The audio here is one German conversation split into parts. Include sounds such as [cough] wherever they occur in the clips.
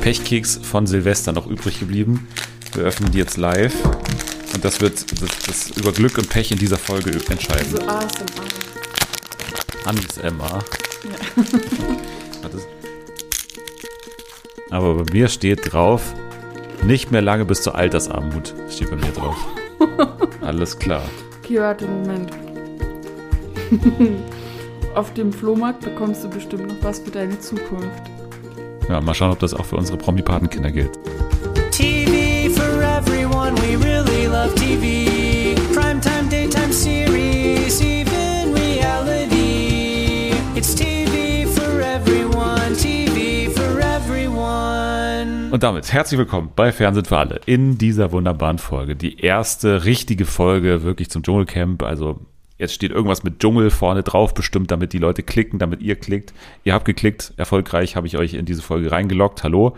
Pechkeks von Silvester noch übrig geblieben. Wir öffnen die jetzt live. Und das wird das, das über Glück und Pech in dieser Folge entscheiden. So ASMR. Anis Emma. Ja. [laughs] Aber bei mir steht drauf, nicht mehr lange bis zur Altersarmut. Steht bei mir drauf. [laughs] Alles klar. Okay, warte, Moment. [laughs] Auf dem Flohmarkt bekommst du bestimmt noch was für deine Zukunft. Ja, mal schauen, ob das auch für unsere Promi-Patenkinder gilt. TV for everyone, we really love TV. Primetime, daytime series, even reality. It's TV for everyone, TV for everyone. Und damit herzlich willkommen bei Fernsehen für alle in dieser wunderbaren Folge. Die erste richtige Folge wirklich zum Dschungelcamp. Also jetzt steht irgendwas mit Dschungel vorne drauf bestimmt, damit die Leute klicken, damit ihr klickt. Ihr habt geklickt, erfolgreich habe ich euch in diese Folge reingeloggt. Hallo.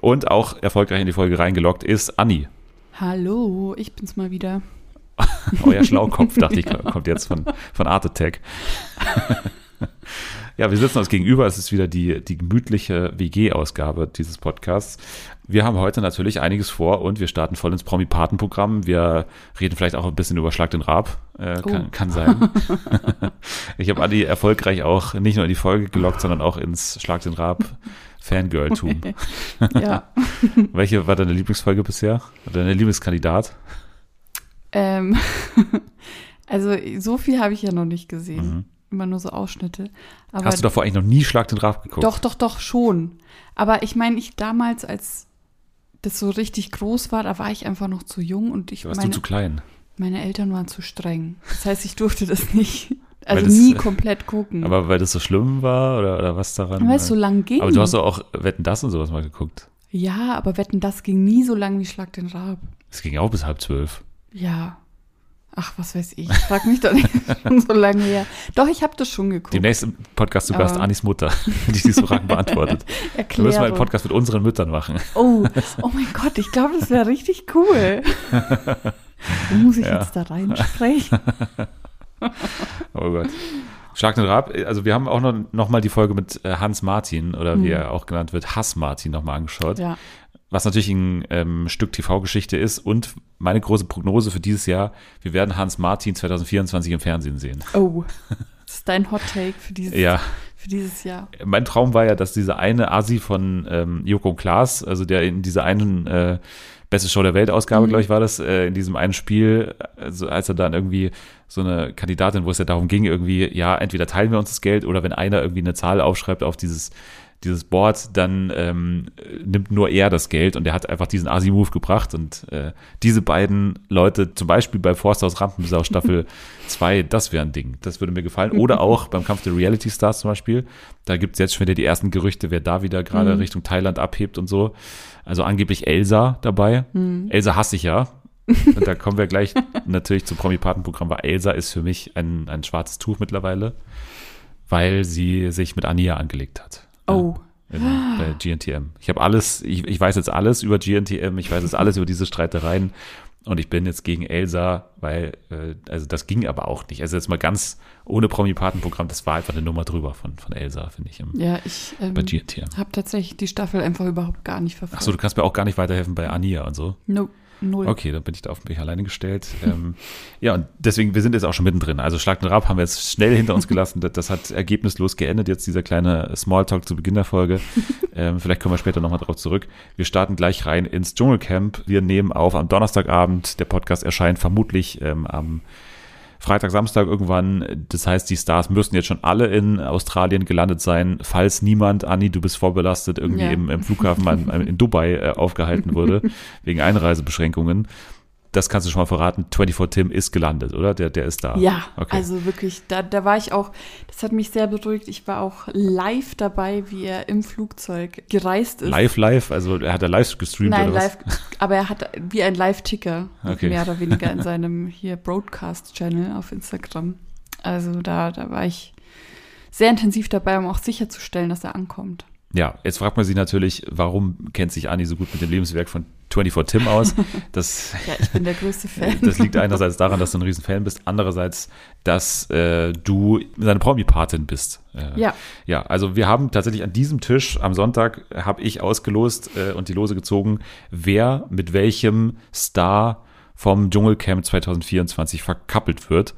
Und auch erfolgreich in die Folge reingeloggt ist Anni. Hallo, ich bin's mal wieder. [laughs] Euer Schlaukopf, [laughs] dachte ich, kommt jetzt von, von Art Attack. [laughs] ja, wir sitzen uns gegenüber. Es ist wieder die, die gemütliche WG-Ausgabe dieses Podcasts. Wir haben heute natürlich einiges vor und wir starten voll ins Promi-Paten-Programm. Wir reden vielleicht auch ein bisschen über Schlag den Rab. Äh, kann, Oh. kann sein. [laughs] [laughs] ich habe Adi erfolgreich auch nicht nur in die Folge gelockt, sondern auch ins Schlag den Rab Fangirl-Tum. [laughs] Ja. Welche war deine Lieblingsfolge bisher? Oder dein Lieblingskandidat? ähm, also, so viel habe ich ja noch nicht gesehen. Mhm. Immer nur so Ausschnitte. Aber Hast du davor eigentlich noch nie Schlag den Rab geguckt? Doch, doch, doch, schon. Aber ich meine, ich damals, als das so richtig groß war, da war ich einfach noch zu jung und ich Warst meine, du zu klein? meine Eltern waren zu streng. Das heißt, ich durfte das nicht, [laughs] also das- nie [laughs] komplett gucken. Aber weil das so schlimm war oder, oder was daran? weil es so lang ging. Aber du hast doch auch Wetten das und sowas mal geguckt. ja, aber wetten, das ging nie so lang wie Schlag den Rab. Es ging auch bis halb zwölf. Ja. Ach, was weiß ich. Frag mich doch nicht [laughs] schon so lange her. Doch, ich habe das schon geguckt. Demnächst im Podcast zu Gast Anis Mutter, [laughs] die diese Fragen beantwortet. Wir müssen mal einen Erklärung. Podcast mit unseren Müttern machen. Oh, oh mein Gott, ich glaube, das wäre richtig cool. [laughs] Wo muss ich Ja. jetzt da reinsprechen? Oh Gott. Schlag den Rab. Also wir haben auch noch, noch mal die Folge mit äh, Hans Martin oder wie Hm. er auch genannt wird, Hass Martin noch mal angeschaut. Ja. Was natürlich ein ähm, Stück TV-Geschichte ist und meine große Prognose für dieses Jahr, wir werden Hans Martin 2024 im Fernsehen sehen. Oh, [laughs] das ist dein Hot Take für dieses, Ja, für dieses Jahr. mein Traum war ja, dass dieser eine Asi von ähm, Joko und Klaas, also der in dieser einen äh, Beste Show der Welt Ausgabe, Mhm. glaube ich, war das, äh, in diesem einen Spiel, also als er dann irgendwie so eine Kandidatin, wo es ja darum ging, irgendwie, ja, entweder teilen wir uns das Geld oder wenn einer irgendwie eine Zahl aufschreibt auf dieses dieses Board, dann ähm, nimmt nur er das Geld und er hat einfach diesen Asi-Move gebracht und äh, diese beiden Leute, zum Beispiel bei Forsthaus Rampensau Staffel [laughs] 2, das wäre ein Ding, das würde mir gefallen. Oder auch beim Kampf der Reality Stars zum Beispiel, da gibt es jetzt schon wieder die ersten Gerüchte, wer da wieder gerade Mhm. Richtung Thailand abhebt und so. Also angeblich Elsa dabei. Elsa hasse ich ja. Und da kommen wir [laughs] gleich natürlich zum Promi-Paten-Programm, weil Elsa ist für mich ein, ein schwarzes Tuch mittlerweile, weil sie sich mit Ania angelegt hat. Oh, In, bei GNTM. Ich habe alles, ich, ich weiß jetzt alles über GNTM, ich weiß jetzt alles über diese Streitereien und ich bin jetzt gegen Elsa, weil, äh, also das ging aber auch nicht. Also jetzt mal ganz ohne Promi-Paten-Programm, das war einfach eine Nummer drüber von, von Elsa, finde ich, im, ja, ich ähm, habe tatsächlich die Staffel einfach überhaupt gar nicht verfolgt. Achso, du kannst mir auch gar nicht weiterhelfen bei Ania und so. no, null. Okay, dann bin ich da auf mich alleine gestellt. [laughs] ähm, ja, und deswegen, wir sind jetzt auch schon mittendrin. Also Schlag den Rab haben wir jetzt schnell hinter uns [laughs] gelassen. Das, das hat ergebnislos geendet, jetzt dieser kleine Smalltalk zu Beginn der Folge. [laughs] ähm, vielleicht kommen wir später nochmal drauf zurück. Wir starten gleich rein ins Dschungelcamp. Wir nehmen auf am Donnerstagabend. Der Podcast erscheint vermutlich ähm, am Freitag, Samstag irgendwann. Das heißt, die Stars müssen jetzt schon alle in Australien gelandet sein, falls niemand, Anni, du bist vorbelastet, irgendwie Ja. im, im Flughafen in, in Dubai äh, aufgehalten wurde, [laughs] wegen Einreisebeschränkungen. Das kannst du schon mal verraten. 24 Tim ist gelandet, oder? Der, der ist da. Ja, Okay. also wirklich, da, da war ich auch, das hat mich sehr beruhigt. Ich war auch live dabei, wie er im Flugzeug gereist ist. live, live, also er hat da live gestreamt Nein, oder was? live, aber er hat wie ein Live-Ticker, Okay. mehr oder weniger in [laughs] seinem hier Broadcast-Channel auf Instagram. Also da, da war ich sehr intensiv dabei, um auch sicherzustellen, dass er ankommt. Ja, jetzt fragt man sich natürlich, warum kennt sich Anni so gut mit dem Lebenswerk von 24 Tim aus. [laughs] Das, Ja, ich bin der größte [laughs] Fan. das liegt einerseits daran, dass du ein riesen Fan bist, andererseits, dass äh, du seine Promi-Patin bist. Äh, Ja. Ja, also wir haben tatsächlich an diesem Tisch am Sonntag habe ich ausgelost äh, und die Lose gezogen, wer mit welchem Star vom Dschungelcamp 2024 verkappelt wird.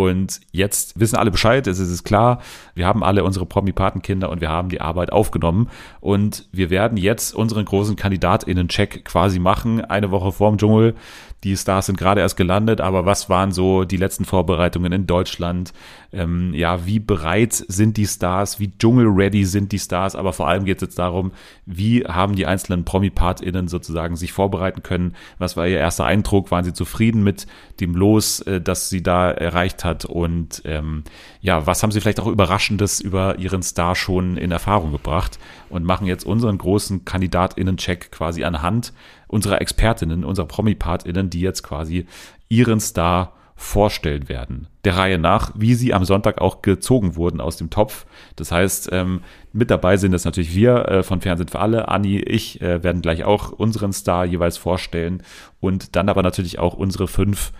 Und jetzt wissen alle Bescheid, es ist klar, wir haben alle unsere Promi-Patenkinder und wir haben die Arbeit aufgenommen. Und wir werden jetzt unseren großen KandidatInnen-Check quasi machen, eine Woche vorm Dschungel. Die Stars sind gerade erst gelandet, aber was waren so die letzten Vorbereitungen in Deutschland? Ähm, ja, wie bereit sind die Stars? Wie Dschungel-ready sind die Stars? Aber vor allem geht es jetzt darum, wie haben die einzelnen Promi-PartInnen sozusagen sich vorbereiten können? Was war ihr erster Eindruck? Waren sie zufrieden mit dem Los, äh, das sie da erreicht hat? Und ähm, ja, was haben sie vielleicht auch Überraschendes über ihren Star schon in Erfahrung gebracht? Und machen jetzt unseren großen KandidatInnen-Check quasi anhand unserer Expertinnen, unserer Promi-PartInnen, die jetzt quasi ihren Star vorstellen werden. Der Reihe nach, wie sie am Sonntag auch gezogen wurden aus dem Topf. Das heißt, ähm, mit dabei sind das natürlich wir äh, von Fernsehen für alle. Anni, ich äh, werden gleich auch unseren Star jeweils vorstellen und dann aber natürlich auch unsere fünf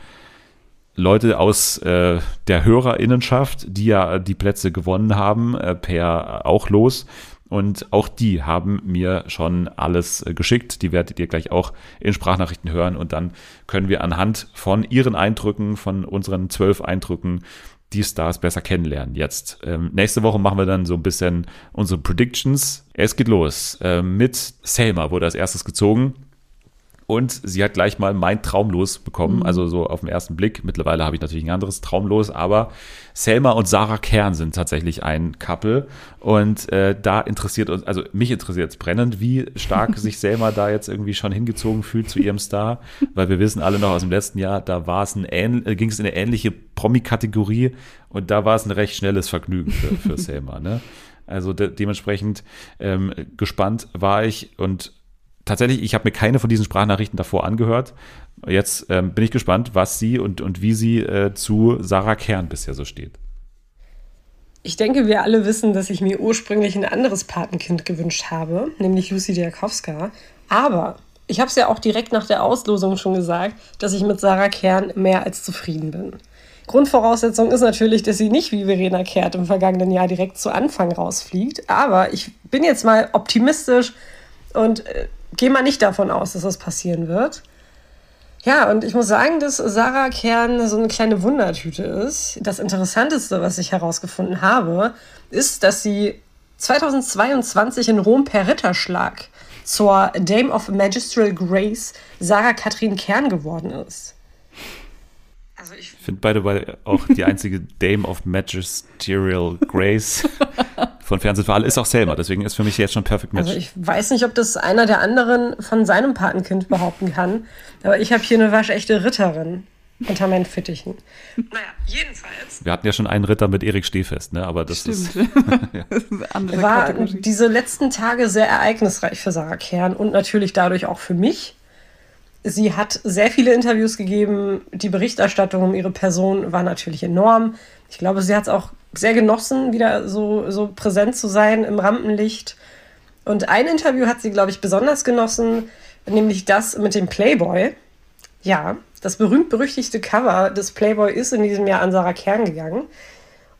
Leute aus äh, der Hörerinnenschaft, die ja die Plätze gewonnen haben, äh, per auch los. Und auch die haben mir schon alles äh, geschickt. Die werdet ihr gleich auch in Sprachnachrichten hören. Und dann können wir anhand von ihren Eindrücken, von unseren zwölf Eindrücken, die Stars besser kennenlernen. Jetzt. Ähm, nächste Woche machen wir dann so ein bisschen unsere Predictions. Es geht los. Ähm, mit Selma wurde als erstes gezogen. Und sie hat gleich mal mein Traumlos bekommen, also so auf den ersten Blick. Mittlerweile habe ich natürlich ein anderes Traumlos, aber Selma und Sarah Kern sind tatsächlich ein Couple. Und äh, da interessiert uns, also mich interessiert es brennend, wie stark [laughs] sich Selma da jetzt irgendwie schon hingezogen fühlt zu ihrem Star. Weil wir wissen alle noch aus dem letzten Jahr, da war es ein ähn, äh, ging es in eine ähnliche Promi-Kategorie und da war es ein recht schnelles Vergnügen für, für [laughs] Selma. Ne? Also de dementsprechend ähm, gespannt war ich und tatsächlich, ich habe mir keine von diesen Sprachnachrichten davor angehört. Jetzt ähm, bin ich gespannt, was sie und, und wie sie äh, zu Sarah Kern bisher so steht. Ich denke, wir alle wissen, dass ich mir ursprünglich ein anderes Patenkind gewünscht habe, nämlich Lucy Diakowska. Aber ich habe es ja auch direkt nach der Auslosung schon gesagt, dass ich mit Sarah Kern mehr als zufrieden bin. Grundvoraussetzung ist natürlich, dass sie nicht wie Verena Kehrt im vergangenen Jahr direkt zu Anfang rausfliegt. Aber ich bin jetzt mal optimistisch und äh, gehe mal nicht davon aus, dass das passieren wird. Ja, und ich muss sagen, dass Sarah Kern so eine kleine Wundertüte ist. Das Interessanteste, was ich herausgefunden habe, ist, dass sie 2022 in Rom per Ritterschlag zur Dame of Magistral Grace Sarah Katrin Kern geworden ist. Also ich finde beide bei auch die einzige [laughs] Dame of Magisterial Grace [laughs] von Fernsehen für alle ist auch Selma. Deswegen ist für mich jetzt schon Perfect Match. Also ich weiß nicht, ob das einer der anderen von seinem Patenkind behaupten kann, aber ich habe hier eine waschechte Ritterin unter meinen Fittichen. Naja, jedenfalls Wir hatten ja schon einen Ritter mit Erik Stehfest, ne? Aber das Stimmt. ist [laughs] [laughs] das ist eine andere war Kategorie. diese letzten Tage sehr ereignisreich für Sarah Kern und natürlich dadurch auch für mich. Sie hat sehr viele Interviews gegeben. Die Berichterstattung um ihre Person war natürlich enorm. Ich glaube, sie hat es auch sehr genossen, wieder so, so präsent zu sein im Rampenlicht. Und ein Interview hat sie, glaube ich, besonders genossen, nämlich das mit dem Playboy. Ja, das berühmt-berüchtigte Cover des Playboy ist in diesem Jahr an Sarah Kern gegangen.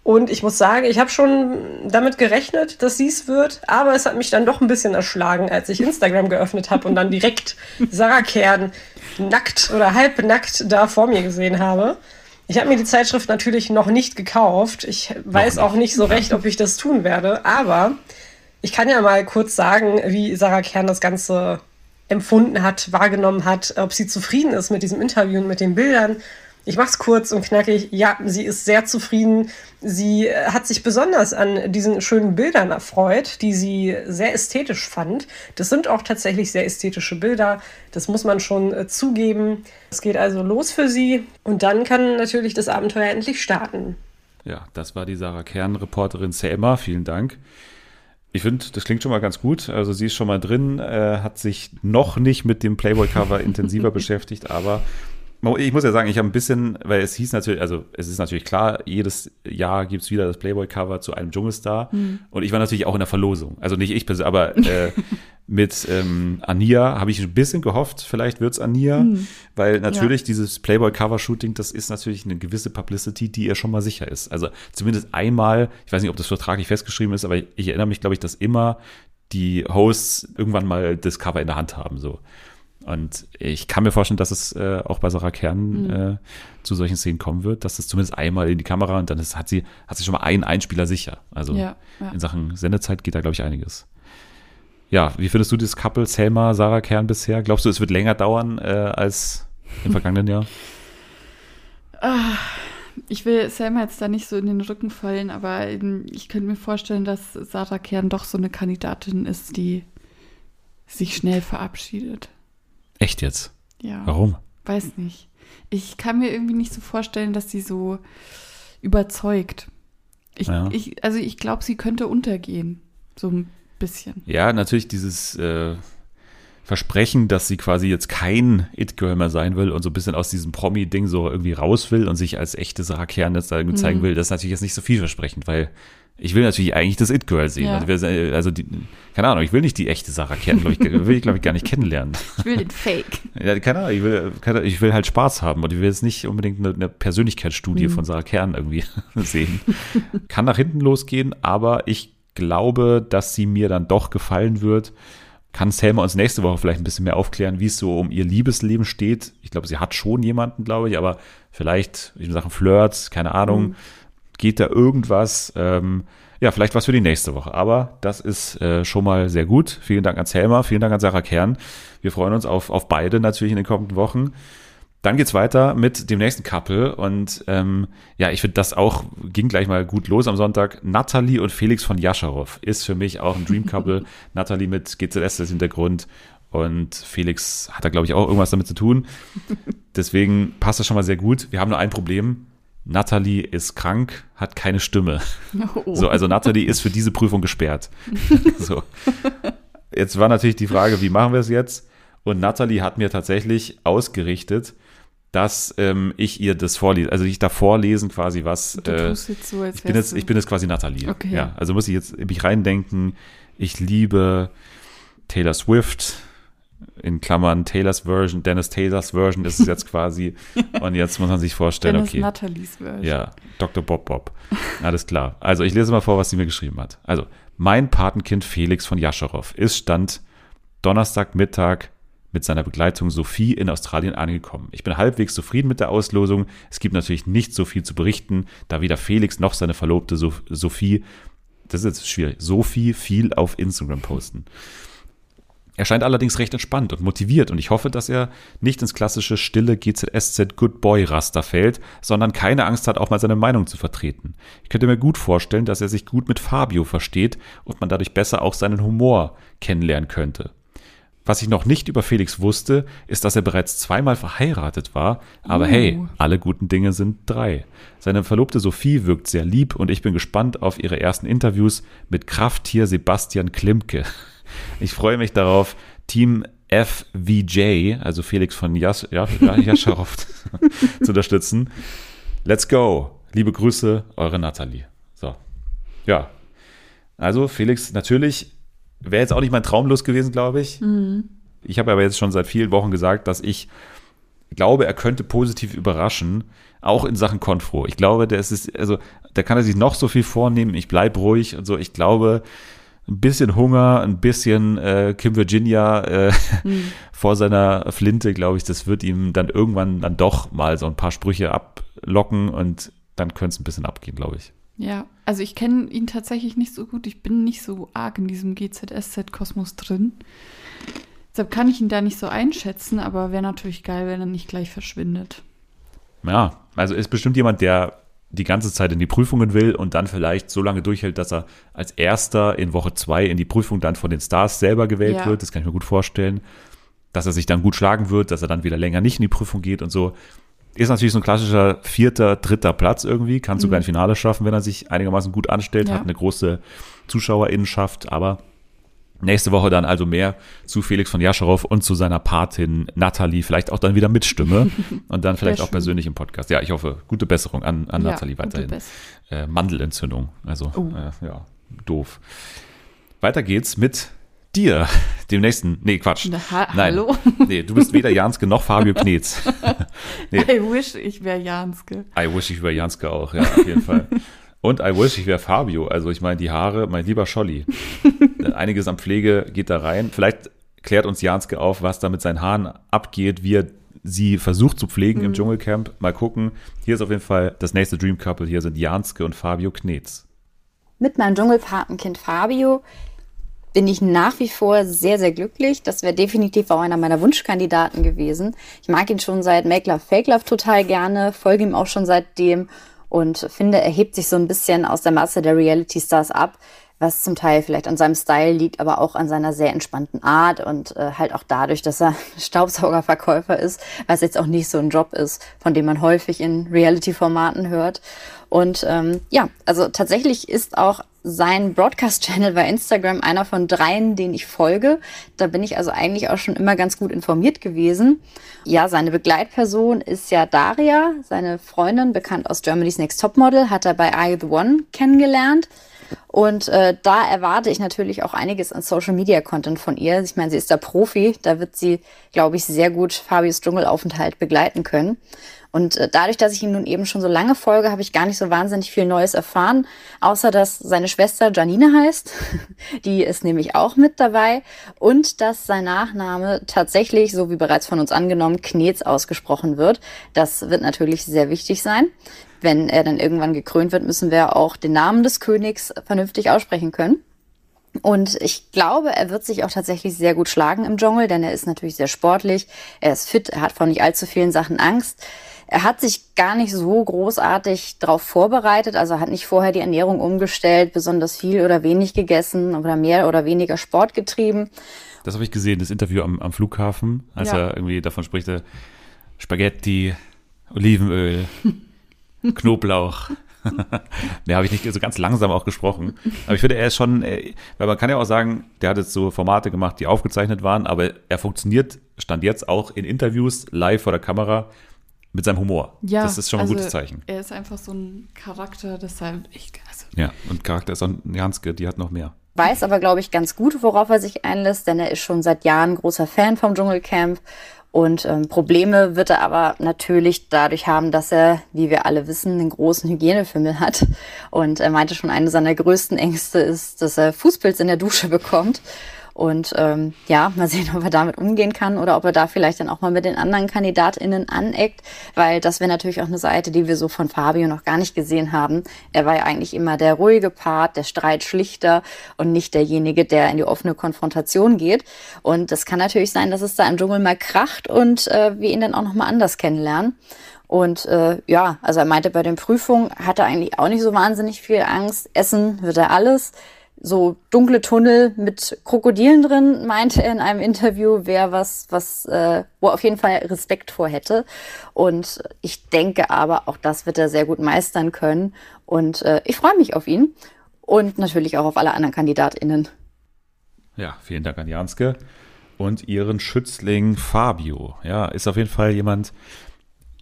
Und ich muss sagen, ich habe schon damit gerechnet, dass sie es wird, aber es hat mich dann doch ein bisschen erschlagen, als ich Instagram geöffnet habe und dann direkt Sarah Kern nackt oder halb nackt da vor mir gesehen habe. Ich habe mir die Zeitschrift natürlich noch nicht gekauft. Ich weiß auch nicht so recht, ob ich das tun werde, aber ich kann ja mal kurz sagen, wie Sarah Kern das Ganze empfunden hat, wahrgenommen hat, ob sie zufrieden ist mit diesem Interview und mit den Bildern. Ich mache es kurz und knackig. Ja, sie ist sehr zufrieden. Sie äh, hat sich besonders an diesen schönen Bildern erfreut, die sie sehr ästhetisch fand. Das sind auch tatsächlich sehr ästhetische Bilder. Das muss man schon äh, zugeben. Es geht also los für sie und dann kann natürlich das Abenteuer endlich starten. Ja, das war die Sarah Kern, Reporterin Selma. Vielen Dank. Ich finde, das klingt schon mal ganz gut. Also sie ist schon mal drin, äh, hat sich noch nicht mit dem Playboy-Cover intensiver [laughs] beschäftigt, aber ich muss ja sagen, ich habe ein bisschen, weil es hieß natürlich, also es ist natürlich klar, jedes Jahr gibt es wieder das Playboy-Cover zu einem Dschungelstar. Und ich war natürlich auch in der Verlosung. Also nicht ich persönlich, aber äh, [laughs] Mit ähm, Ania habe ich ein bisschen gehofft, vielleicht wird's Ania, weil natürlich dieses Playboy-Cover-Shooting, das ist natürlich eine gewisse Publicity, die ihr schon mal sicher ist. Also zumindest einmal, ich weiß nicht, ob das vertraglich festgeschrieben ist, aber ich erinnere mich, glaube ich, dass immer die Hosts irgendwann mal das Cover in der Hand haben. So. Und ich kann mir vorstellen, dass es äh, auch bei Sarah Kern äh, zu solchen Szenen kommen wird, dass es zumindest einmal in die Kamera und dann ist, hat sie hat sie schon mal einen Einspieler sicher. Also Ja, ja. in Sachen Sendezeit geht da, glaube ich, einiges. Ja, wie findest du das Couple Selma, Sarah Kern bisher? Glaubst du, es wird länger dauern äh, als im [laughs] vergangenen Jahr? Ich will Selma jetzt da nicht so in den Rücken fallen, aber ich könnte mir vorstellen, dass Sarah Kern doch so eine Kandidatin ist, die sich schnell verabschiedet. Echt jetzt? Ja. Warum? Weiß nicht. Ich kann mir irgendwie nicht so vorstellen, dass sie so überzeugt. Ich, Ja. ich, also ich glaube, sie könnte untergehen. So ein bisschen. Ja, natürlich dieses äh, Versprechen, dass sie quasi jetzt kein It-Girl mehr sein will und so ein bisschen aus diesem Promi-Ding so irgendwie raus will und sich als echte Sarah Kern jetzt irgendwie zeigen Mhm. will, das ist natürlich jetzt nicht so vielversprechend, weil ich will natürlich eigentlich das It-Girl sehen. Ja. Also, also die, keine Ahnung, ich will nicht die echte Sarah Kern, glaub ich, [laughs] will ich, glaube ich, gar nicht kennenlernen. Ich will den Fake. Ja, keine Ahnung, ich will, keine, ich will halt Spaß haben und ich will jetzt nicht unbedingt eine, eine Persönlichkeitsstudie Mhm. von Sarah Kern irgendwie [laughs] sehen. Kann nach hinten losgehen, aber ich glaube, dass sie mir dann doch gefallen wird. Kann Selma uns nächste Woche vielleicht ein bisschen mehr aufklären, wie es so um ihr Liebesleben steht. Ich glaube, sie hat schon jemanden, glaube ich, aber vielleicht in Sachen Flirts, keine Ahnung, geht da irgendwas. Ähm, ja, vielleicht was für die nächste Woche. Aber das ist äh, schon mal sehr gut. Vielen Dank an Selma, vielen Dank an Sarah Kern. Wir freuen uns auf, auf beide natürlich in den kommenden Wochen. Dann geht's weiter mit dem nächsten Couple und ähm, ja, ich finde das auch, ging gleich mal gut los am Sonntag. Natalie und Felix von Jascharow ist für mich auch ein Dream Couple. [laughs] Natalie mit GZS als Hintergrund und Felix hat da, glaube ich, auch irgendwas damit zu tun. Deswegen passt das schon mal sehr gut. Wir haben nur ein Problem. Natalie ist krank, hat keine Stimme. [laughs] Oh. So, also Natalie ist für diese Prüfung gesperrt. [laughs] so. Jetzt war natürlich die Frage, wie machen wir es jetzt? Und Natalie hat mir tatsächlich ausgerichtet, dass ähm, ich ihr das vorlese, also ich da vorlesen quasi was. Du äh, tust jetzt so, als ich bin jetzt, ich bin jetzt quasi Natalie. Okay. Ja, also muss ich jetzt mich reindenken. Ich liebe Taylor Swift. In Klammern Taylors Version, Dennis Taylors Version ist es jetzt quasi. [laughs] Und jetzt muss man sich vorstellen, Dennis okay. Nathalies Version. Ja, Dr. Bob Bob. Alles klar. Also ich lese mal vor, was sie mir geschrieben hat. Also, mein Patenkind Felix von Jascharow ist Stand Donnerstagmittag mit seiner Begleitung Sophie in Australien angekommen. Ich bin halbwegs zufrieden mit der Auslosung. Es gibt natürlich nicht so viel zu berichten, da weder Felix noch seine Verlobte Sophie, das ist jetzt schwierig, Sophie viel auf Instagram posten. Er scheint allerdings recht entspannt und motiviert und ich hoffe, dass er nicht ins klassische stille GZSZ Good Boy Raster fällt, sondern keine Angst hat, auch mal seine Meinung zu vertreten. Ich könnte mir gut vorstellen, dass er sich gut mit Fabio versteht und man dadurch besser auch seinen Humor kennenlernen könnte. Was ich noch nicht über Felix wusste, ist, dass er bereits zweimal verheiratet war, aber Uh. hey, alle guten Dinge sind drei. Seine Verlobte Sophie wirkt sehr lieb und ich bin gespannt auf ihre ersten Interviews mit Krafttier Sebastian Klimke. Ich freue mich darauf, Team FVJ, also Felix von Jas ja, ja, [laughs] Jascharow, [laughs] zu unterstützen. Let's go. Liebe Grüße, eure Nathalie. So. Ja. Also, Felix, natürlich wäre jetzt auch nicht mein Traumlos gewesen, glaube ich. Ich habe aber jetzt schon seit vielen Wochen gesagt, dass ich glaube, er könnte positiv überraschen, auch in Sachen Konfro. Ich glaube, der ist, also, da kann er sich noch so viel vornehmen. Ich bleib ruhig und so. Ich glaube, ein bisschen Hunger, ein bisschen äh, Kim Virginia äh, [laughs] vor seiner Flinte, glaube ich, das wird ihm dann irgendwann dann doch mal so ein paar Sprüche ablocken und dann könnte es ein bisschen abgehen, glaube ich. Ja, also ich kenne ihn tatsächlich nicht so gut. Ich bin nicht so arg in diesem GZSZ-Kosmos drin. Deshalb kann ich ihn da nicht so einschätzen, aber wäre natürlich geil, wenn er nicht gleich verschwindet. Ja, also ist bestimmt jemand, der die ganze Zeit in die Prüfungen will und dann vielleicht so lange durchhält, dass er als erster in Woche zwei in die Prüfung dann von den Stars selber gewählt Ja. wird. Das kann ich mir gut vorstellen. Dass er sich dann gut schlagen wird, dass er dann wieder länger nicht in die Prüfung geht und so. Ist natürlich so ein klassischer vierter, dritter Platz irgendwie. Kann sogar ein Finale schaffen, wenn er sich einigermaßen gut anstellt, Ja. hat eine große Zuschauerinnenschaft, aber Nächste Woche dann also mehr zu Felix von Jascharow und zu seiner Patin Nathalie, vielleicht auch dann wieder mit Stimme [laughs] und dann vielleicht auch persönlich im Podcast. Ja, ich hoffe, gute Besserung an, an Ja, Nathalie weiterhin. Äh, Mandelentzündung, also Oh. äh, ja, doof. Weiter geht's mit dir, dem nächsten, nee, Quatsch. Na, ha Nein. hallo? Nee, du bist weder Janske noch Fabio [laughs] Knetz. [laughs] Nee. I wish ich wäre Janske. I wish ich wäre Janske auch, ja, auf jeden Fall. Und I wish ich wäre Fabio. Also ich meine, die Haare, mein lieber Scholli. Einiges an Pflege geht da rein. Vielleicht klärt uns Janske auf, was da mit seinen Haaren abgeht, wie er sie versucht zu pflegen im Dschungelcamp. Mal gucken. Hier ist auf jeden Fall das nächste Dream Couple. Hier sind Janske und Fabio Knetz. Mit meinem Dschungelpatenkind Fabio bin ich nach wie vor sehr, sehr glücklich. Das wäre definitiv auch einer meiner Wunschkandidaten gewesen. Ich mag ihn schon seit Make Love, Fake Love total gerne, folge ihm auch schon seitdem und finde, er hebt sich so ein bisschen aus der Masse der Reality-Stars ab, was zum Teil vielleicht an seinem Style liegt, aber auch an seiner sehr entspannten Art und äh, halt auch dadurch, dass er [laughs] Staubsaugerverkäufer ist, was jetzt auch nicht so ein Job ist, von dem man häufig in Reality-Formaten hört. Und ähm, ja, also tatsächlich ist auch sein Broadcast-Channel bei Instagram einer von dreien, den ich folge. Da bin ich also eigentlich auch schon immer ganz gut informiert gewesen. Ja, seine Begleitperson ist ja Daria, seine Freundin, bekannt aus Germany's Next Topmodel, hat er bei You the One kennengelernt. Und äh, da erwarte ich natürlich auch einiges an Social Media Content von ihr. Ich meine, sie ist da Profi, da wird sie, glaube ich, sehr gut Fabius Dschungelaufenthalt begleiten können. Und äh, dadurch, dass ich ihn nun eben schon so lange folge, habe ich gar nicht so wahnsinnig viel Neues erfahren, außer dass seine Schwester Janine heißt. [laughs] Die ist nämlich auch mit dabei. Und dass sein Nachname tatsächlich, so wie bereits von uns angenommen, Knets ausgesprochen wird. Das wird natürlich sehr wichtig sein. Wenn er dann irgendwann gekrönt wird, müssen wir auch den Namen des Königs vernünftig aussprechen können. Und ich glaube, er wird sich auch tatsächlich sehr gut schlagen im Dschungel, denn er ist natürlich sehr sportlich, er ist fit, er hat vor nicht allzu vielen Sachen Angst. Er hat sich gar nicht so großartig darauf vorbereitet, also hat nicht vorher die Ernährung umgestellt, besonders viel oder wenig gegessen oder mehr oder weniger Sport getrieben. Das habe ich gesehen, das Interview am, am Flughafen, als Ja. er irgendwie davon spricht, äh, Spaghetti, Olivenöl, [laughs] [laughs] Knoblauch. [laughs] ne, habe ich nicht so ganz langsam auch gesprochen. Aber ich finde, er ist schon, äh, weil man kann ja auch sagen, der hat jetzt so Formate gemacht, die aufgezeichnet waren, aber er funktioniert, stand jetzt auch in Interviews live vor der Kamera mit seinem Humor. Ja, das ist schon mal ein also gutes Zeichen. Er ist einfach so ein Charakter, deshalb ich, also, Ja, und Charakter ist auch Janske, die hat noch mehr. weiß aber, glaube ich, ganz gut, worauf er sich einlässt, denn er ist schon seit Jahren großer Fan vom Dschungelcamp. Und ähm, Probleme wird er aber natürlich dadurch haben, dass er, wie wir alle wissen, einen großen Hygienefimmel hat. Und er meinte schon, eine seiner größten Ängste ist, dass er Fußpilz in der Dusche bekommt. Und ähm, ja, mal sehen, [laughs] ob er damit umgehen kann oder ob er da vielleicht dann auch mal mit den anderen KandidatInnen aneckt, weil das wäre natürlich auch eine Seite, die wir so von Fabio noch gar nicht gesehen haben. Er war ja eigentlich immer der ruhige Part, der Streitschlichter und nicht derjenige, der in die offene Konfrontation geht. Und das kann natürlich sein, dass es da im Dschungel mal kracht und äh, wir ihn dann auch nochmal anders kennenlernen. Und äh, ja, also er meinte, bei den Prüfungen hat er eigentlich auch nicht so wahnsinnig viel Angst. Essen wird er alles. So dunkle Tunnel mit Krokodilen drin, meinte er in einem Interview, wäre was, was, äh, wo er auf jeden Fall Respekt vor hätte. Und ich denke aber, auch das wird er sehr gut meistern können. Und äh, ich freue mich auf ihn. Und natürlich auch auf alle anderen KandidatInnen. Ja, vielen Dank an Janske und ihren Schützling Fabio. Ja, ist auf jeden Fall jemand,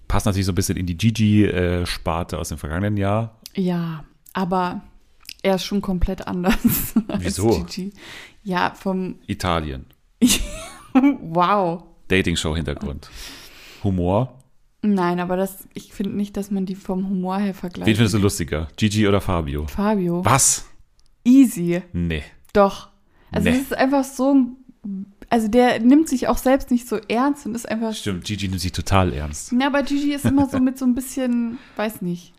passt natürlich so ein bisschen in die Gigi-Sparte aus dem vergangenen Jahr. ja, aber er ist schon komplett anders [laughs] Wieso? Ja, vom Italien. [laughs] Wow. Dating-Show-Hintergrund. Humor. Nein, aber das, ich finde nicht, dass man die vom Humor her vergleicht. Wen findest du lustiger? Gigi oder Fabio? Fabio. Was? Easy. Nee. Doch. Also Nee. es ist einfach so ein, also der nimmt sich auch selbst nicht so ernst und ist einfach. Stimmt, Gigi nimmt sich total ernst. Ja, aber Gigi ist immer so mit so ein bisschen, weiß nicht,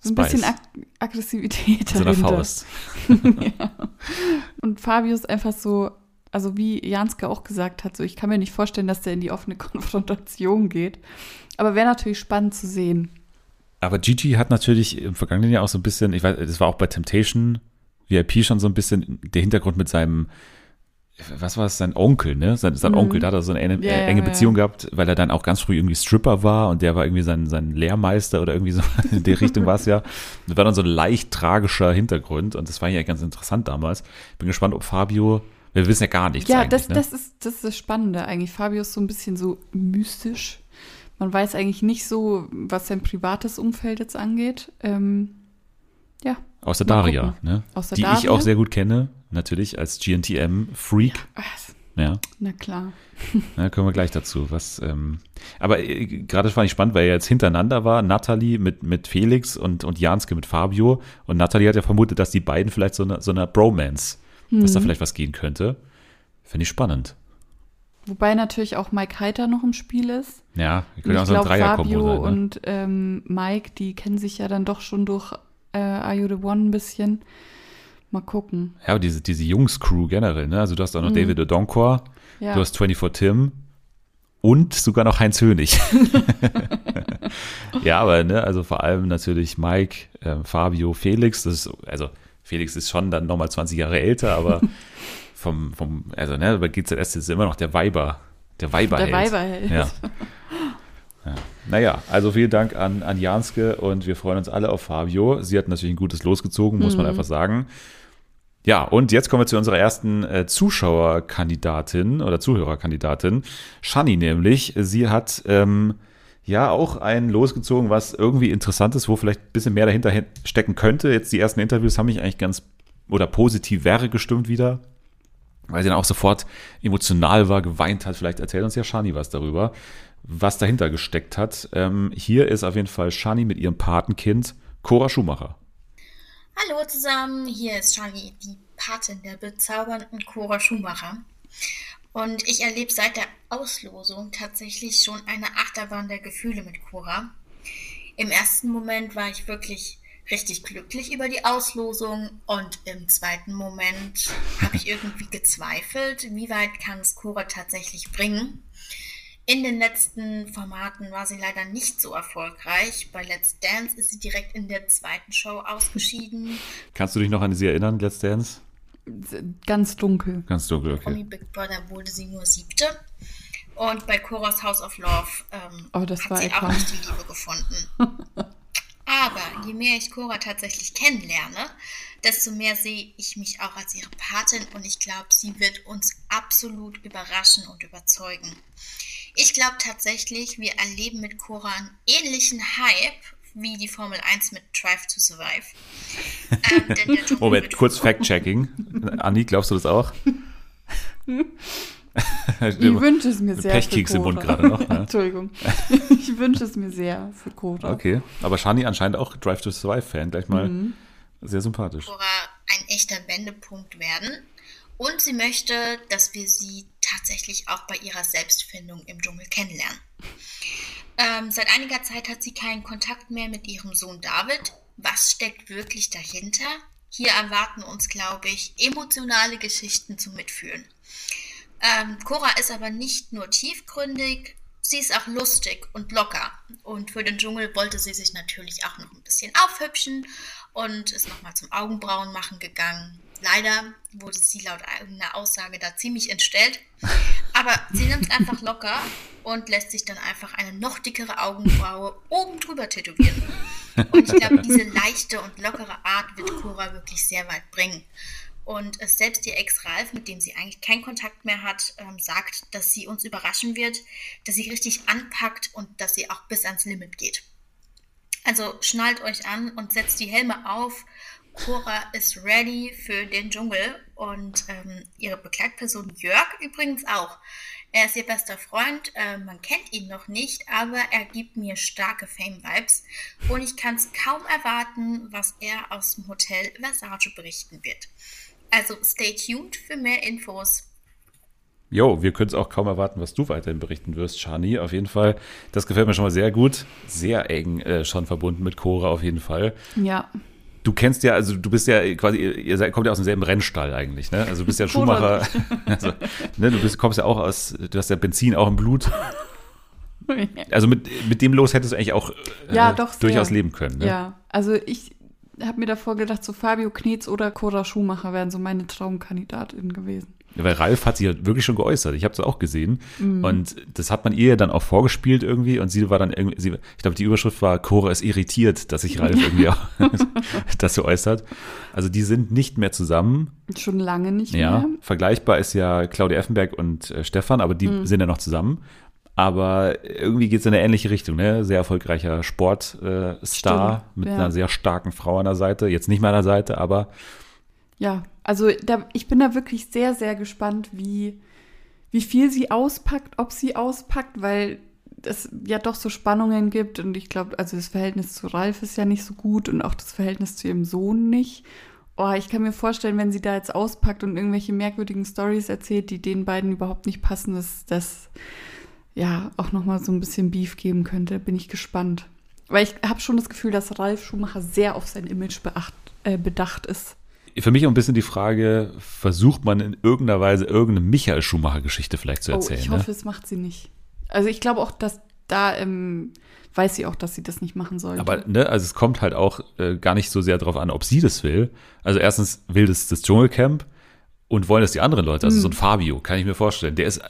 so ein Spice. bisschen Ag Aggressivität So dahinter. Faust. [laughs] Und Fabio ist einfach so, also wie Janske auch gesagt hat, so ich kann mir nicht vorstellen, dass der in die offene [laughs] Konfrontation geht. Aber wäre natürlich spannend zu sehen. Aber Gigi hat natürlich im vergangenen Jahr auch so ein bisschen, ich weiß, das war auch bei Temptation VIP schon so ein bisschen der Hintergrund mit seinem, was war es, sein Onkel, ne? Sein, sein Onkel, da hat er so eine enge, Ja, ja, enge. Beziehung gehabt, weil er dann auch ganz früh irgendwie Stripper war und der war irgendwie sein, sein Lehrmeister oder irgendwie so [laughs] in die Richtung war es ja. Das war dann so ein leicht tragischer Hintergrund und das war ja ganz interessant damals. Bin gespannt, ob Fabio, wir wissen ja gar nichts ja, das, ne? das, ist, das ist das Spannende eigentlich. Fabio ist so ein bisschen so mystisch. Man weiß eigentlich nicht so, was sein privates Umfeld jetzt angeht. Ähm, Ja. Außer Daria, ne? Außer die ich Daria? auch sehr gut kenne, natürlich als GNTM-Freak. Ach, Ja. Na klar. [laughs] Ja, kommen wir gleich dazu. Was, ähm, aber äh, gerade fand ich spannend, weil er jetzt hintereinander war, Natalie mit, mit Felix und, und Janske mit Fabio. Und Natalie hat ja vermutet, dass die beiden vielleicht so eine, so eine Bromance, dass Mhm. da vielleicht was gehen könnte. Finde ich spannend. Wobei natürlich auch Mike Heiter noch im Spiel ist. Ja, wir können ja auch ich so ein Dreierkombo Fabio. Ne? und ähm, Mike, die kennen sich ja dann doch schon durch äh, Are You the One ein bisschen. Mal gucken. Ja, aber diese, diese Jungs-Crew generell, ne? Also du hast auch noch David Odonkor, Mhm. Ja. du hast 24 Tim und sogar noch Heinz Hönig. [laughs] ja, aber ne, also vor allem natürlich Mike, ähm, Fabio, Felix, das ist, also Felix ist schon dann nochmal 20 Jahre älter, aber [laughs] vom, vom, also ne, bei GZS ist immer noch der Weiber, der Weiberheld. Der Weiberheld. Ja. [laughs] Ja. Naja, also vielen Dank an, an Janske und wir freuen uns alle auf Fabio. Sie hat natürlich ein gutes Los gezogen, muss man einfach sagen. Ja, und jetzt kommen wir zu unserer ersten äh, Zuschauerkandidatin oder Zuhörerkandidatin, Shani nämlich. Sie hat ähm, ja auch ein Los gezogen, was irgendwie interessant ist, wo vielleicht ein bisschen mehr dahinter hin- stecken könnte. Jetzt die ersten Interviews haben mich eigentlich ganz oder positiv wäre gestimmt wieder, weil sie dann auch sofort emotional war, geweint hat. Vielleicht erzählt uns ja Shani was darüber, was dahinter gesteckt hat. Ähm, hier ist auf jeden Fall Shani mit ihrem Patenkind Cora Schumacher. Hallo zusammen, hier ist Charlie, die Patin der bezaubernden Cora Schumacher. Und ich erlebe seit der Auslosung tatsächlich schon eine Achterbahn der Gefühle mit Cora. Im ersten Moment war ich wirklich richtig glücklich über die Auslosung und im zweiten Moment habe ich irgendwie gezweifelt, wie weit kann es Cora tatsächlich bringen. In den letzten Formaten war sie leider nicht so erfolgreich. Bei Let's Dance ist sie direkt in der zweiten Show ausgeschieden. Kannst du dich noch an sie erinnern, Let's Dance? Ganz dunkel. Ganz dunkel, Promi okay. Big Brother wurde sie nur siebte. Und bei Cora's House of Love ähm, Oh, das hat war sie auch nicht die Liebe gefunden. [laughs] Aber je mehr ich Cora tatsächlich kennenlerne, desto mehr sehe ich mich auch als ihre Patin und ich glaube, sie wird uns absolut überraschen und überzeugen. Ich glaube tatsächlich, wir erleben mit Cora einen ähnlichen Hype wie die Formel 1 mit Drive to Survive. [laughs] Ähm, Moment, kurz Fact-Checking. Anni, glaubst du das auch? Ich wünsche es mir sehr Pechkeks für im. Mund gerade noch, ne? [laughs] Entschuldigung. Ich wünsche es mir sehr für Cora. Okay, aber Shani anscheinend auch Drive to Survive-Fan. Gleich mal Mhm. Sehr sympathisch. Cora ein echter Wendepunkt werden. Und sie möchte, dass wir sie tatsächlich auch bei ihrer Selbstfindung im Dschungel kennenlernen. Ähm, seit einiger Zeit hat sie keinen Kontakt mehr mit ihrem Sohn David. Was steckt wirklich dahinter? Hier erwarten uns, glaube ich, emotionale Geschichten zum Mitfühlen. Ähm, Cora ist aber nicht nur tiefgründig, sie ist auch lustig und locker. Und für den Dschungel wollte sie sich natürlich auch noch ein bisschen aufhübschen und ist nochmal zum Augenbrauen machen gegangen. Leider wurde sie laut eigener Aussage da ziemlich entstellt. Aber sie nimmt es einfach locker und lässt sich dann einfach eine noch dickere Augenbraue oben drüber tätowieren. Und ich glaube, diese leichte und lockere Art wird Cora wirklich sehr weit bringen. Und selbst ihr Ex Ralf, mit dem sie eigentlich keinen Kontakt mehr hat, ähm, sagt, dass sie uns überraschen wird, dass sie richtig anpackt und dass sie auch bis ans Limit geht. Also schnallt euch an und setzt die Helme auf. Cora ist ready für den Dschungel und ähm, ihre Begleitperson Jörg übrigens auch. Er ist ihr bester Freund, äh, man kennt ihn noch nicht, aber er gibt mir starke Fame-Vibes und ich kann es kaum erwarten, was er aus dem Hotel Versace berichten wird. Also stay tuned für mehr Infos. Jo, wir können es auch kaum erwarten, was du weiterhin berichten wirst, Shani. Auf jeden Fall, das gefällt mir schon mal sehr gut. Sehr eng äh, schon verbunden mit Cora auf jeden Fall. Ja. Du kennst ja, also du bist ja quasi, ihr seid, kommt ja aus demselben Rennstall eigentlich, ne? Also du bist ja [laughs] Schumacher. [laughs] Also, ne, du bist, kommst ja auch aus, du hast ja Benzin auch im Blut. [laughs] Also mit, mit dem Los hättest du eigentlich auch äh, Ja, doch, durchaus leben können. Ne? Ja, also ich habe mir davor gedacht, so Fabio Knetz oder Cora Schumacher wären so meine Traumkandidatinnen gewesen. Weil Ralf hat sich ja wirklich schon geäußert. Ich habe es auch gesehen. Mhm. Und das hat man ihr dann auch vorgespielt irgendwie. Und sie war dann irgendwie, sie, ich glaube, die Überschrift war, Cora ist irritiert, dass sich Ralf irgendwie auch [laughs] das so äußert. Also die sind nicht mehr zusammen. Schon lange nicht Ja. mehr. Vergleichbar ist ja Claudia Effenberg und äh, Stefan, aber die Mhm. sind ja noch zusammen. Aber irgendwie geht es in eine ähnliche Richtung, ne? Sehr erfolgreicher Sportstar äh, mit ja. einer sehr starken Frau an der Seite. Jetzt nicht mehr an der Seite, aber Ja, also da, ich bin da wirklich sehr, sehr gespannt, wie, wie viel sie auspackt, ob sie auspackt, weil es ja doch so Spannungen gibt und ich glaube, also das Verhältnis zu Ralf ist ja nicht so gut und auch das Verhältnis zu ihrem Sohn nicht. Oh, ich kann mir vorstellen, wenn sie da jetzt auspackt und irgendwelche merkwürdigen Stories erzählt, die den beiden überhaupt nicht passen, dass das ja auch nochmal so ein bisschen Beef geben könnte. Bin ich gespannt. Weil ich habe schon das Gefühl, dass Ralf Schumacher sehr auf sein Image beacht, äh, bedacht ist. Für mich auch ein bisschen die Frage, versucht man in irgendeiner Weise irgendeine Michael Schumacher-Geschichte vielleicht zu Oh, erzählen? ich ne? hoffe, es macht sie nicht. Also ich glaube auch, dass da ähm, weiß sie auch, dass sie das nicht machen sollte. Aber ne, also es kommt halt auch äh, gar nicht so sehr darauf an, ob sie das will. Also erstens will das das Dschungelcamp und wollen das die anderen Leute. Also so ein Fabio, kann ich mir vorstellen. Der ist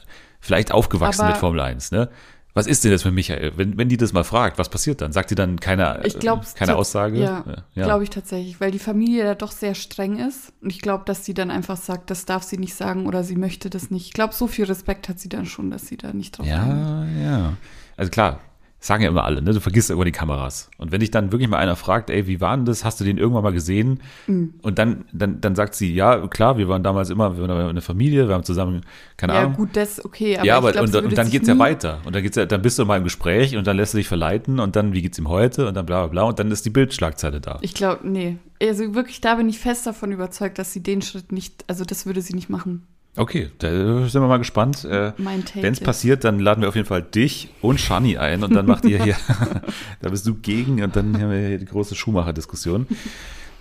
vielleicht aufgewachsen Hm. Aber- mit Formel 1, ne? Was ist denn das mit Michael? Wenn, wenn die das mal fragt, was passiert dann? Sagt sie dann keine, ich glaube, äh, keine Aussage? Ja, ja. glaube ich tatsächlich, weil die Familie da doch sehr streng ist und ich glaube, dass sie dann einfach sagt, das darf sie nicht sagen oder sie möchte das nicht. Ich glaube, so viel Respekt hat sie dann schon, dass sie da nicht drauf eingeht. Ja, ja. Also klar, sagen ja immer alle, ne? Du vergisst irgendwann die Kameras. Und wenn dich dann wirklich mal einer fragt, ey, wie war denn das? Hast du den irgendwann mal gesehen? Mhm. Und dann, dann, dann sagt sie, ja, klar, wir waren damals immer, wir waren eine Familie, wir haben zusammen, keine Ja, Ahnung. gut, das okay, aber ja, ich aber glaub, und, und dann sich geht's ja weiter. Und dann geht's ja, dann bist du mal im Gespräch und dann lässt du dich verleiten und dann, wie geht's ihm heute? Und dann bla bla bla und dann ist die Bildschlagzeile da. Ich glaube, nee. Also wirklich, da bin ich fest davon überzeugt, dass sie den Schritt nicht, also das würde sie nicht machen. Okay, da sind wir mal gespannt. Äh, Wenn es passiert, dann laden wir auf jeden Fall dich und Shani ein und dann macht ihr hier, [laughs] [laughs] da bist du gegen und dann haben wir hier die große Schumacher-Diskussion.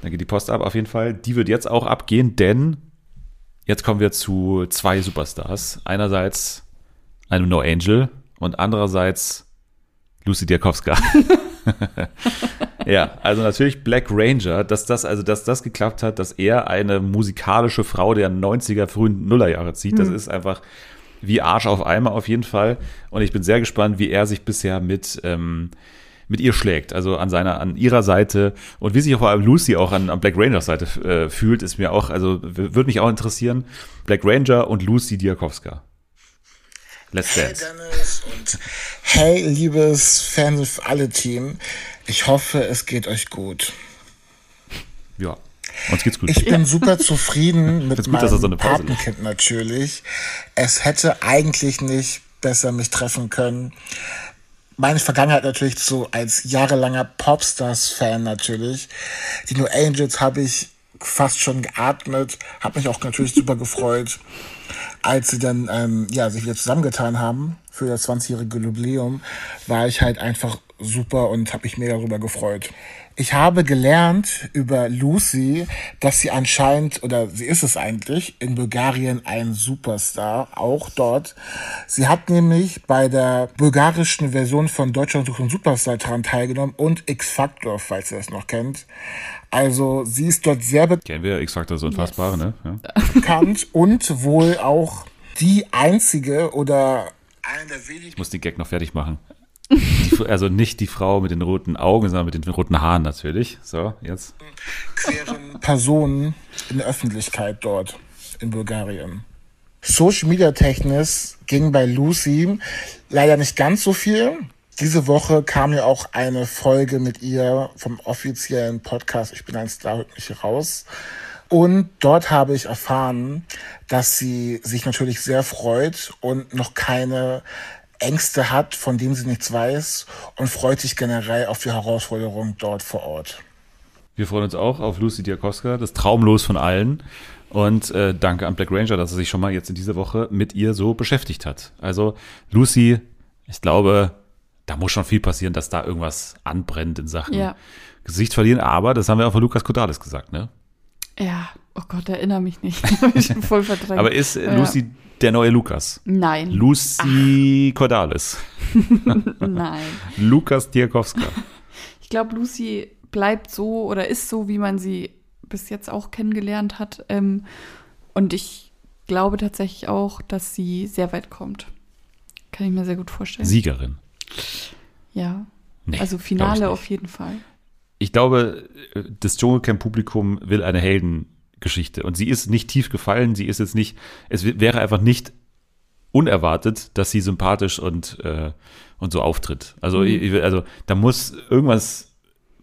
Dann geht die Post ab auf jeden Fall. Die wird jetzt auch abgehen, denn jetzt kommen wir zu zwei Superstars. Einerseits einem No Angel und andererseits Lucy Diakowska. [laughs] [laughs] ja, also natürlich Black Ranger, dass das, also dass das geklappt hat, dass er eine musikalische Frau der 90er, frühen Nullerjahre zieht, das ist einfach wie Arsch auf Eimer auf jeden Fall. Und ich bin sehr gespannt, wie er sich bisher mit, ähm, mit ihr schlägt, also an seiner, an ihrer Seite und wie sich auch vor allem Lucy auch an, an Black Rangers Seite äh, fühlt, ist mir auch, also würde mich auch interessieren. Black Ranger und Lucy Diakowska. Let's Hey dance. Dennis und hey liebes Fernsehen für alle Team. Ich hoffe, es geht euch gut. Ja, uns geht's gut. Ich bin super zufrieden [laughs] mit gut, so meinem lässt. Patenkind natürlich. Es hätte eigentlich nicht besser mich treffen können. Meine Vergangenheit natürlich so als jahrelanger Popstars-Fan natürlich. Die New Angels habe ich fast schon geatmet, habe mich auch natürlich super gefreut, als sie dann ähm, ja sich wieder zusammengetan haben für das 20-jährige Jubiläum, war ich halt einfach super und habe mich mega darüber gefreut. Ich habe gelernt über Lucy, dass sie anscheinend, oder sie ist es eigentlich, in Bulgarien ein Superstar, auch dort. Sie hat nämlich bei der bulgarischen Version von Deutschland sucht einen Superstar daran teilgenommen und X-Factor, falls ihr das noch kennt. Also sie ist dort sehr Kennen wir X-Factor so unfassbare, ne? Ja. [laughs] bekannt und wohl auch die einzige oder eine der wenigen Ich muss den Gag noch fertig machen. Also nicht die Frau mit den roten Augen, sondern mit den roten Haaren natürlich. So, jetzt. queeren Personen in der Öffentlichkeit dort in Bulgarien. Social Media technisch ging bei Lucy leider nicht ganz so viel. Diese Woche kam ja auch eine Folge mit ihr vom offiziellen Podcast Ich bin ein Star, hört mich raus. Und dort habe ich erfahren, dass sie sich natürlich sehr freut und noch keine Ängste hat, von denen sie nichts weiß und freut sich generell auf die Herausforderung dort vor Ort. Wir freuen uns auch auf Lucy Diakowska, das Traumlos von allen. Und äh, danke an Black Ranger, dass er sich schon mal jetzt in dieser Woche mit ihr so beschäftigt hat. Also Lucy, ich glaube, da muss schon viel passieren, dass da irgendwas anbrennt in Sachen Ja. Gesicht verlieren. Aber das haben wir auch von Lukas Kodalis gesagt, ne? Ja, oh Gott, erinnere mich nicht. [laughs] Ich schon voll verdrängt. Aber ist Ja. Lucy der neue Lukas? Nein. Lucy Cordalis. [laughs] Nein. Lukas Diakowska. Ich glaube, Lucy bleibt so oder ist so, wie man sie bis jetzt auch kennengelernt hat. Ähm, und ich glaube tatsächlich auch, dass sie sehr weit kommt. Kann ich mir sehr gut vorstellen. Siegerin. ja. Nee, also Finale auf jeden Fall. Ich glaube, das Dschungelcamp-Publikum will eine Heldengeschichte. Und sie ist nicht tief gefallen, sie ist jetzt nicht, es wäre einfach nicht unerwartet, dass sie sympathisch und, äh, und so auftritt. Also, Mhm. also da muss irgendwas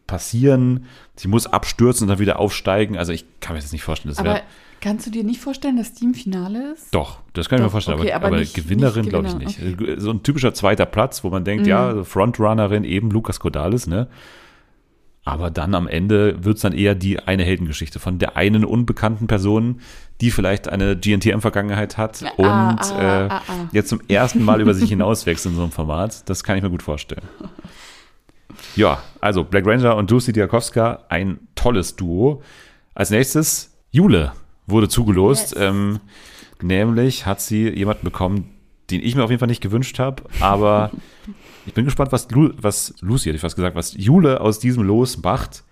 passieren, sie muss abstürzen und dann wieder aufsteigen. Also ich kann mir das nicht vorstellen. Das Aber kannst du dir nicht vorstellen, dass die im Finale ist? doch, das kann ich mir Doch, vorstellen, okay, aber, aber nicht- Gewinnerin glaube ich nicht. So ein typischer zweiter Platz, wo man denkt, Mhm. ja, Frontrunnerin eben Lukas Kodalis, ne? Aber dann am Ende wird es dann eher die eine Heldengeschichte von der einen unbekannten Person, die vielleicht eine GNTM-Vergangenheit hat Ah, und ah, äh, ah, ah. jetzt zum ersten Mal über sich [laughs] hinauswächst in so einem Format. Das kann ich mir gut vorstellen. Ja, also Black Ranger und Lucy Diakowska, ein tolles Duo. Als nächstes, Jule wurde zugelost. Yes. Ähm, nämlich hat sie jemanden bekommen, den ich mir auf jeden Fall nicht gewünscht habe, aber [laughs] ich bin gespannt, was, Lu was Lucy, hätte ich fast gesagt, was Jule aus diesem Los macht.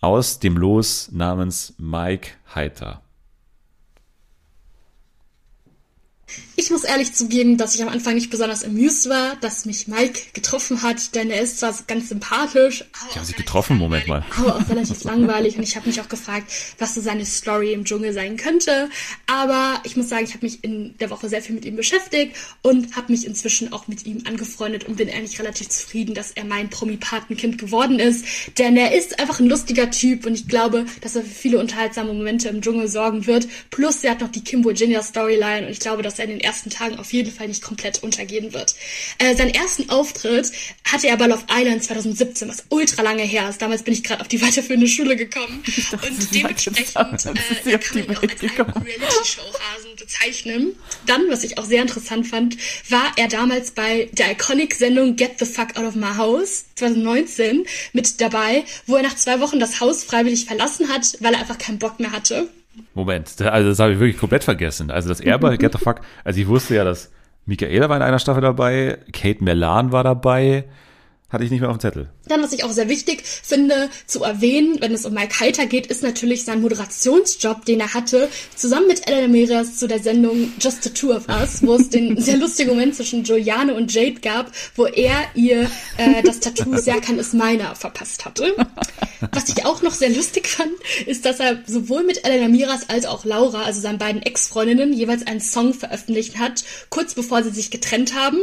Aus dem Los namens Mike Heiter. Ich muss ehrlich zugeben, dass ich am Anfang nicht besonders amused war, dass mich Mike getroffen hat, denn er ist zwar ganz sympathisch, aber auch sich relativ getroffen, Moment langweilig- mal. [laughs] Aber auch relativ langweilig und ich habe mich auch gefragt, was so seine Story im Dschungel sein könnte. Aber ich muss sagen, ich habe mich in der Woche sehr viel mit ihm beschäftigt und habe mich inzwischen auch mit ihm angefreundet und bin eigentlich relativ zufrieden, dass er mein Promi-Patenkind geworden ist. Denn er ist einfach ein lustiger Typ und ich glaube, dass er für viele unterhaltsame Momente im Dschungel sorgen wird. Plus er hat noch die Kim Virginia Storyline und ich glaube, dass er in den ersten Tagen auf jeden Fall nicht komplett untergehen wird. Äh, seinen ersten Auftritt hatte er bei Love Island 2017, was ultra lange her ist. Damals bin ich gerade auf die weiterführende Schule gekommen. [laughs] dachte, und dementsprechend äh, auf kann man ihn auch als Reality-Show-Hasen bezeichnen. Dann, was ich auch sehr interessant fand, war er damals bei der Iconic-Sendung Get the Fuck Out of My House 2019 mit dabei, wo er nach zwei Wochen das Haus freiwillig verlassen hat, weil er einfach keinen Bock mehr hatte. Moment, also das habe ich wirklich komplett vergessen. Also das er bei Get the Fuck, also ich wusste ja, dass Michaela war in einer Staffel dabei, Kate Melan war dabei, hatte ich nicht mehr auf dem Zettel. Dann, was ich auch sehr wichtig finde zu erwähnen, wenn es um Mike Heiter geht, ist natürlich sein Moderationsjob, den er hatte, zusammen mit Ellen Ramirez zu der Sendung Just the Two of Us, wo es den [laughs] sehr lustigen Moment zwischen Juliane und Jade gab, wo er ihr äh, das Tattoo [laughs] Serkan ist meiner verpasst hatte. Was ich auch noch sehr lustig fand, ist, dass er sowohl mit Ellen Ramirez als auch Laura, also seinen beiden Ex-Freundinnen, jeweils einen Song veröffentlicht hat, kurz bevor sie sich getrennt haben.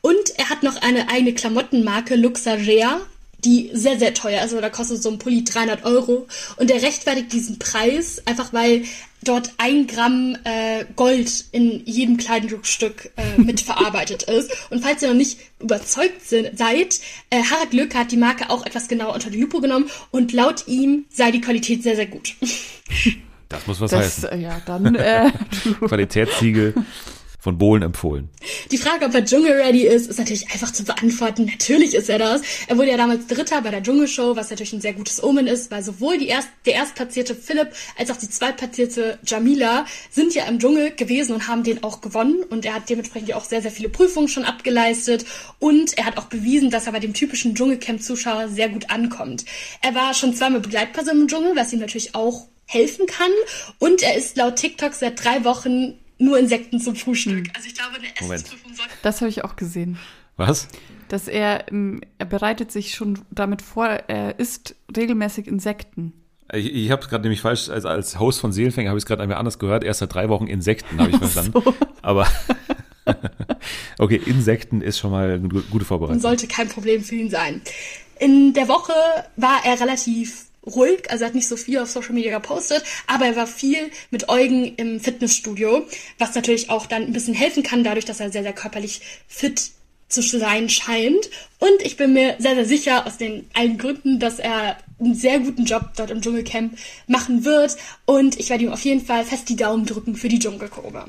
Und er hat noch eine eigene Klamottenmarke, Luxagea, die sehr, sehr teuer ist. Also da kostet so ein Pulli 300 Euro. Und er rechtfertigt diesen Preis einfach, weil dort ein Gramm äh, Gold in jedem Kleidungsstück äh, mitverarbeitet [laughs] ist. Und falls ihr noch nicht überzeugt sind, seid, äh, Harald Lücke hat die Marke auch etwas genauer unter die Lupe genommen und laut ihm sei die Qualität sehr, sehr gut. Das muss was Das, heißen. äh, ja, dann, äh, [laughs] Qualitätssiegel von Bohlen empfohlen. Die Frage, ob er Dschungel-ready ist, ist natürlich einfach zu beantworten. Natürlich ist er das. Er wurde ja damals Dritter bei der Dschungelshow, was natürlich ein sehr gutes Omen ist, weil sowohl die erst, der erstplatzierte Philipp als auch die zweitplatzierte Jamila sind ja im Dschungel gewesen und haben den auch gewonnen. Und er hat dementsprechend ja auch sehr, sehr viele Prüfungen schon abgeleistet. Und er hat auch bewiesen, dass er bei dem typischen Dschungelcamp-Zuschauer sehr gut ankommt. Er war schon zweimal Begleitperson im Dschungel, was ihm natürlich auch helfen kann. Und er ist laut TikTok seit drei Wochen nur Insekten zum Frühstück. Also ich glaube, eine. Essensprüfung sollte das habe ich auch gesehen. Was? Dass er, ähm, er bereitet sich schon damit vor, er isst regelmäßig Insekten. Ich, ich habe es gerade nämlich falsch, als, als Host von Seelenfänger habe ich es gerade einmal anders gehört. Erst seit drei Wochen Insekten, habe ich verstanden. Aber [laughs] okay, Insekten ist schon mal eine gu- gute und Vorbereitung. sollte kein Problem für ihn sein. In der Woche war er relativ ruhig, also er hat nicht so viel auf Social Media gepostet, aber er war viel mit Eugen im Fitnessstudio, was natürlich auch dann ein bisschen helfen kann, dadurch, dass er sehr, sehr körperlich fit zu sein scheint. Und ich bin mir sehr, sehr sicher aus den allen Gründen, dass er einen sehr guten Job dort im Dschungelcamp machen wird. Und ich werde ihm auf jeden Fall fest die Daumen drücken für die Dschungelkurve.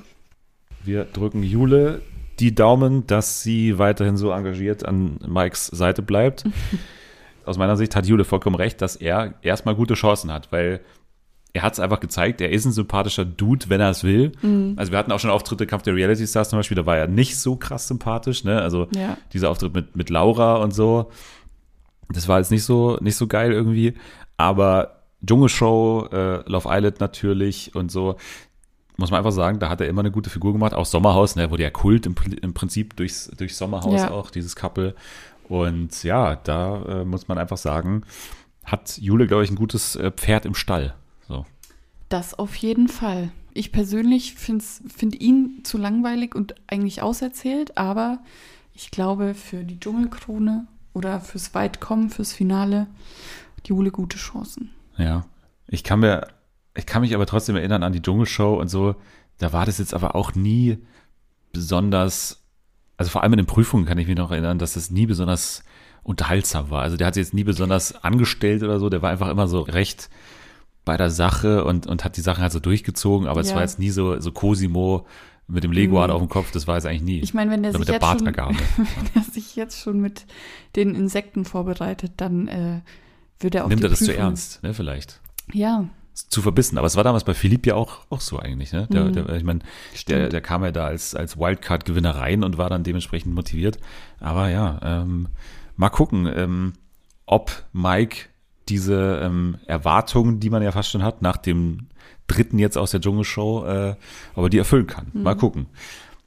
Wir drücken Jule die Daumen, dass sie weiterhin so engagiert an Mikes Seite bleibt. [laughs] Aus meiner Sicht hat Jule vollkommen recht, dass er erstmal gute Chancen hat, weil er hat es einfach gezeigt, er ist ein sympathischer Dude, wenn er es will. Also wir hatten auch schon Auftritte, Kampf der Reality Stars zum Beispiel, da war er nicht so krass sympathisch, ne? Also Ja. dieser Auftritt mit, mit Laura und so, das war jetzt nicht so, nicht so geil irgendwie. Aber Dschungelshow, äh, Love Island natürlich und so, muss man einfach sagen, da hat er immer eine gute Figur gemacht. Auch Sommerhaus, ne, wurde ja Kult im, im Prinzip durchs, durch Sommerhaus Ja. auch, dieses Couple. Und ja, da äh, muss man einfach sagen, hat Jule, glaube ich, ein gutes äh, Pferd im Stall. So. Das auf jeden Fall. Ich persönlich finde find ihn zu langweilig und eigentlich auserzählt, aber ich glaube, für die Dschungelkrone oder fürs Weitkommen, fürs Finale, hat Jule gute Chancen. Ja. Ich kann mir, ich kann mich aber trotzdem erinnern an die Dschungelshow und so. Da war das jetzt aber auch nie besonders, also vor allem in den Prüfungen kann ich mich noch erinnern, dass das nie besonders unterhaltsam war. Also der hat sich jetzt nie besonders angestellt oder so. Der war einfach immer so recht bei der Sache und, und hat die Sachen halt so durchgezogen, aber es Ja. war jetzt nie so, so Cosimo mit dem Leguan auf dem Kopf, das war jetzt eigentlich nie. Ich meine, wenn der Oder sich mit der jetzt schon, [laughs] wenn er sich jetzt schon mit den Insekten vorbereitet, dann äh, wird er auch Nimmt er das zu Prüfung- ernst, ne, vielleicht. Ja, zu verbissen. Aber es war damals bei Philipp ja auch, auch so eigentlich. Ne? Der, Mhm. der, ich meine, der, der kam ja da als, als Wildcard-Gewinner rein und war dann dementsprechend motiviert. Aber ja, ähm, mal gucken, ähm, ob Mike diese ähm, Erwartungen, die man ja fast schon hat, nach dem dritten jetzt aus der Dschungelshow, äh, ob er die erfüllen kann. Mal gucken.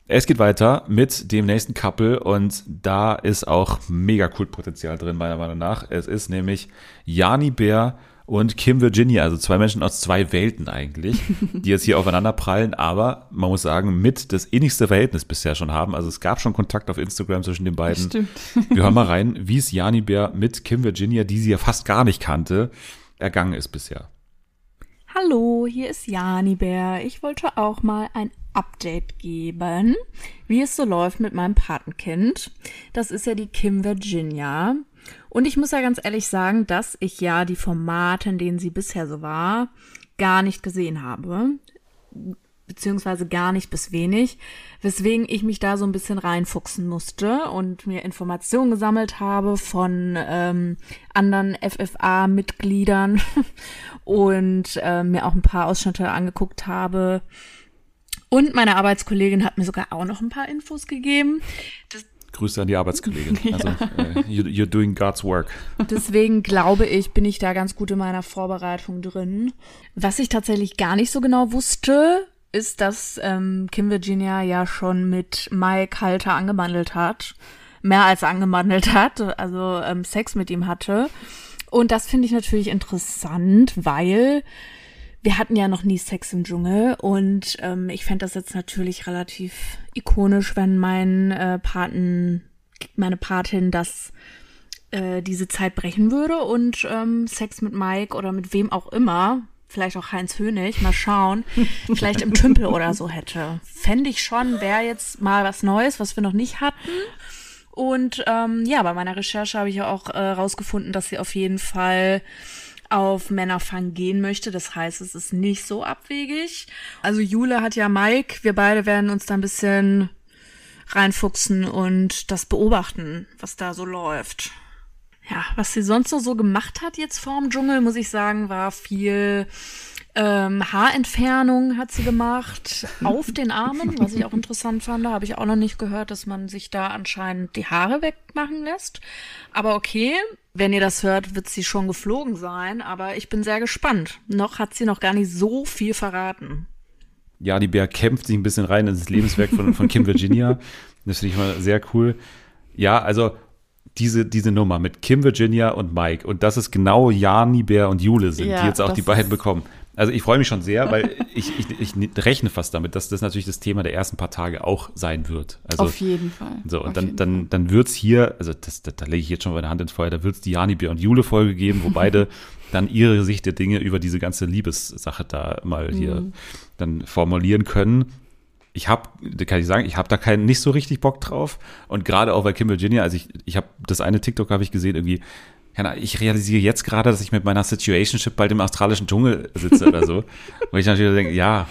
Es geht weiter mit dem nächsten Couple und da ist auch mega Kultpotenzial drin, meiner Meinung nach. Es ist nämlich Jani Bär und Kim Virginia, also zwei Menschen aus zwei Welten eigentlich, [laughs] die jetzt hier aufeinander prallen, aber man muss sagen, mit das innigste Verhältnis bisher schon haben. Also es gab schon Kontakt auf Instagram zwischen den beiden. stimmt. Wir hören mal rein, wie es Jani Bär mit Kim Virginia, die sie ja fast gar nicht kannte, ergangen ist bisher. Hallo, hier ist Jani Bär. Ich wollte auch mal ein Update geben, wie es so läuft mit meinem Patenkind. Das ist ja die Kim Virginia. Und ich muss ja ganz ehrlich sagen, dass ich ja die Formate, in denen sie bisher so war, gar nicht gesehen habe. Beziehungsweise gar nicht bis wenig. Weswegen ich mich da so ein bisschen reinfuchsen musste und mir Informationen gesammelt habe von ähm, anderen FFA-Mitgliedern [laughs] und äh, mir auch ein paar Ausschnitte angeguckt habe. Und meine Arbeitskollegin hat mir sogar auch noch ein paar Infos gegeben. Grüße an die Arbeitskollegin. [laughs] Also, äh, you, you're doing God's work. Deswegen glaube ich, bin ich da ganz gut in meiner Vorbereitung drin. Was ich tatsächlich gar nicht so genau wusste, ist, dass ähm, Kim Virginia ja schon mit Mike Halter angebandelt hat. Mehr als angebandelt hat, also ähm, Sex mit ihm hatte. Und das finde ich natürlich interessant, weil wir hatten ja noch nie Sex im Dschungel und ähm, ich fände das jetzt natürlich relativ ikonisch, wenn mein äh, Paten, meine Patin das äh, diese Zeit brechen würde und ähm, Sex mit Mike oder mit wem auch immer, vielleicht auch Heinz Hönig, mal schauen, [laughs] vielleicht im Tümpel oder so hätte. Fände ich schon, wäre jetzt mal was Neues, was wir noch nicht hatten. Und ähm, ja, bei meiner Recherche habe ich ja auch äh, rausgefunden, dass sie auf jeden Fall auf Männerfang gehen möchte. Das heißt, es ist nicht so abwegig. Also Jule hat ja Mike. Wir beide werden uns da ein bisschen reinfuchsen und das beobachten, was da so läuft. Ja, was sie sonst noch so gemacht hat jetzt vorm Dschungel, muss ich sagen, war viel ähm, Haarentfernung hat sie gemacht [laughs] auf den Armen, was ich auch interessant fand. Da habe ich auch noch nicht gehört, dass man sich da anscheinend die Haare wegmachen lässt. Aber okay, wenn ihr das hört, wird sie schon geflogen sein. Aber ich bin sehr gespannt. Noch hat sie noch gar nicht so viel verraten. Ja, die Bär kämpft sich ein bisschen rein ins Lebenswerk von, von Kim Virginia. Das finde ich mal sehr cool. Ja, also diese, diese Nummer mit Kim Virginia und Mike und dass es genau Jani Bär und Jule sind, Ja, die jetzt auch die beiden bekommen. Also ich freue mich schon sehr, weil [laughs] ich, ich, ich rechne fast damit, dass das natürlich das Thema der ersten paar Tage auch sein wird. Also auf jeden Fall. so, Auf und dann, jeden dann, dann wird's hier, also das, das, da lege ich jetzt schon meine Hand ins Feuer, da wird's die Jani-Bär und Jule-Folge geben, wo beide [laughs] dann ihre Sicht der Dinge über diese ganze Liebessache da mal hier Mhm. dann formulieren können. Ich habe, kann ich sagen, ich habe da keinen nicht so richtig Bock drauf. Und gerade auch bei Kim Virginia, also ich, ich habe das eine TikTok habe ich gesehen, irgendwie, ich realisiere jetzt gerade, dass ich mit meiner Situationship bald im australischen Dschungel sitze oder so. [laughs] Wo ich natürlich denke, ja,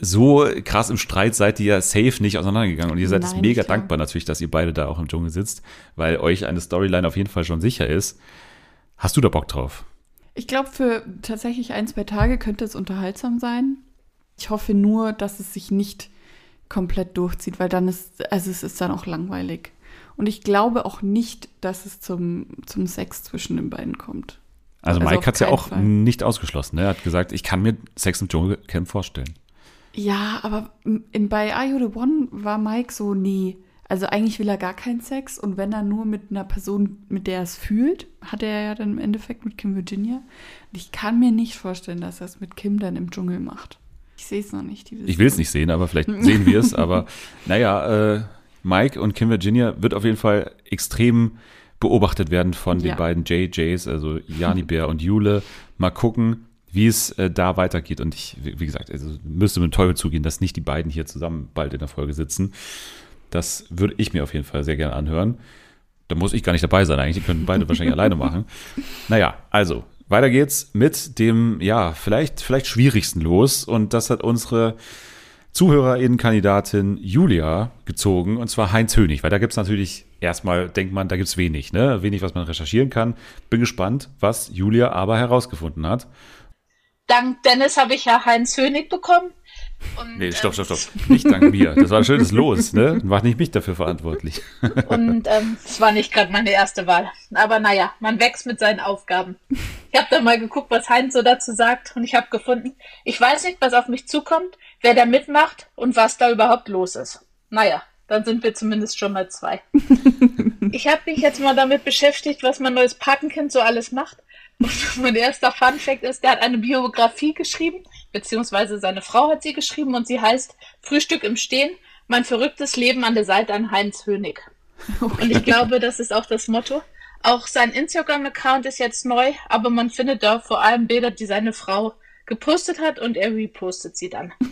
so krass im Streit seid ihr ja safe nicht auseinandergegangen. Und ihr seid es Nein, mega klar. dankbar natürlich, dass ihr beide da auch im Dschungel sitzt, weil euch eine Storyline auf jeden Fall schon sicher ist. Hast du da Bock drauf? Ich glaube, für tatsächlich ein, zwei Tage könnte es unterhaltsam sein. Ich hoffe nur, dass es sich nicht komplett durchzieht, weil dann ist, also es ist dann auch langweilig. Und ich glaube auch nicht, dass es zum, zum Sex zwischen den beiden kommt. Also, Also Mike hat es ja auch Fall. nicht ausgeschlossen. Ne? Er hat gesagt, ich kann mir Sex im Dschungelcamp vorstellen. Ja, aber in, bei Are You the One war Mike so, nee. Also eigentlich will er gar keinen Sex und wenn er nur mit einer Person, mit der er es fühlt, hat er ja dann im Endeffekt mit Kim Virginia. Und ich kann mir nicht vorstellen, dass er es mit Kim dann im Dschungel macht. Ich sehe es noch nicht. Ich will es nicht sehen, aber vielleicht [laughs] sehen wir es. Aber naja, äh, Mike und Kim Virginia wird auf jeden Fall extrem beobachtet werden von Ja. den beiden JJs, also Jani Bär und Jule. Mal gucken, wie es äh, da weitergeht. Und ich, wie wie gesagt, also müsste mit dem Teufel zugehen, dass nicht die beiden hier zusammen bald in der Folge sitzen. Das würde ich mir auf jeden Fall sehr gerne anhören. Da muss ich gar nicht dabei sein eigentlich. Die können beide wahrscheinlich alleine [laughs] machen. Naja, also, weiter geht's mit dem, ja, vielleicht, vielleicht schwierigsten Los. Und das hat unsere Zuhörerinnenkandidatin Julia gezogen, und zwar Heinz Hönig, weil da gibt's natürlich erstmal, denkt man, da gibt's wenig, ne? Wenig, was man recherchieren kann. Bin gespannt, was Julia aber herausgefunden hat. Dank Dennis habe ich ja Heinz Hönig bekommen. Und, Nee, stopp, ähm, stopp, stopp. Nicht dank mir. Das war ein schönes [laughs] Los, ne? Mach nicht mich dafür verantwortlich. [laughs] Und ähm, es war nicht gerade meine erste Wahl. Aber naja, man wächst mit seinen Aufgaben. Ich habe da mal geguckt, was Heinz so dazu sagt. Und ich habe gefunden, ich weiß nicht, was auf mich zukommt, wer da mitmacht und was da überhaupt los ist. Naja, dann sind wir zumindest schon mal zwei. [laughs] Ich habe mich jetzt mal damit beschäftigt, was mein neues Patenkind so alles macht. Und mein erster Fun-Fact ist, der hat eine Biografie geschrieben, beziehungsweise seine Frau hat sie geschrieben und sie heißt Frühstück im Stehen, mein verrücktes Leben an der Seite an Heinz Hönig. [laughs] Und ich glaube, das ist auch das Motto. Auch sein Instagram-Account ist jetzt neu, aber man findet da vor allem Bilder, die seine Frau gepostet hat und er repostet sie dann. [laughs]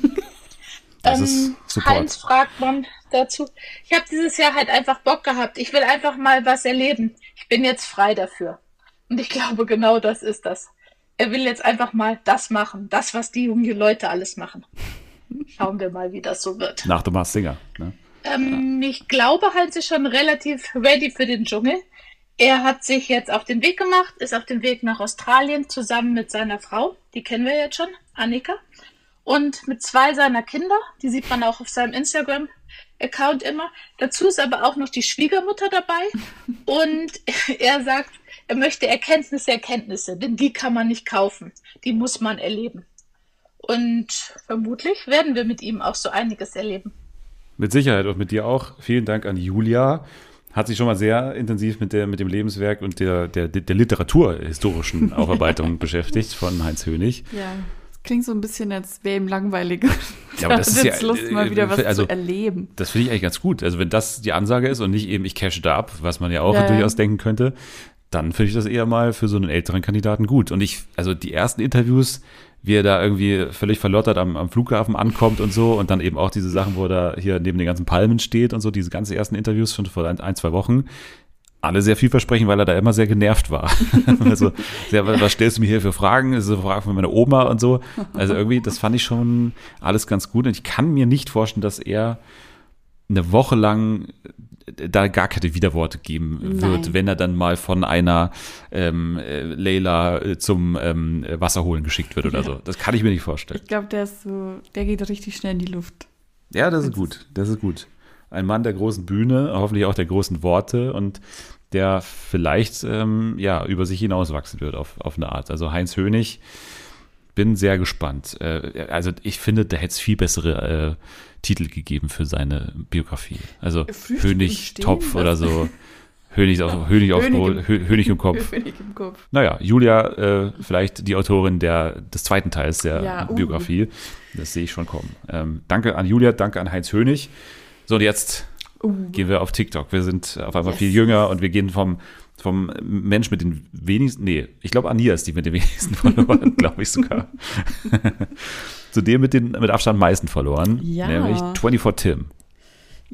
Das ist. Ähm, Heinz fragt man dazu. Ich habe dieses Jahr halt einfach Bock gehabt. Ich will einfach mal was erleben. Ich bin jetzt frei dafür. Und ich glaube, genau das ist das. Er will jetzt einfach mal das machen. Das, was die jungen Leute alles machen. Schauen wir mal, wie das so wird. Nach The Masked Singer. Ne? Ähm, ich glaube, Heinz ist schon relativ ready für den Dschungel. Er hat sich jetzt auf den Weg gemacht, ist auf dem Weg nach Australien zusammen mit seiner Frau, die kennen wir jetzt schon, Annika, und mit zwei seiner Kinder, die sieht man auch auf seinem Instagram-Account immer. Dazu ist aber auch noch die Schwiegermutter dabei [laughs] und er sagt, er möchte Erkenntnisse, Erkenntnisse, denn die kann man nicht kaufen, die muss man erleben. Und vermutlich werden wir mit ihm auch so einiges erleben. Mit Sicherheit und mit dir auch. Vielen Dank an Julia. Hat sich schon mal sehr intensiv mit, der, mit dem Lebenswerk und der, der, der literaturhistorischen [laughs] Aufarbeitung beschäftigt von Heinz Hönig. Ja. Das klingt so ein bisschen, als wäre ihm langweilig. Ja, aber [laughs] das ist ja, jetzt Lust, mal äh, wieder was also, zu erleben. Das finde ich eigentlich ganz gut. Also wenn das die Ansage ist und nicht eben ich cashe da ab, was man ja auch Ja, ja. durchaus denken könnte, dann finde ich das eher mal für so einen älteren Kandidaten gut. Und ich, also die ersten Interviews, wie er da irgendwie völlig verlottert am, am Flughafen ankommt und so und dann eben auch diese Sachen, wo er da hier neben den ganzen Palmen steht und so, diese ganzen ersten Interviews schon vor ein, ein zwei Wochen, alle sehr vielversprechend, weil er da immer sehr genervt war. [laughs] also, sehr, was stellst du mir hier für Fragen? Das ist eine Frage von meiner Oma und so. Also irgendwie, das fand ich schon alles ganz gut. Und ich kann mir nicht vorstellen, dass er eine Woche lang da gar keine Widerworte geben wird, Nein. wenn er dann mal von einer ähm, äh, Leila äh, zum ähm, äh, Wasserholen geschickt wird oder so. Das kann ich mir nicht vorstellen. Ich glaube, der ist so, der geht richtig schnell in die Luft. Ja, das ist gut. Das ist gut. Ein Mann der großen Bühne, hoffentlich auch der großen Worte und der vielleicht ähm, ja über sich hinauswachsen wird auf, auf eine Art. Also Heinz Hönig, bin sehr gespannt. Äh, also ich finde, da hätte es viel bessere äh, Titel gegeben für seine Biografie. Also Frühstück Hönig Topf oder so. Hönig, auf, Hönig, auf, Hönig im- Hö- Hönig im Kopf. König im Kopf. Naja, Julia, äh, vielleicht die Autorin der, des zweiten Teils der Ja, uh. Biografie. Das sehe ich schon kommen. Ähm, danke an Julia, danke an Heinz Hönig. So, und jetzt Uh. gehen wir auf TikTok. Wir sind auf einmal Yes. viel jünger und wir gehen vom, vom Mensch mit den wenigsten, nee, ich glaube, Ania ist die mit den wenigsten [laughs] Followern, glaube ich sogar. [laughs] Zu dem mit den mit Abstand meisten Followern, Ja. nämlich 24 Tim.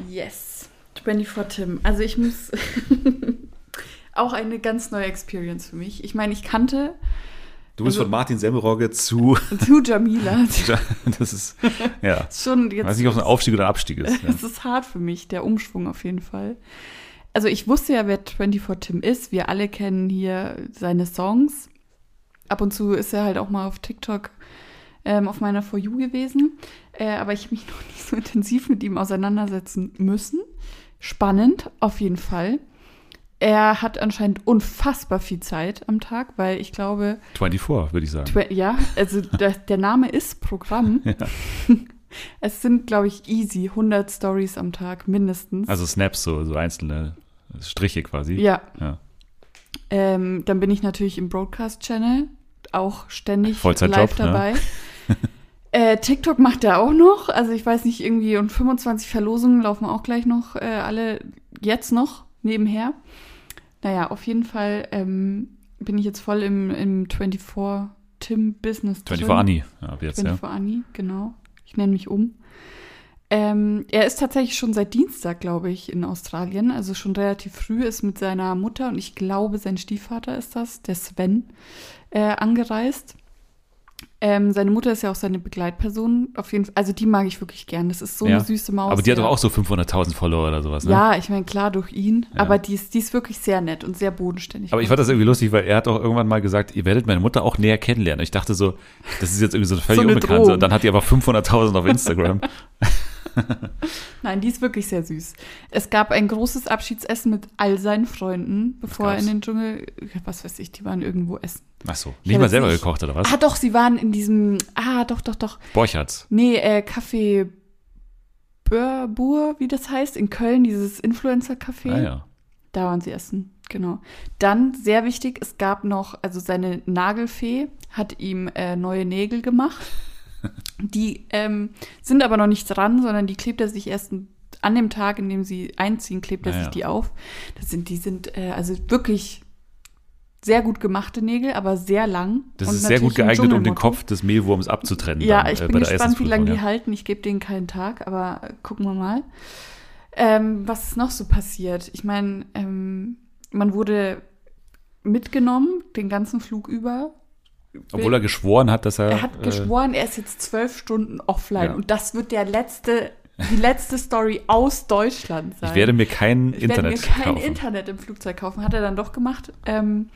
Yes. 24 Tim. Also ich muss [laughs] auch eine ganz neue Experience für mich. Ich meine, ich kannte Du bist Also- von Martin Semmelrogge zu, zu Jamila. das ist, ja, Schon jetzt. weiß nicht, ob es ein Aufstieg oder ein Abstieg ist. Ja. Es ist hart für mich, der Umschwung auf jeden Fall. Also ich wusste ja, wer 24 Tim ist. Wir alle kennen hier seine Songs. Ab und zu ist er halt auch mal auf TikTok ähm, auf meiner For You gewesen. Äh, aber ich habe mich [laughs] noch nicht so intensiv mit ihm auseinandersetzen müssen. Spannend, auf jeden Fall. Er hat anscheinend unfassbar viel Zeit am Tag, weil ich glaube, 24, würde ich sagen. Ja, also [laughs] der, der Name ist Programm. [laughs] Es sind, glaube ich, easy 100 Stories am Tag mindestens. Also Snaps, so, so einzelne Striche quasi. ja, ja. ähm, dann bin ich natürlich im Broadcast-Channel auch ständig live ne? dabei. [laughs] Äh, TikTok macht er auch noch. Also ich weiß nicht, irgendwie und 25 Verlosungen laufen auch gleich noch äh, alle jetzt noch nebenher. Naja, auf jeden Fall ähm, bin ich jetzt voll im, im 24 Tim Business 24 drin. Anni, ja, ab jetzt, ja. 24 Anni, genau. Ich nenne mich um. Ähm, er ist tatsächlich schon seit Dienstag, glaube ich, in Australien. Also schon relativ früh ist mit seiner Mutter und ich glaube, sein Stiefvater ist das, der Sven, äh, angereist. Ähm, seine Mutter ist ja auch seine Begleitperson. Auf jeden Fall, also die mag ich wirklich gern. Das ist so ja. eine süße Maus. Aber die hat doch auch so 500.000 Follower oder sowas, ne? Ja, ich meine, klar, durch ihn. Ja. Aber die ist, die ist wirklich sehr nett und sehr bodenständig. Aber ich fand das irgendwie lustig, weil er hat auch irgendwann mal gesagt, ihr werdet meine Mutter auch näher kennenlernen. Ich dachte so, das ist jetzt irgendwie so eine völlig So eine Unbekannte. Drohung. Und dann hat die aber 500.000 auf Instagram. [laughs] [laughs] Nein, die ist wirklich sehr süß. Es gab ein großes Abschiedsessen mit all seinen Freunden, bevor er in den Dschungel, was weiß ich, die waren irgendwo essen. Ach so, Ich nicht mal selber nicht- gekocht oder was? Ah, doch, sie waren in diesem, ah, doch, doch, doch. Borchards. Nee, äh, Café Börbur, wie das heißt, in Köln, dieses Influencer-Café. Ah ja. Da waren sie essen, genau. Dann, sehr wichtig, es gab noch, also seine Nagelfee hat ihm äh, neue Nägel gemacht. Die ähm, sind aber noch nicht dran, sondern die klebt er sich erst an dem Tag, in dem sie einziehen, klebt er Ah, sich die auf. Das sind, die sind äh, also wirklich sehr gut gemachte Nägel, aber sehr lang. Das Und ist sehr gut geeignet, um den. Kopf des Mehlwurms abzutrennen. Ja, dann, ich äh, bin gespannt, wie lange die ja. halten. Ich gebe denen keinen Tag, aber äh, gucken wir mal. Ähm, was ist noch so passiert? Ich meine, ähm, man wurde mitgenommen, den ganzen Flug über. Obwohl er geschworen hat, dass er. Er hat äh, geschworen, er ist jetzt zwölf Stunden offline. Ja. Und das wird der letzte, die letzte Story aus Deutschland sein. Ich werde mir kein Ich werde Internet mir kein kaufen. Internet im Flugzeug kaufen. Hat er dann doch gemacht. Ähm,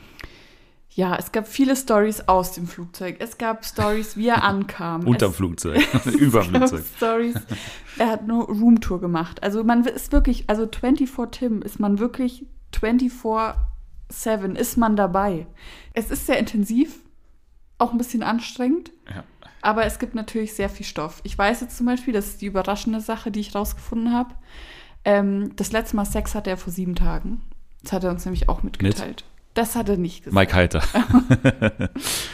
ja, es gab viele Stories aus dem Flugzeug. Es gab Stories, wie er ankam. [laughs] Unterm es, Flugzeug. [laughs] Über Flugzeug. Stories. Er hat nur Roomtour gemacht. Also man ist wirklich, also 24 Tim ist man wirklich 24-7 ist man dabei. Es ist sehr intensiv, auch ein bisschen anstrengend. Ja. Aber es gibt natürlich sehr viel Stoff. Ich weiß jetzt zum Beispiel, das ist die überraschende Sache, die ich rausgefunden habe. Ähm, das letzte Mal Sex hatte er vor sieben Tagen. Das hat er uns nämlich auch mitgeteilt. Das hat er nicht gesagt. Mike Heiter. [laughs]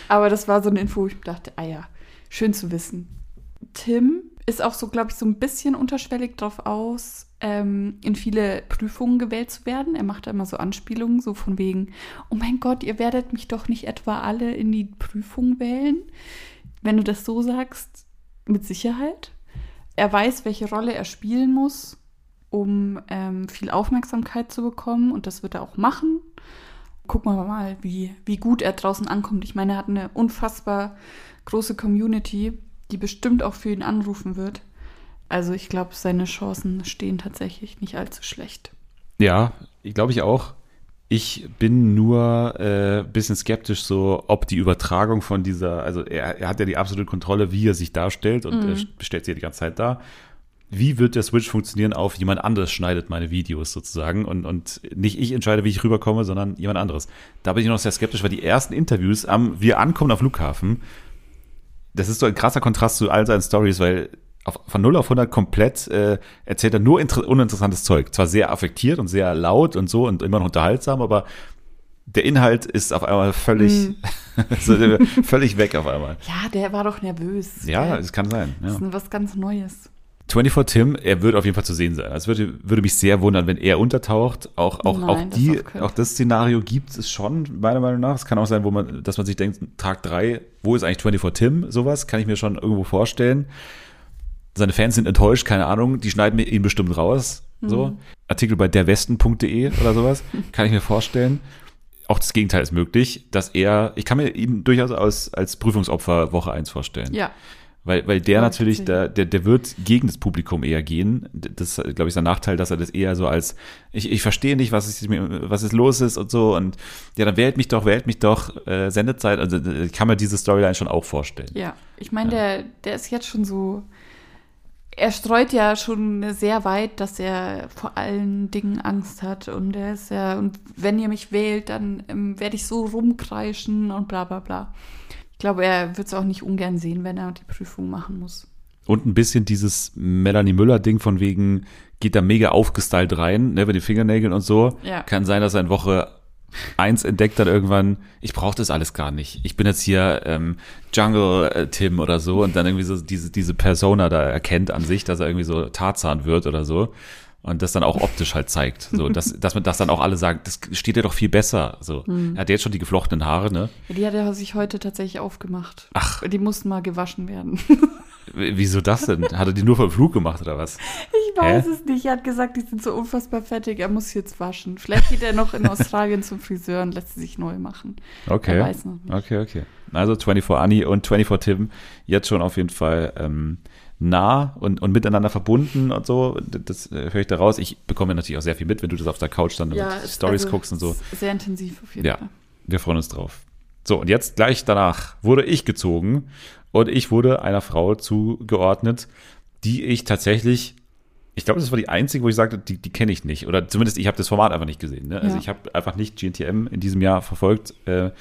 Aber das war so eine Info, wo ich dachte, ah ja, schön zu wissen. Tim ist auch so, glaube ich, so ein bisschen unterschwellig drauf aus, ähm, in viele Prüfungen gewählt zu werden. Er macht da immer so Anspielungen, so von wegen, oh mein Gott, ihr werdet mich doch nicht etwa alle in die Prüfung wählen. Wenn du das so sagst, mit Sicherheit. Er weiß, welche Rolle er spielen muss, um ähm, viel Aufmerksamkeit zu bekommen und das wird er auch machen. Gucken wir mal, wie, wie gut er draußen ankommt. Ich meine, er hat eine unfassbar große Community, die bestimmt auch für ihn anrufen wird. Also ich glaube, seine Chancen stehen tatsächlich nicht allzu schlecht. Ja, ich glaube ich auch. Ich bin nur ein äh, bisschen skeptisch, so ob die Übertragung von dieser, also er, er hat ja die absolute Kontrolle, wie er sich darstellt und Mhm. er stellt sich ja die ganze Zeit dar. Wie wird der Switch funktionieren auf jemand anderes schneidet meine Videos sozusagen und, und nicht ich entscheide, wie ich rüberkomme, sondern jemand anderes. Da bin ich noch sehr skeptisch, weil die ersten Interviews am wir ankommen auf Flughafen, das ist so ein krasser Kontrast zu all seinen Stories, weil auf, von 0 auf 100 komplett äh, erzählt er nur inter uninteressantes Zeug. Zwar sehr affektiert und sehr laut und so und immer noch unterhaltsam, aber der Inhalt ist auf einmal völlig, [laughs] so, [laughs] völlig weg auf einmal. Ja, der war doch nervös. Ja, es kann sein. Das Ja. ist was ganz Neues. 24 Tim, er wird auf jeden Fall zu sehen sein. Es würde, würde mich sehr wundern, wenn er untertaucht. Auch, auch, Nein, auch, das die, keinen auch das Szenario gibt es schon, meiner Meinung nach. Es kann auch sein, wo man, dass man sich denkt, Tag drei, wo ist eigentlich 24 Tim? Sowas kann ich mir schon irgendwo vorstellen. Seine Fans sind enttäuscht, keine Ahnung, die schneiden mir ihn bestimmt raus. So. Mhm. Artikel bei derwesten.de oder sowas, [laughs] kann ich mir vorstellen. Auch das Gegenteil ist möglich, dass er, ich kann mir ihn durchaus als, als Prüfungsopfer Woche 1 vorstellen. Ja. Weil, weil der Ja, natürlich, der, der, der wird gegen das Publikum eher gehen. Das ist, glaube ich, sein Nachteil, dass er das eher so als, ich, ich verstehe nicht, was ist, was ist los ist und so. Und ja, dann wählt mich doch, wählt mich doch, äh, Sendezeit. Also ich kann mir diese Storyline schon auch vorstellen. Ja, ich meine, der, der ist jetzt schon so. Er streut ja schon sehr weit, dass er vor allen Dingen Angst hat. Und er ist ja, und wenn ihr mich wählt, dann ähm, werde ich so rumkreischen und bla bla bla. Ich glaube, er wird es auch nicht ungern sehen, wenn er die Prüfung machen muss. Und ein bisschen dieses Melanie Müller-Ding von wegen, geht da mega aufgestylt rein, ne, mit den Fingernägeln und so. Ja. Kann sein, dass er in Woche eins entdeckt dann irgendwann, ich brauche das alles gar nicht. Ich bin jetzt hier ähm, Jungle äh, Tim oder so und dann irgendwie so diese, diese Persona da erkennt an sich, dass er irgendwie so Tarzan wird oder so. Und das dann auch optisch halt zeigt. So, dass, [laughs] dass man das dann auch alle sagen, das steht dir doch viel besser. So. Er hat jetzt schon die geflochtenen Haare, ne? Ja, die hat er sich heute tatsächlich aufgemacht. Ach. Die mussten mal gewaschen werden. Wieso das denn? Hat er die nur vom Flug gemacht oder was? [laughs] Ich weiß Hä? es nicht. Er hat gesagt, die sind so unfassbar fettig, er muss sie jetzt waschen. Vielleicht geht er noch in [laughs] Australien zum Friseur und lässt sie sich neu machen. Okay. Er weiß noch nicht. Okay, okay. Also 24 Annie und 24 Tim jetzt schon auf jeden Fall ähm, nah und, und miteinander verbunden und so. Das äh, höre ich da raus. Ich bekomme natürlich auch sehr viel mit, wenn du das auf der Couch dann Ja, mit es- Stories also, guckst und so. Sehr intensiv auf jeden Ja, Fall. wir freuen uns drauf. So, und jetzt gleich danach wurde ich gezogen und ich wurde einer Frau zugeordnet, die ich tatsächlich, ich glaube, das war die einzige, wo ich sagte, die, die kenne ich nicht. Oder zumindest ich habe das Format einfach nicht gesehen. Ne? Also Ja. ich habe einfach nicht GNTM in diesem Jahr verfolgt, äh,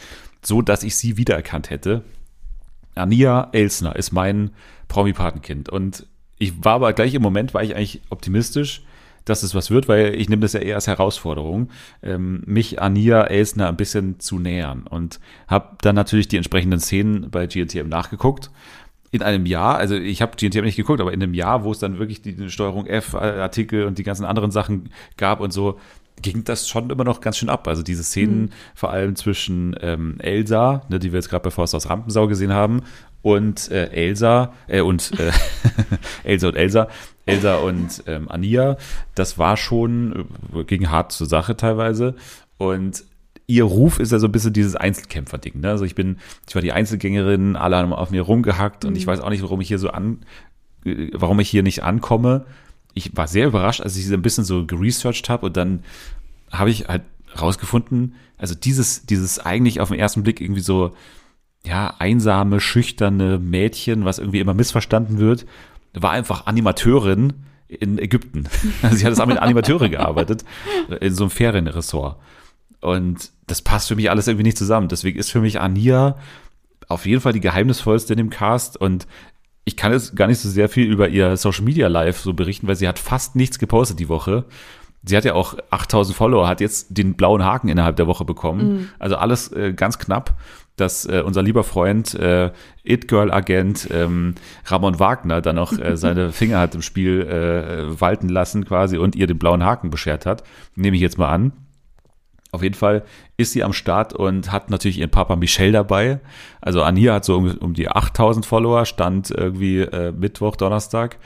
so dass ich sie wiedererkannt hätte. Ania Elsner ist mein Promi-Patenkind. Und ich war aber gleich im Moment, war ich eigentlich optimistisch, dass es was wird, weil ich nehme das ja eher als Herausforderung, ähm, mich Ania Elsner ein bisschen zu nähern. Und habe dann natürlich die entsprechenden Szenen bei GNTM nachgeguckt. In einem Jahr, also ich habe GNTM nicht geguckt, aber in einem Jahr, wo es dann wirklich die Steuerung F-Artikel und die ganzen anderen Sachen gab und so, ging das schon immer noch ganz schön ab. Also diese Szenen vor allem zwischen ähm, Elsa, ne, die wir jetzt gerade bei Forst aus Rampensau gesehen haben, und äh, Elsa, äh, und äh, [laughs] Elsa und Elsa, Elsa und ähm, Ania, das war schon, äh, ging hart zur Sache teilweise. Und ihr Ruf ist ja so ein bisschen dieses Einzelkämpfer-Ding. Ne? Also ich bin, ich war die Einzelgängerin, alle haben auf mir rumgehackt und ich weiß auch nicht, warum ich hier so an, äh, warum ich hier nicht ankomme. Ich war sehr überrascht, als ich so ein bisschen so geresearched habe und dann habe ich halt rausgefunden, also dieses, dieses eigentlich auf den ersten Blick irgendwie so, ja, einsame, schüchterne Mädchen, was irgendwie immer missverstanden wird, war einfach Animateurin in Ägypten. [laughs] Also sie hat es mit Animateure gearbeitet, in so einem Ferienressort. Und das passt für mich alles irgendwie nicht zusammen. Deswegen ist für mich Ania auf jeden Fall die geheimnisvollste in dem Cast und ich kann jetzt gar nicht so sehr viel über ihr Social Media Live so berichten, weil sie hat fast nichts gepostet die Woche. Sie hat ja auch 8000 Follower, hat jetzt den blauen Haken innerhalb der Woche bekommen. Also alles äh, ganz knapp, dass äh, unser lieber Freund, äh, It-Girl-Agent ähm, Ramon Wagner dann noch äh, [laughs] seine Finger hat im Spiel äh, walten lassen quasi und ihr den blauen Haken beschert hat. Nehme ich jetzt mal an. Auf jeden Fall ist sie am Start und hat natürlich ihren Papa Michel dabei. Also Ania hat so um, um die 8000 Follower, stand irgendwie äh, Mittwoch, Donnerstag.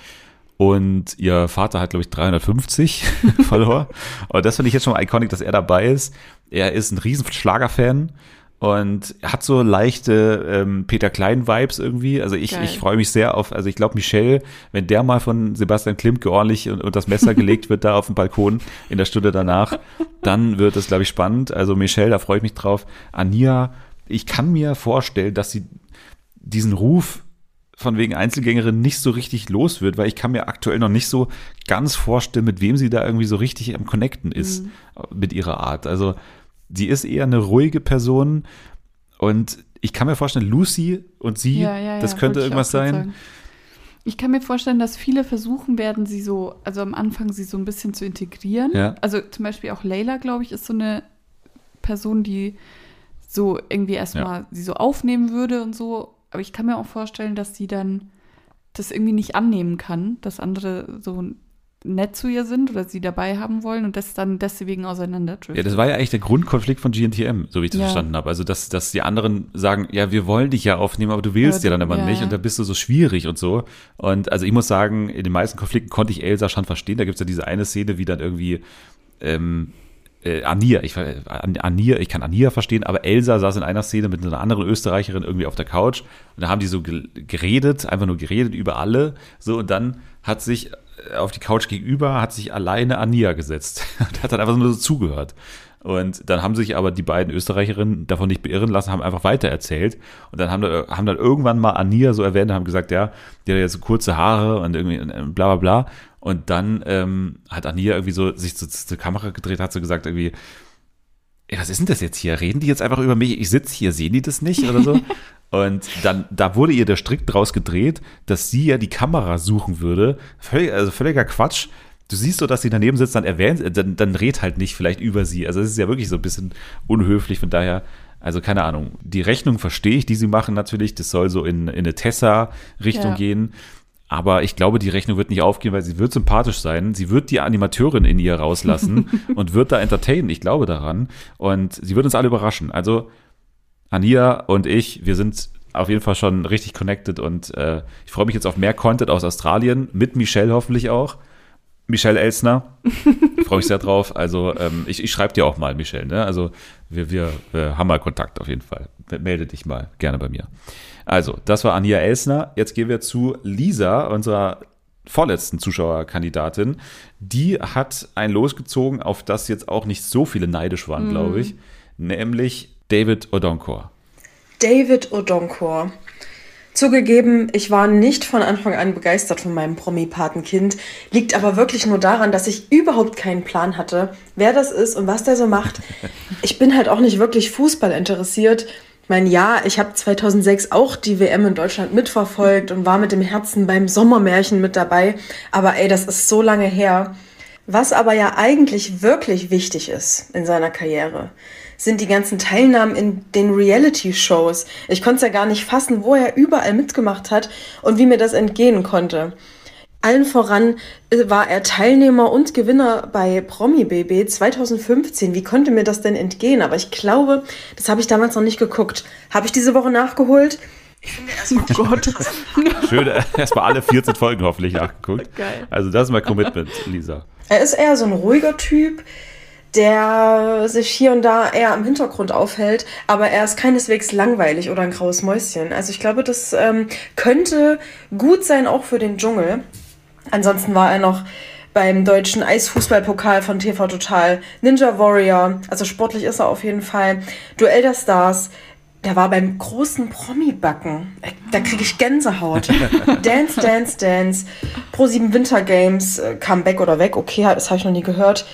Und ihr Vater hat, glaube ich, 350 [laughs] Follower. Und das finde ich jetzt schon mal iconic, dass er dabei ist. Er ist ein riesen Schlagerfan und hat so leichte ähm, Peter Klein-Vibes irgendwie. Also ich, Geil. ich freue mich sehr auf, also ich glaube, Michel, wenn der mal von Sebastian Klimke ordentlich und, und das Messer gelegt wird da auf dem Balkon in der Stunde danach, dann wird es, glaube ich, spannend. Also Michel, da freue ich mich drauf. Ania, ich kann mir vorstellen, dass sie diesen Ruf von wegen Einzelgängerin nicht so richtig los wird, weil ich kann mir aktuell noch nicht so ganz vorstellen, mit wem sie da irgendwie so richtig am Connecten ist mit ihrer Art. Also sie ist eher eine ruhige Person und ich kann mir vorstellen, Lucy und sie, Ja, ja, das ja, könnte irgendwas sein. sagen. Ich kann mir vorstellen, dass viele versuchen werden, sie so, also am Anfang sie so ein bisschen zu integrieren. Ja. Also zum Beispiel auch Layla, glaube ich, ist so eine Person, die so irgendwie erstmal sie so aufnehmen würde und so. Aber ich kann mir auch vorstellen, dass sie dann das irgendwie nicht annehmen kann, dass andere so nett zu ihr sind oder sie dabei haben wollen und das dann deswegen auseinanderdriftet. Ja, das war ja eigentlich der Grundkonflikt von GNTM, so wie ich das Ja. verstanden habe. Also, dass, dass die anderen sagen, ja, wir wollen dich ja aufnehmen, aber du wählst Aber ja dann immer ja, nicht ja. und da bist du so schwierig und so. Und also ich muss sagen, in den meisten Konflikten konnte ich Elsa schon verstehen. Da gibt's ja diese eine Szene, wie dann irgendwie ähm, äh, Ania, ich, An- Ania, ich kann Ania verstehen, aber Elsa saß in einer Szene mit einer anderen Österreicherin irgendwie auf der Couch und da haben die so ge- geredet, einfach nur geredet über alle, so und dann hat sich äh, auf die Couch gegenüber, hat sich alleine Ania gesetzt [laughs] und hat dann einfach nur so zugehört. Und dann haben sich aber die beiden Österreicherinnen davon nicht beirren lassen, haben einfach weitererzählt. Und dann haben, da- haben dann irgendwann mal Ania so erwähnt und haben gesagt, ja, die hat jetzt so kurze Haare und irgendwie äh, bla bla bla. Und dann ähm, hat Ania irgendwie so sich zu, zur Kamera gedreht, hat so gesagt irgendwie, was ist denn das jetzt hier? Reden die jetzt einfach über mich? Ich sitze hier, sehen die das nicht oder so? [laughs] Und dann, da wurde ihr der Strick draus gedreht, dass sie ja die Kamera suchen würde. Völlig, also völliger Quatsch. du siehst so, dass sie daneben sitzt, dann erwähnt, äh, dann, dann redet halt nicht vielleicht über sie. Also es ist ja wirklich so ein bisschen unhöflich, von daher, also keine Ahnung. Die Rechnung verstehe ich, die sie machen natürlich. Das soll so in, in eine Tessa-Richtung Ja. gehen. Aber ich glaube, die Rechnung wird nicht aufgehen, weil sie wird sympathisch sein. Sie wird die Animateurin in ihr rauslassen [laughs] und wird da entertainen. Ich glaube daran. Und sie wird uns alle überraschen. Also Ania und ich, wir sind auf jeden Fall schon richtig connected und äh, ich freue mich jetzt auf mehr Content aus Australien, mit Michelle hoffentlich auch. Michelle Elsner. freue mich sehr drauf. Also ähm, ich, ich schreibe dir auch mal, Michelle. Ne? Also wir, wir, wir haben mal Kontakt auf jeden Fall. Melde dich mal gerne bei mir. Also, das war Ania Elsner. Jetzt gehen wir zu Lisa, unserer vorletzten Zuschauerkandidatin. Die hat ein losgezogen, auf das jetzt auch nicht so viele neidisch waren, glaube ich. Nämlich David Odonkor. David Odonkor. Zugegeben, ich war nicht von Anfang an begeistert von meinem Promi-Patenkind, liegt aber wirklich nur daran, dass ich überhaupt keinen Plan hatte, wer das ist und was der so macht. [laughs] Ich bin halt auch nicht wirklich Fußball interessiert. Ich meine, ja, ich habe 2006 auch die WM in Deutschland mitverfolgt und war mit dem Herzen beim Sommermärchen mit dabei, aber ey, das ist so lange her. Was aber ja eigentlich wirklich wichtig ist in seiner Karriere, sind die ganzen Teilnahmen in den Reality-Shows. Ich konnte es ja gar nicht fassen, wo er überall mitgemacht hat und wie mir das entgehen konnte. Allen voran äh, war er Teilnehmer und Gewinner bei Promi BB 2015. Wie konnte mir das denn entgehen? Aber ich glaube, das habe ich damals noch nicht geguckt. Habe ich diese Woche nachgeholt? Ich finde erstmal Oh Gott. Schön, erstmal alle 14 Folgen hoffentlich [laughs] nachgeguckt. Geil. Also das ist mal Commitment, Lisa. Er ist eher so ein ruhiger Typ, der sich hier und da eher im Hintergrund aufhält, aber er ist keineswegs langweilig oder ein graues Mäuschen. Also ich glaube, das ähm, könnte gut sein auch für den Dschungel. Ansonsten war er noch beim deutschen Eisfußballpokal von TV Total, Ninja Warrior, also sportlich ist er auf jeden Fall, Duell der Stars, der war beim großen Promi-Backen. Da kriege ich Gänsehaut. [laughs] Dance, Dance, Dance. Pro7 Winter Games, äh, Comeback oder weg, okay, das habe ich noch nie gehört.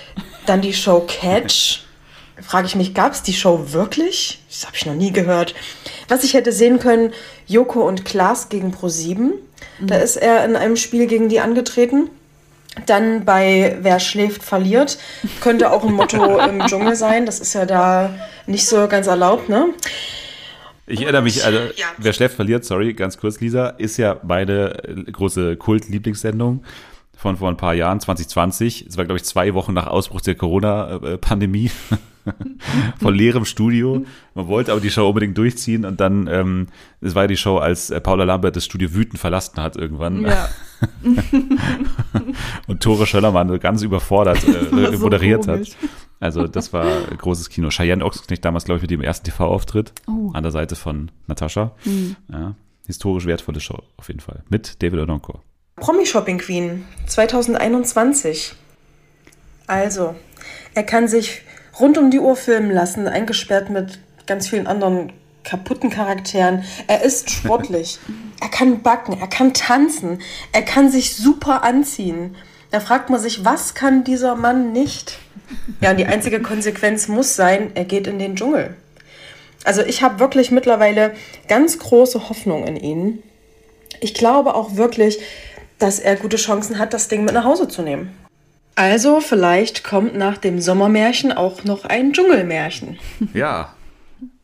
Dann die Show Catch. [laughs] Frage ich mich, gab es die Show wirklich? Das habe ich noch nie gehört. Was ich hätte sehen können, Joko und Klaas gegen Pro7. Da ist er in einem Spiel gegen die angetreten. Dann bei Wer schläft, verliert. Könnte auch ein Motto [laughs] im Dschungel sein. Das ist ja da nicht so ganz erlaubt, ne? Ich erinnere mich, also Ja. wer schläft, verliert, sorry, ganz kurz, Lisa, ist ja meine äh, große Kult-Lieblingssendung von vor ein paar Jahren, 2020. Es war, glaube ich, zwei Wochen nach Ausbruch der Corona-Pandemie. [laughs] von leerem Studio. Man wollte aber die Show unbedingt durchziehen und dann, ähm, es war ja die Show, als äh, Paula Lambert das Studio wütend verlassen hat irgendwann. Ja. [laughs] und Tore Schöllermann ganz überfordert äh, [laughs] so moderiert komisch. hat. Also das war ein großes Kino. Cheyenne Ochsenknecht damals, glaube ich, mit dem ersten TV-Auftritt Oh. an der Seite von Natascha. Ja, historisch wertvolle Show auf jeden Fall. Mit David Odonkor. Promi Shopping Queen 2021. Also, er kann sich rund um die Uhr filmen lassen, eingesperrt mit ganz vielen anderen kaputten Charakteren. Er ist sportlich. [laughs] er kann backen, er kann tanzen, er kann sich super anziehen. Da fragt man sich, was kann dieser Mann nicht? Ja, und die einzige Konsequenz muss sein, er geht in den Dschungel. Also ich habe wirklich mittlerweile ganz große Hoffnung in ihn. Ich glaube auch wirklich, dass er gute Chancen hat, das Ding mit nach Hause zu nehmen. Also vielleicht kommt nach dem Sommermärchen auch noch ein Dschungelmärchen. Ja.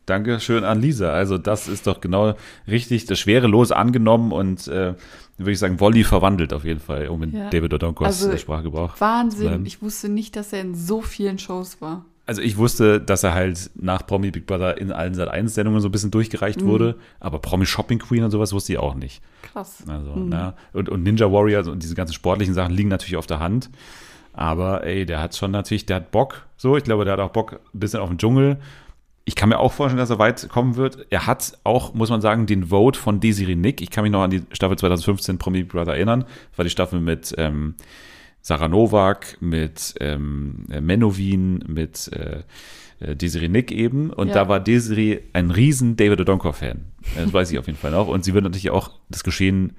Danke schön an Lisa. Also das ist doch genau richtig. Das schwere Los angenommen und äh, würde ich sagen, Wolli verwandelt auf jeden Fall, um in Ja. David Odonkors Also, Sprachgebrauch. zu Wahnsinn. Ich wusste nicht, dass er in so vielen Shows war. Also ich wusste, dass er halt nach Promi Big Brother in allen Sat 1 Sendungen so ein bisschen durchgereicht wurde, aber Promi Shopping Queen und sowas wusste ich auch nicht. Krass. Also, na, und, und Ninja Warrior und diese ganzen sportlichen Sachen liegen natürlich auf der Hand. Aber ey, der hat schon natürlich, der hat Bock. So, ich glaube, der hat auch Bock ein bisschen auf den Dschungel. Ich kann mir auch vorstellen, dass er weit kommen wird. Er hat auch, muss man sagen, den Vote von Desiree Nick. Ich kann mich noch an die Staffel 2015 Promi Big Brother erinnern. Das war die Staffel mit ähm, Sarah Novak, mit ähm, Menowin, mit äh, äh, Desiree Nick eben. Und Ja. da war Desiree ein riesen David Odonkor-Fan. Das weiß ich auf jeden Fall noch. Und sie wird natürlich auch das Geschehen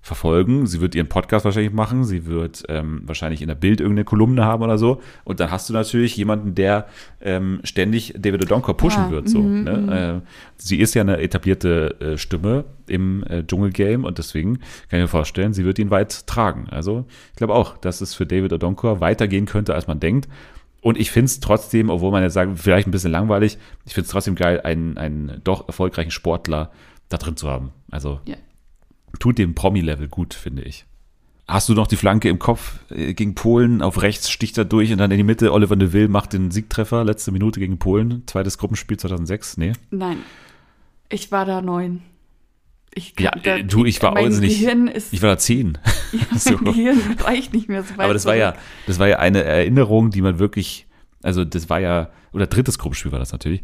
verfolgen. Sie wird ihren Podcast wahrscheinlich machen. Sie wird ähm, wahrscheinlich in der Bild irgendeine Kolumne haben oder so. Und dann hast du natürlich jemanden, der ähm, ständig David Odonkor pushen Ja, wird. So, mhm, ne? äh, sie ist ja eine etablierte äh, Stimme im äh, Dschungelgame und deswegen kann ich mir vorstellen, sie wird ihn weit tragen. Also ich glaube auch, dass es für David Odonkor weitergehen könnte, als man denkt. Und ich finde es trotzdem, obwohl man jetzt sagt, vielleicht ein bisschen langweilig, ich finde es trotzdem geil, einen, einen doch erfolgreichen Sportler da drin zu haben. Also Ja. Tut dem Promi-Level gut, finde ich. Hast du noch die Flanke im Kopf äh, gegen Polen? Auf rechts sticht er durch und dann in die Mitte. Oliver Neville macht den Siegtreffer, letzte Minute gegen Polen. Zweites Gruppenspiel 2006. Nee. Nein. Ich war da neun. Ich Ja, da- äh, du, ich war also nicht. Ich war da zehn. [laughs] ja, [laughs] so. mein Gehirn reicht nicht mehr so weit Aber das war ja, zurück. das war ja eine Erinnerung, die man wirklich, also das war ja, oder drittes Gruppenspiel war das natürlich.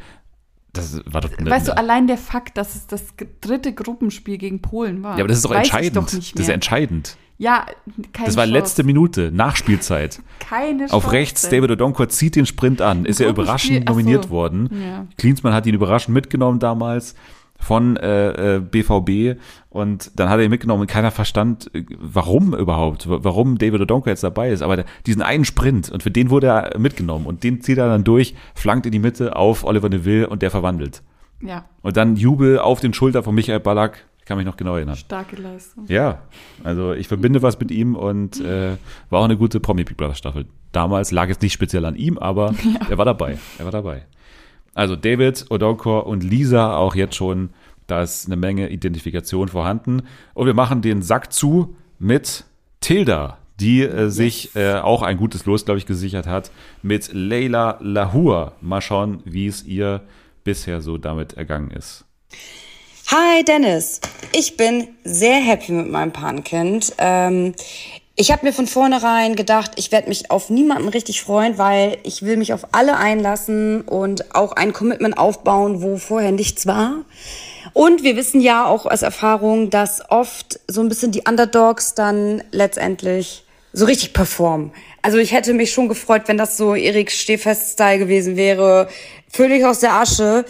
Das war doch eine, Weißt du, allein der Fakt, dass es das dritte Gruppenspiel gegen Polen war. ja, aber das ist doch entscheidend. Doch nicht das ist mehr. entscheidend. Ja, keine Das war Chance. letzte Minute, Nachspielzeit. [laughs] Keine Auf Chance. rechts, David Odonkor zieht den Sprint an, ist ja überraschend ach so. nominiert worden. Ja. Klinsmann hat ihn überraschend mitgenommen damals von äh, äh, BVB und dann hat er ihn mitgenommen und keiner verstand, äh, warum überhaupt, wa- warum David Odonkor jetzt dabei ist. Aber diesen einen Sprint und für den wurde er mitgenommen und den zieht er dann durch, flankt in die Mitte auf Oliver Neville und der verwandelt. Ja, Und dann Jubel auf den Schulter von Michael Ballack, ich kann mich noch genau erinnern. starke Leistung. Ja, also ich verbinde was mit ihm und äh, war auch eine gute Promi Big Brother Staffel. Damals lag es nicht speziell an ihm, aber [laughs] er war dabei. Er war dabei. Also David, Odonkor und Lisa auch jetzt schon, da ist eine Menge Identifikation vorhanden. Und wir machen den Sack zu mit Tilda, die äh, sich äh, auch ein gutes Los, glaube ich, gesichert hat, mit Leila Lahur. Mal schauen, wie es ihr bisher so damit ergangen ist. Hi Dennis, ich bin sehr happy mit meinem Patenkind. Ähm, ich habe mir von vornherein gedacht, ich werde mich auf niemanden richtig freuen, weil ich will mich auf alle einlassen und auch ein Commitment aufbauen, wo vorher nichts war. Und wir wissen ja auch aus Erfahrung, dass oft so ein bisschen die Underdogs dann letztendlich so richtig performen. Also ich hätte mich schon gefreut, wenn das so Erik Stehfest-Style gewesen wäre, völlig aus der Asche.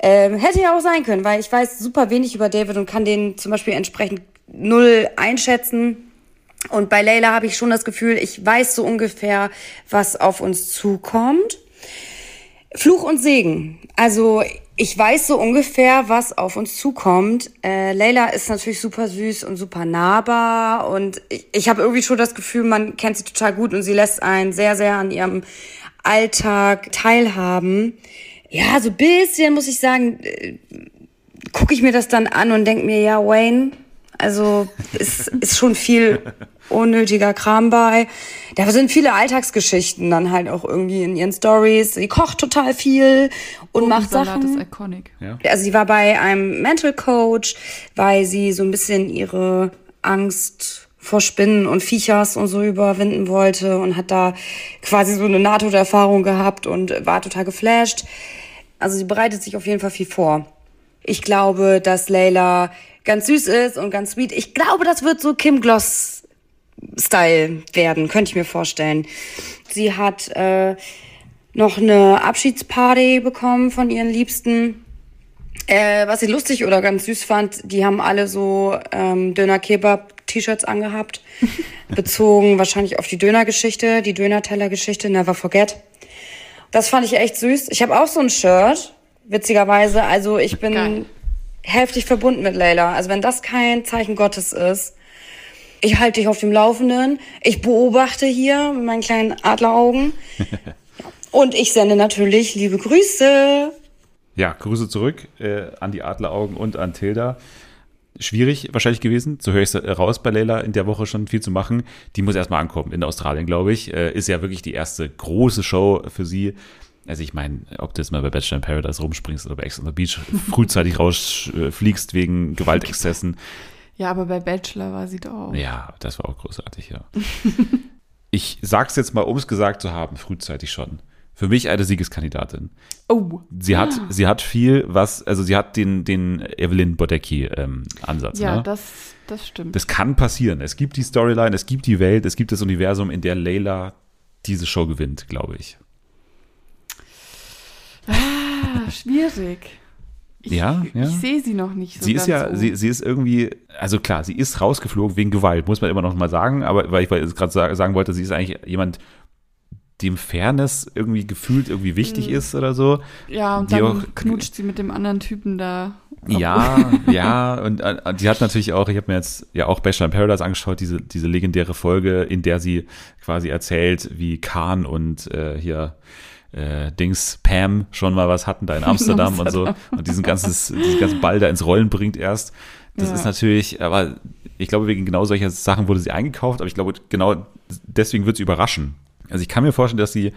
Ähm, hätte ja auch sein können, weil ich weiß super wenig über David und kann den zum Beispiel entsprechend null einschätzen. Und bei Leila habe ich schon das Gefühl, ich weiß so ungefähr, was auf uns zukommt. Fluch und Segen. Also ich weiß so ungefähr, was auf uns zukommt. Äh, Leila ist natürlich super süß und super nahbar und ich, ich habe irgendwie schon das Gefühl, man kennt sie total gut und sie lässt einen sehr, sehr an ihrem Alltag teilhaben. Ja, so bisschen muss ich sagen, äh, gucke ich mir das dann an und denk mir, ja, Wayne, also es ist schon viel unnötiger Kram bei. Da sind viele Alltagsgeschichten dann halt auch irgendwie in ihren Stories. Sie kocht total viel und macht Salat Sachen. ist iconic. Ja. Also sie war bei einem Mental Coach, weil sie so ein bisschen ihre Angst vor Spinnen und Viechers und so überwinden wollte und hat da quasi so eine Nahtoderfahrung gehabt und war total geflasht. Also sie bereitet sich auf jeden Fall viel vor. Ich glaube, dass Layla ganz süß ist und ganz sweet. Ich glaube, das wird so Kim Gloss Style werden, könnte ich mir vorstellen. Sie hat äh, noch eine Abschiedsparty bekommen von ihren Liebsten. Äh, was ich lustig oder ganz süß fand, die haben alle so ähm, Döner-Kebab-T-Shirts angehabt, [laughs] bezogen wahrscheinlich auf die Döner-Geschichte, die Döner-Teller-Geschichte, Never Forget. Das fand ich echt süß. Ich habe auch so ein Shirt, witzigerweise. Also ich bin Geil. Heftig verbunden mit Leila. Also wenn das kein Zeichen Gottes ist, ich halte dich auf dem Laufenden. Ich beobachte hier mit meinen kleinen Adleraugen. [laughs] Und ich sende natürlich liebe Grüße. Ja, Grüße zurück äh, an die Adleraugen und an Tilda. Schwierig wahrscheinlich gewesen, so höre ich es raus bei Leila in der Woche schon viel zu machen. Die muss erstmal ankommen in Australien, glaube ich. Äh, ist ja wirklich die erste große Show für sie. Also ich meine, ob du jetzt mal bei Bachelor in Paradise rumspringst oder bei Ex on the Beach frühzeitig rausfliegst wegen Gewaltexzessen. Ja, aber bei Bachelor war sie doch. Ja, das war auch großartig, ja. [laughs] ich sag's jetzt mal, um es gesagt zu haben, frühzeitig schon. Für mich eine Siegeskandidatin. Oh. Sie hat, sie hat viel, was, also sie hat den, den Evelyn Bodecki-Ansatz. Ja, ne? das, das stimmt. das kann passieren. Es gibt die Storyline, es gibt die Welt, es gibt das Universum, in der Layla diese Show gewinnt, glaube ich. Ah, schwierig. Ich, Ja, ja. ich sehe sie noch nicht so sie ist ja, oben. sie, sie ist irgendwie, also klar, sie ist rausgeflogen wegen Gewalt, muss man immer noch mal sagen, aber weil ich gerade sa- sagen wollte, sie ist eigentlich jemand, dem Fairness irgendwie gefühlt irgendwie wichtig Mhm. ist oder so. ja, und die dann auch- knutscht sie mit dem anderen Typen da. Ja, ja, und äh, die hat natürlich auch, ich habe mir jetzt ja auch Bachelor in Paradise angeschaut, diese, diese legendäre Folge, in der sie quasi erzählt, wie Khan und äh, hier äh, Dings Pam schon mal was hatten da in [laughs] Amsterdam, und so Amsterdam. und diesen ganzes, diesen ganzen Ball da ins Rollen bringt erst. Das Ja. ist natürlich, aber ich glaube, wegen genau solcher Sachen wurde sie eingekauft, aber ich glaube, genau deswegen wird sie überraschen. Also ich kann mir vorstellen, dass sie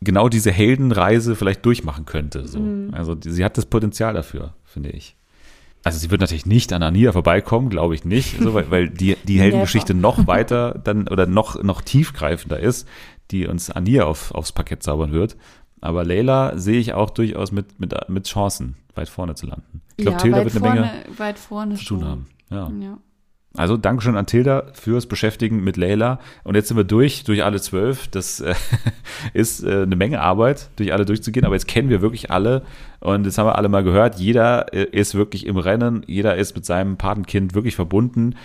genau diese Heldenreise vielleicht durchmachen könnte. So. Mhm. Also die, sie hat das Potenzial dafür, finde ich. Also sie wird natürlich nicht an Ania vorbeikommen, glaube ich nicht, so, weil, weil die, die [laughs] Heldengeschichte noch weiter dann oder noch, noch tiefgreifender ist, die uns Ania auf, aufs Parkett zaubern wird. Aber Leila sehe ich auch durchaus mit, mit, mit Chancen, weit vorne zu landen. Ich glaube, ja, Tilda wird eine vorne, Menge weit vorne zu tun schon. haben. Ja. Ja. Also Dankeschön an Tilda fürs Beschäftigen mit Leila. Und jetzt sind wir durch, durch alle zwölf. Das äh, [laughs] ist äh, eine Menge Arbeit, durch alle durchzugehen. Aber jetzt kennen wir wirklich alle. Und jetzt haben wir alle mal gehört, jeder äh, ist wirklich im Rennen. Jeder ist mit seinem Patenkind wirklich verbunden.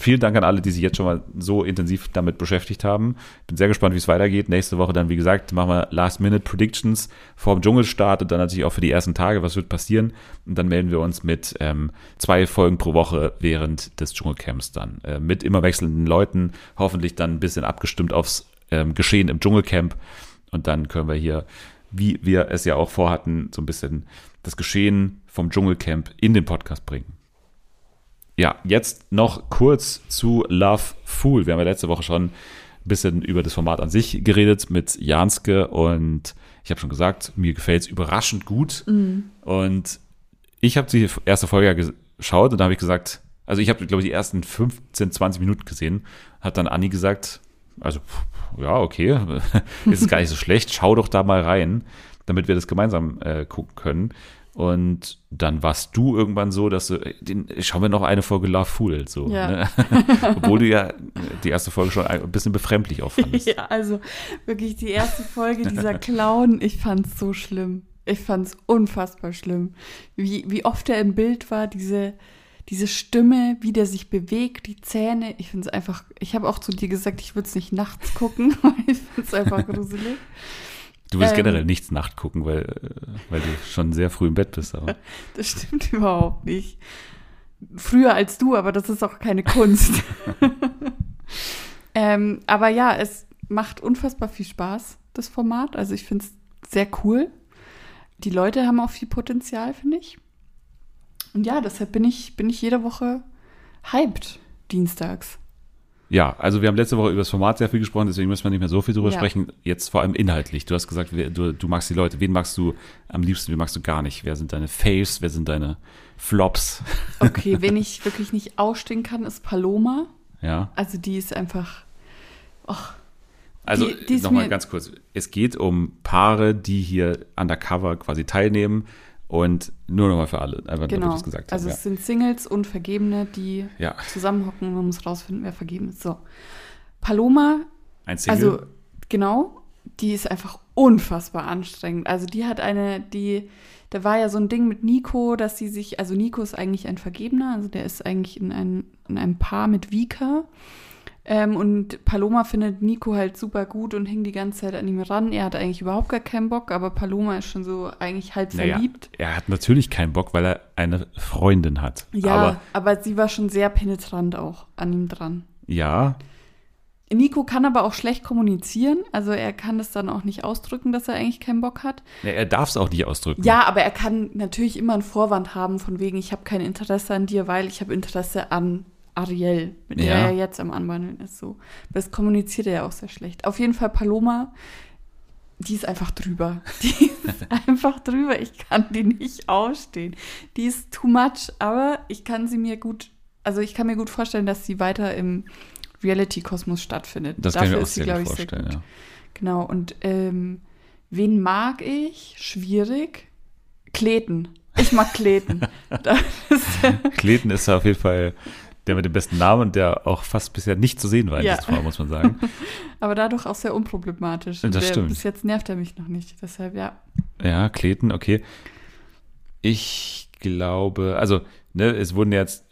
Vielen Dank an alle, die sich jetzt schon mal so intensiv damit beschäftigt haben. Bin sehr gespannt, wie es weitergeht. Nächste Woche dann, wie gesagt, machen wir Last-Minute-Predictions vorm Dschungelstart und dann natürlich auch für die ersten Tage, was wird passieren. Und dann melden wir uns mit ähm, zwei Folgen pro Woche während des Dschungelcamps dann. Äh, mit immer wechselnden Leuten, hoffentlich dann ein bisschen abgestimmt aufs ähm, Geschehen im Dschungelcamp. Und dann können wir hier, wie wir es ja auch vorhatten, so ein bisschen das Geschehen vom Dschungelcamp in den Podcast bringen. Ja, jetzt noch kurz zu Love Fool. Wir haben ja letzte Woche schon ein bisschen über das Format an sich geredet mit Janske und ich habe schon gesagt, mir gefällt es überraschend gut. Und ich habe die erste Folge ja geschaut und da habe ich gesagt, also ich habe, glaube ich, die ersten 15, 20 Minuten gesehen, hat dann Anni gesagt, also ja, okay, [laughs] ist gar nicht so schlecht, schau doch da mal rein, damit wir das gemeinsam äh, gucken können. Und dann warst du irgendwann so, dass du, äh, den, schauen wir noch eine Folge Love Fool, so. Ja. Ne? [laughs] Obwohl du ja die erste Folge schon ein bisschen befremdlich auffandest. [laughs] Ja, also wirklich die erste Folge, dieser Clown, ich fand's so schlimm. Ich fand's unfassbar schlimm. Wie, wie oft er im Bild war, diese, diese Stimme, wie der sich bewegt, die Zähne. Ich find's einfach, ich habe auch zu dir gesagt, ich würde es nicht nachts gucken, [laughs] weil ich find's einfach gruselig. Du willst Ähm. generell nichts Nacht gucken, weil, weil du schon sehr früh im Bett bist. Aber. [laughs] Das stimmt überhaupt nicht. Früher als du, aber das ist auch keine Kunst. [laughs] ähm, aber ja, es macht unfassbar viel Spaß, das Format. Also ich finde es sehr cool. Die Leute haben auch viel Potenzial, finde ich. Und ja, deshalb bin ich, bin ich jede Woche hyped, dienstags. Ja, also wir haben letzte Woche über das Format sehr viel gesprochen, deswegen müssen wir nicht mehr so viel drüber Ja. sprechen. Jetzt vor allem inhaltlich. Du hast gesagt, wer, du, du magst die Leute. Wen magst du am liebsten, wen magst du gar nicht? Wer sind deine Faves? Wer sind deine Flops? [laughs] Okay, wen ich wirklich nicht ausstehen kann, ist Paloma. Ja. Also die ist einfach. Also die ist nochmal ganz kurz. Es geht um Paare, die hier undercover quasi teilnehmen und nur nochmal für alle. Einfach damit wir Genau. das gesagt also haben. es sind Singles und Vergebene, die Ja. zusammenhocken und man muss rausfinden, wer vergeben ist. So. Paloma, ja. Ein Single. also genau, die ist einfach unfassbar anstrengend. Also die hat eine, die, da war ja so ein Ding mit Nico, dass sie sich, also Nico ist eigentlich ein Vergebener, also der ist eigentlich in, ein, in einem Paar mit Vika. Ähm, und Paloma findet Nico halt super gut und hing die ganze Zeit an ihm ran. Er hat eigentlich überhaupt gar keinen Bock, aber Paloma ist schon so eigentlich halb naja, verliebt. er hat natürlich keinen Bock, weil er eine Freundin hat. Ja, Aber aber, sie war schon sehr penetrant auch an ihm dran. ja, Nico kann aber auch schlecht kommunizieren, also er kann das dann auch nicht ausdrücken, dass er eigentlich keinen Bock hat. Ja, er darf es auch nicht ausdrücken. Ja, aber er kann natürlich immer einen Vorwand haben, von wegen, ich habe kein Interesse an dir, weil ich habe Interesse an Ariel, mit der Ja. er jetzt am Anwandeln ist. So. Das kommuniziert er ja auch sehr schlecht. Auf jeden Fall Paloma, die ist einfach drüber. [laughs] Die ist [laughs] einfach drüber. Ich kann die nicht ausstehen. Die ist too much, aber ich kann sie mir gut, also ich kann mir gut vorstellen, dass sie weiter im Reality-Kosmos stattfindet. Das kann ich mir auch ist sie, sehr gut vorstellen, ja. Genau, und ähm, wen mag ich? Schwierig. Kleten. Ich mag Kleten. [laughs] Kleten ist auf jeden Fall der mit dem besten Namen und der auch fast bisher nicht zu sehen war in Ja. diesem Fall, muss man sagen. [laughs] aber dadurch auch sehr unproblematisch. Das Der- stimmt. Bis jetzt nervt er mich noch nicht. Deshalb, ja. Ja, Kleten, okay. Ich glaube, also, ne, es wurden jetzt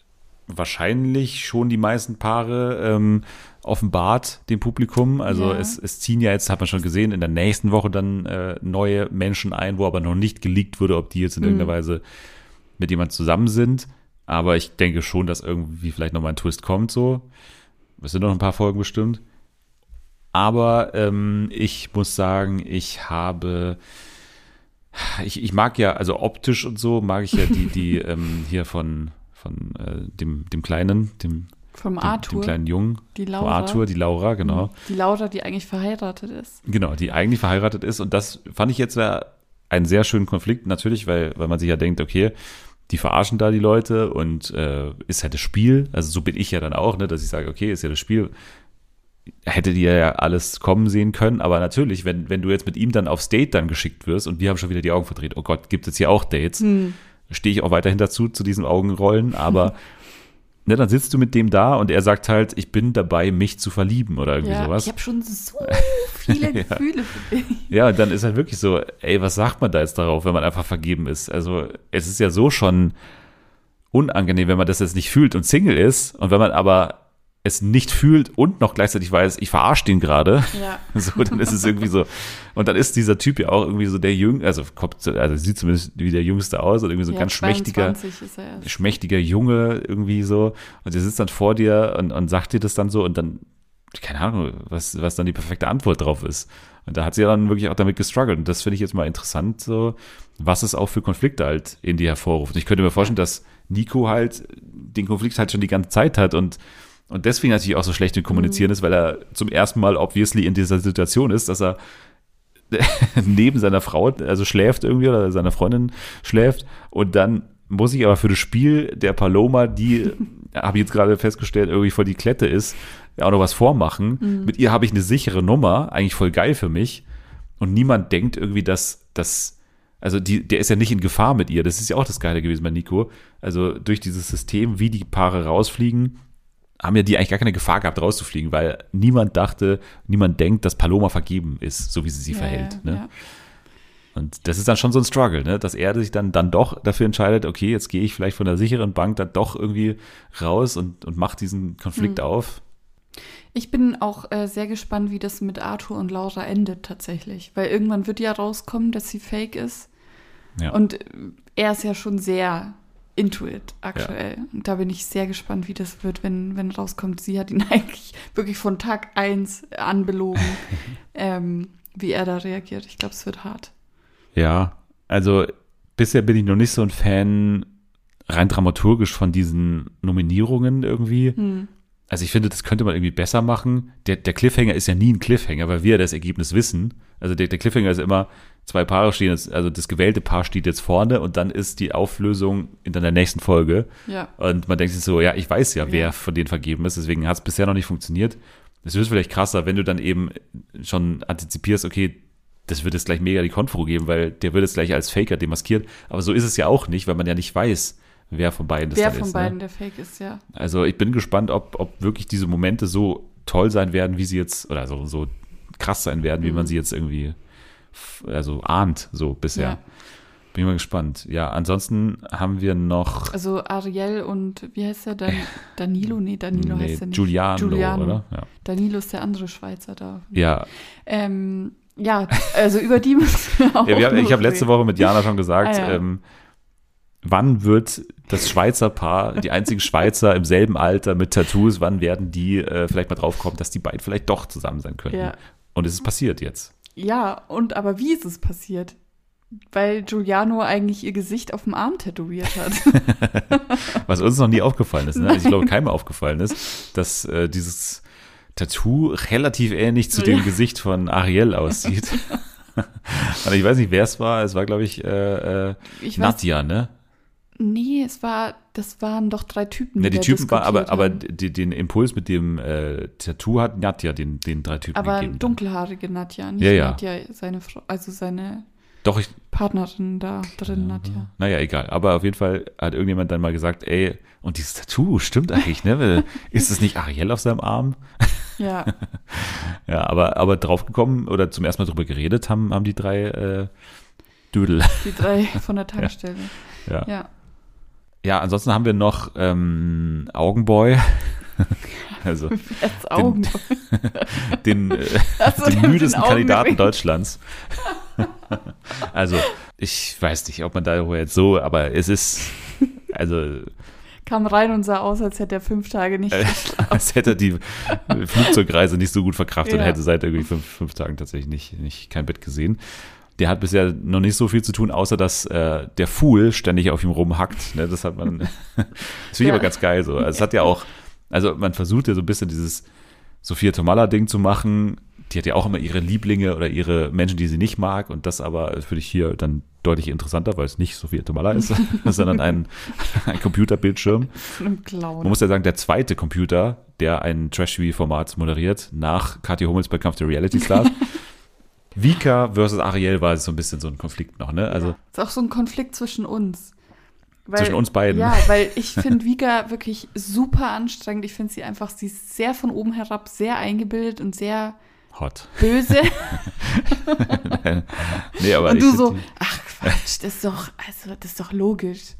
wahrscheinlich schon die meisten Paare ähm, offenbart dem Publikum. Also Ja. es, es ziehen ja jetzt, hat man schon gesehen, in der nächsten Woche dann äh, neue Menschen ein, wo aber noch nicht geleakt wurde, ob die jetzt in Mhm. irgendeiner Weise mit jemand zusammen sind. Aber ich denke schon, dass irgendwie vielleicht nochmal ein Twist kommt so. Es sind noch ein paar Folgen bestimmt. Aber ähm, ich muss sagen, ich habe ich, ich mag ja, also optisch und so, mag ich ja die, [laughs] die ähm, hier von, von äh, dem, dem Kleinen, dem, Vom dem, Arthur. dem kleinen Jungen. Die Vom Laura. Arthur, die Laura, genau. Die Laura, die eigentlich verheiratet ist. Genau, die eigentlich verheiratet ist. Und das fand ich jetzt ja einen sehr schönen Konflikt, natürlich, weil, weil man sich ja denkt, okay, die verarschen da die Leute und äh, ist halt das Spiel. Also so bin ich ja dann auch, ne, dass ich sage, okay, ist ja das Spiel. Hättet ihr ja alles kommen sehen können, aber natürlich, wenn, wenn du jetzt mit ihm dann aufs Date dann geschickt wirst und wir haben schon wieder die Augen verdreht, oh Gott, gibt es hier auch Dates? Hm. Stehe ich auch weiterhin dazu, zu diesen Augenrollen, aber [laughs] ne, dann sitzt du mit dem da und er sagt halt, ich bin dabei, mich zu verlieben oder irgendwie Ja, sowas. ich habe schon so [laughs] viele [laughs] Ja. Gefühle für dich. Ja, und dann ist halt wirklich so, ey, was sagt man da jetzt darauf, wenn man einfach vergeben ist? Also, es ist ja so schon unangenehm, wenn man das jetzt nicht fühlt und Single ist und wenn man aber es nicht fühlt und noch gleichzeitig weiß, ich verarsche den gerade, Ja. [laughs] so, dann ist es irgendwie so. Und dann ist dieser Typ ja auch irgendwie so der Jüng, also kommt, so- also sieht zumindest wie der Jüngste aus und irgendwie so ein Ja, ganz schmächtiger, 22 ist er erst. schmächtiger Junge irgendwie so. Und der sitzt dann vor dir und, und sagt dir das dann so und dann, keine Ahnung, was, was dann die perfekte Antwort drauf ist. Und da hat sie dann wirklich auch damit gestruggelt. Und das finde ich jetzt mal interessant, so, was es auch für Konflikte halt in dir hervorruft. Ich könnte mir vorstellen, dass Nico halt den Konflikt halt schon die ganze Zeit hat und und deswegen natürlich auch so schlecht im Kommunizieren ist, weil er zum ersten Mal obviously in dieser Situation ist, dass er [laughs] neben seiner Frau, also schläft irgendwie oder seiner Freundin schläft und dann muss ich aber für das Spiel der Paloma, die, [laughs] habe ich jetzt gerade festgestellt, irgendwie voll die Klette ist, ja auch noch was vormachen. Mhm. Mit ihr habe ich eine sichere Nummer, eigentlich voll geil für mich. Und niemand denkt irgendwie, dass das, also die, der ist ja nicht in Gefahr mit ihr. Das ist ja auch das Geile gewesen bei Nico. Also durch dieses System, wie die Paare rausfliegen, haben ja die eigentlich gar keine Gefahr gehabt, rauszufliegen, weil niemand dachte, niemand denkt, dass Paloma vergeben ist, so wie sie sich Ja, verhält. ja, ne? ja. Und das ist dann schon so ein Struggle, ne? dass er sich dann, dann doch dafür entscheidet, okay, jetzt gehe ich vielleicht von der sicheren Bank dann doch irgendwie raus und, und mache diesen Konflikt Hm. auf. Ich bin auch äh, sehr gespannt, wie das mit Arthur und Laura endet tatsächlich. Weil irgendwann wird ja rauskommen, dass sie fake ist. Und er ist ja schon sehr into it aktuell. Und da bin ich sehr gespannt, wie das wird, wenn, wenn rauskommt, sie hat ihn [laughs] eigentlich wirklich von Tag 1 anbelogen, [laughs] ähm, wie er da reagiert. Ich glaube, es wird hart. Ja, also bisher bin ich noch nicht so ein Fan rein dramaturgisch von diesen Nominierungen irgendwie. Hm. Also ich finde, das könnte man irgendwie besser machen. Der, der Cliffhanger ist ja nie ein Cliffhanger, weil wir ja das Ergebnis wissen. Also der, der Cliffhanger ist immer, zwei Paare stehen jetzt, also das gewählte Paar steht jetzt vorne und dann ist die Auflösung in der nächsten Folge. Ja. Und man denkt sich so, ja, ich weiß ja, wer von denen vergeben ist, deswegen hat es bisher noch nicht funktioniert. Es wird vielleicht krasser, wenn du dann eben schon antizipierst, okay, das wird jetzt gleich mega die Konfro geben, weil der wird jetzt gleich als Faker demaskiert. Aber so ist es ja auch nicht, weil man ja nicht weiß, wer von beiden das Wer dann von ist. beiden ne? der Fake ist, ja. Also ich bin gespannt, ob, ob wirklich diese Momente so toll sein werden, wie sie jetzt, oder so, so krass sein werden, wie man Mhm. sie jetzt irgendwie also ahnt, so bisher. Ja. Bin ich mal gespannt. Ja, ansonsten haben wir noch Also Ariel und wie heißt er? Dan [laughs] Danilo? Nee, Danilo Nee, heißt er nicht. Giuliano, Giuliano. oder? Ja. Danilo ist der andere Schweizer da. Ja. Ähm, ja, also über die [laughs] müssen wir auch Ja, wir haben, ich habe letzte. Woche mit Jana schon gesagt, Ah, ja. ähm, wann wird das Schweizer Paar, die einzigen Schweizer im selben Alter mit Tattoos, wann werden die äh, vielleicht mal draufkommen, dass die beiden vielleicht doch zusammen sein könnten? Ja. Und es ist passiert jetzt. Ja, und aber wie ist es passiert? Weil Giuliano eigentlich ihr Gesicht auf dem Arm tätowiert hat. [laughs] Was uns noch nie aufgefallen ist. Ne? Also ich glaube, keinem aufgefallen ist, dass äh, dieses Tattoo relativ ähnlich zu dem Ja. Gesicht von Ariel aussieht. [laughs] [laughs] Und ich weiß nicht, wer es war. Es war, glaube ich, äh, äh, Ich Nadja, ne? Nee, es war, das waren doch drei Typen. Ne, die da Typen waren, aber, aber die, den Impuls mit dem äh, Tattoo hat Nadja den, den drei Typen Aber gegeben. dunkelhaarige Nadja, nicht Ja, ja. Nadja, seine Frau, also seine Doch, ich, Partnerin da drin, Nadja. naja, egal. Aber auf jeden Fall hat irgendjemand dann mal gesagt, ey, und dieses Tattoo stimmt eigentlich, ne? [laughs] Ist es nicht Ariel auf seinem Arm? Ja. [laughs] Ja, aber, aber draufgekommen oder zum ersten Mal drüber geredet haben, haben die drei äh, Dödel. Die drei von der [laughs] Tankstelle. Ja. Ja. Ja, ansonsten haben wir noch ähm, Augenboy. [laughs] also [laughs] Jetzt Augen. [laughs] den, äh, so, den müdesten den Kandidaten. Deutschlands. also, ich weiß nicht, ob man darüber jetzt so, aber es ist, also, Kam rein und sah aus, als hätte er fünf Tage nicht äh, als hätte er die Flugzeugreise nicht so gut verkraftet und Ja. hätte seit irgendwie fünf, fünf Tagen tatsächlich nicht, nicht kein Bett gesehen. Der hat bisher noch nicht so viel zu tun, außer dass äh, der Fool ständig auf ihm rumhackt. Ne? Das hat man, [laughs] das finde ich Ja. aber ganz geil so. Also es hat ja auch, also man versucht ja so ein bisschen dieses Sophia Tomalla-Ding zu machen. Die hat ja auch immer ihre Lieblinge oder ihre Menschen, die sie nicht mag. Und das aber finde ich hier dann deutlich interessanter, weil es nicht Sophia Tomalla ist, [laughs] [laughs] sondern ein, ein Computerbildschirm. Von einem Clown. Man muss ja sagen, der zweite Computer, der ein Trash-TV-Format moderiert, nach Kathi Hummels bei Kampf der Reality Stars. Vika versus Ariel war so ein bisschen so ein Konflikt noch, ne? Also, ist auch so ein Konflikt zwischen uns. Weil, Zwischen uns beiden. Ja, weil [laughs] ich finde Vika wirklich super anstrengend. Ich finde sie einfach, sie ist sehr von oben herab, sehr eingebildet und sehr hot. böse. [laughs] [laughs] nee, aber und du so, ach Quatsch, das ist doch, also das ist doch logisch.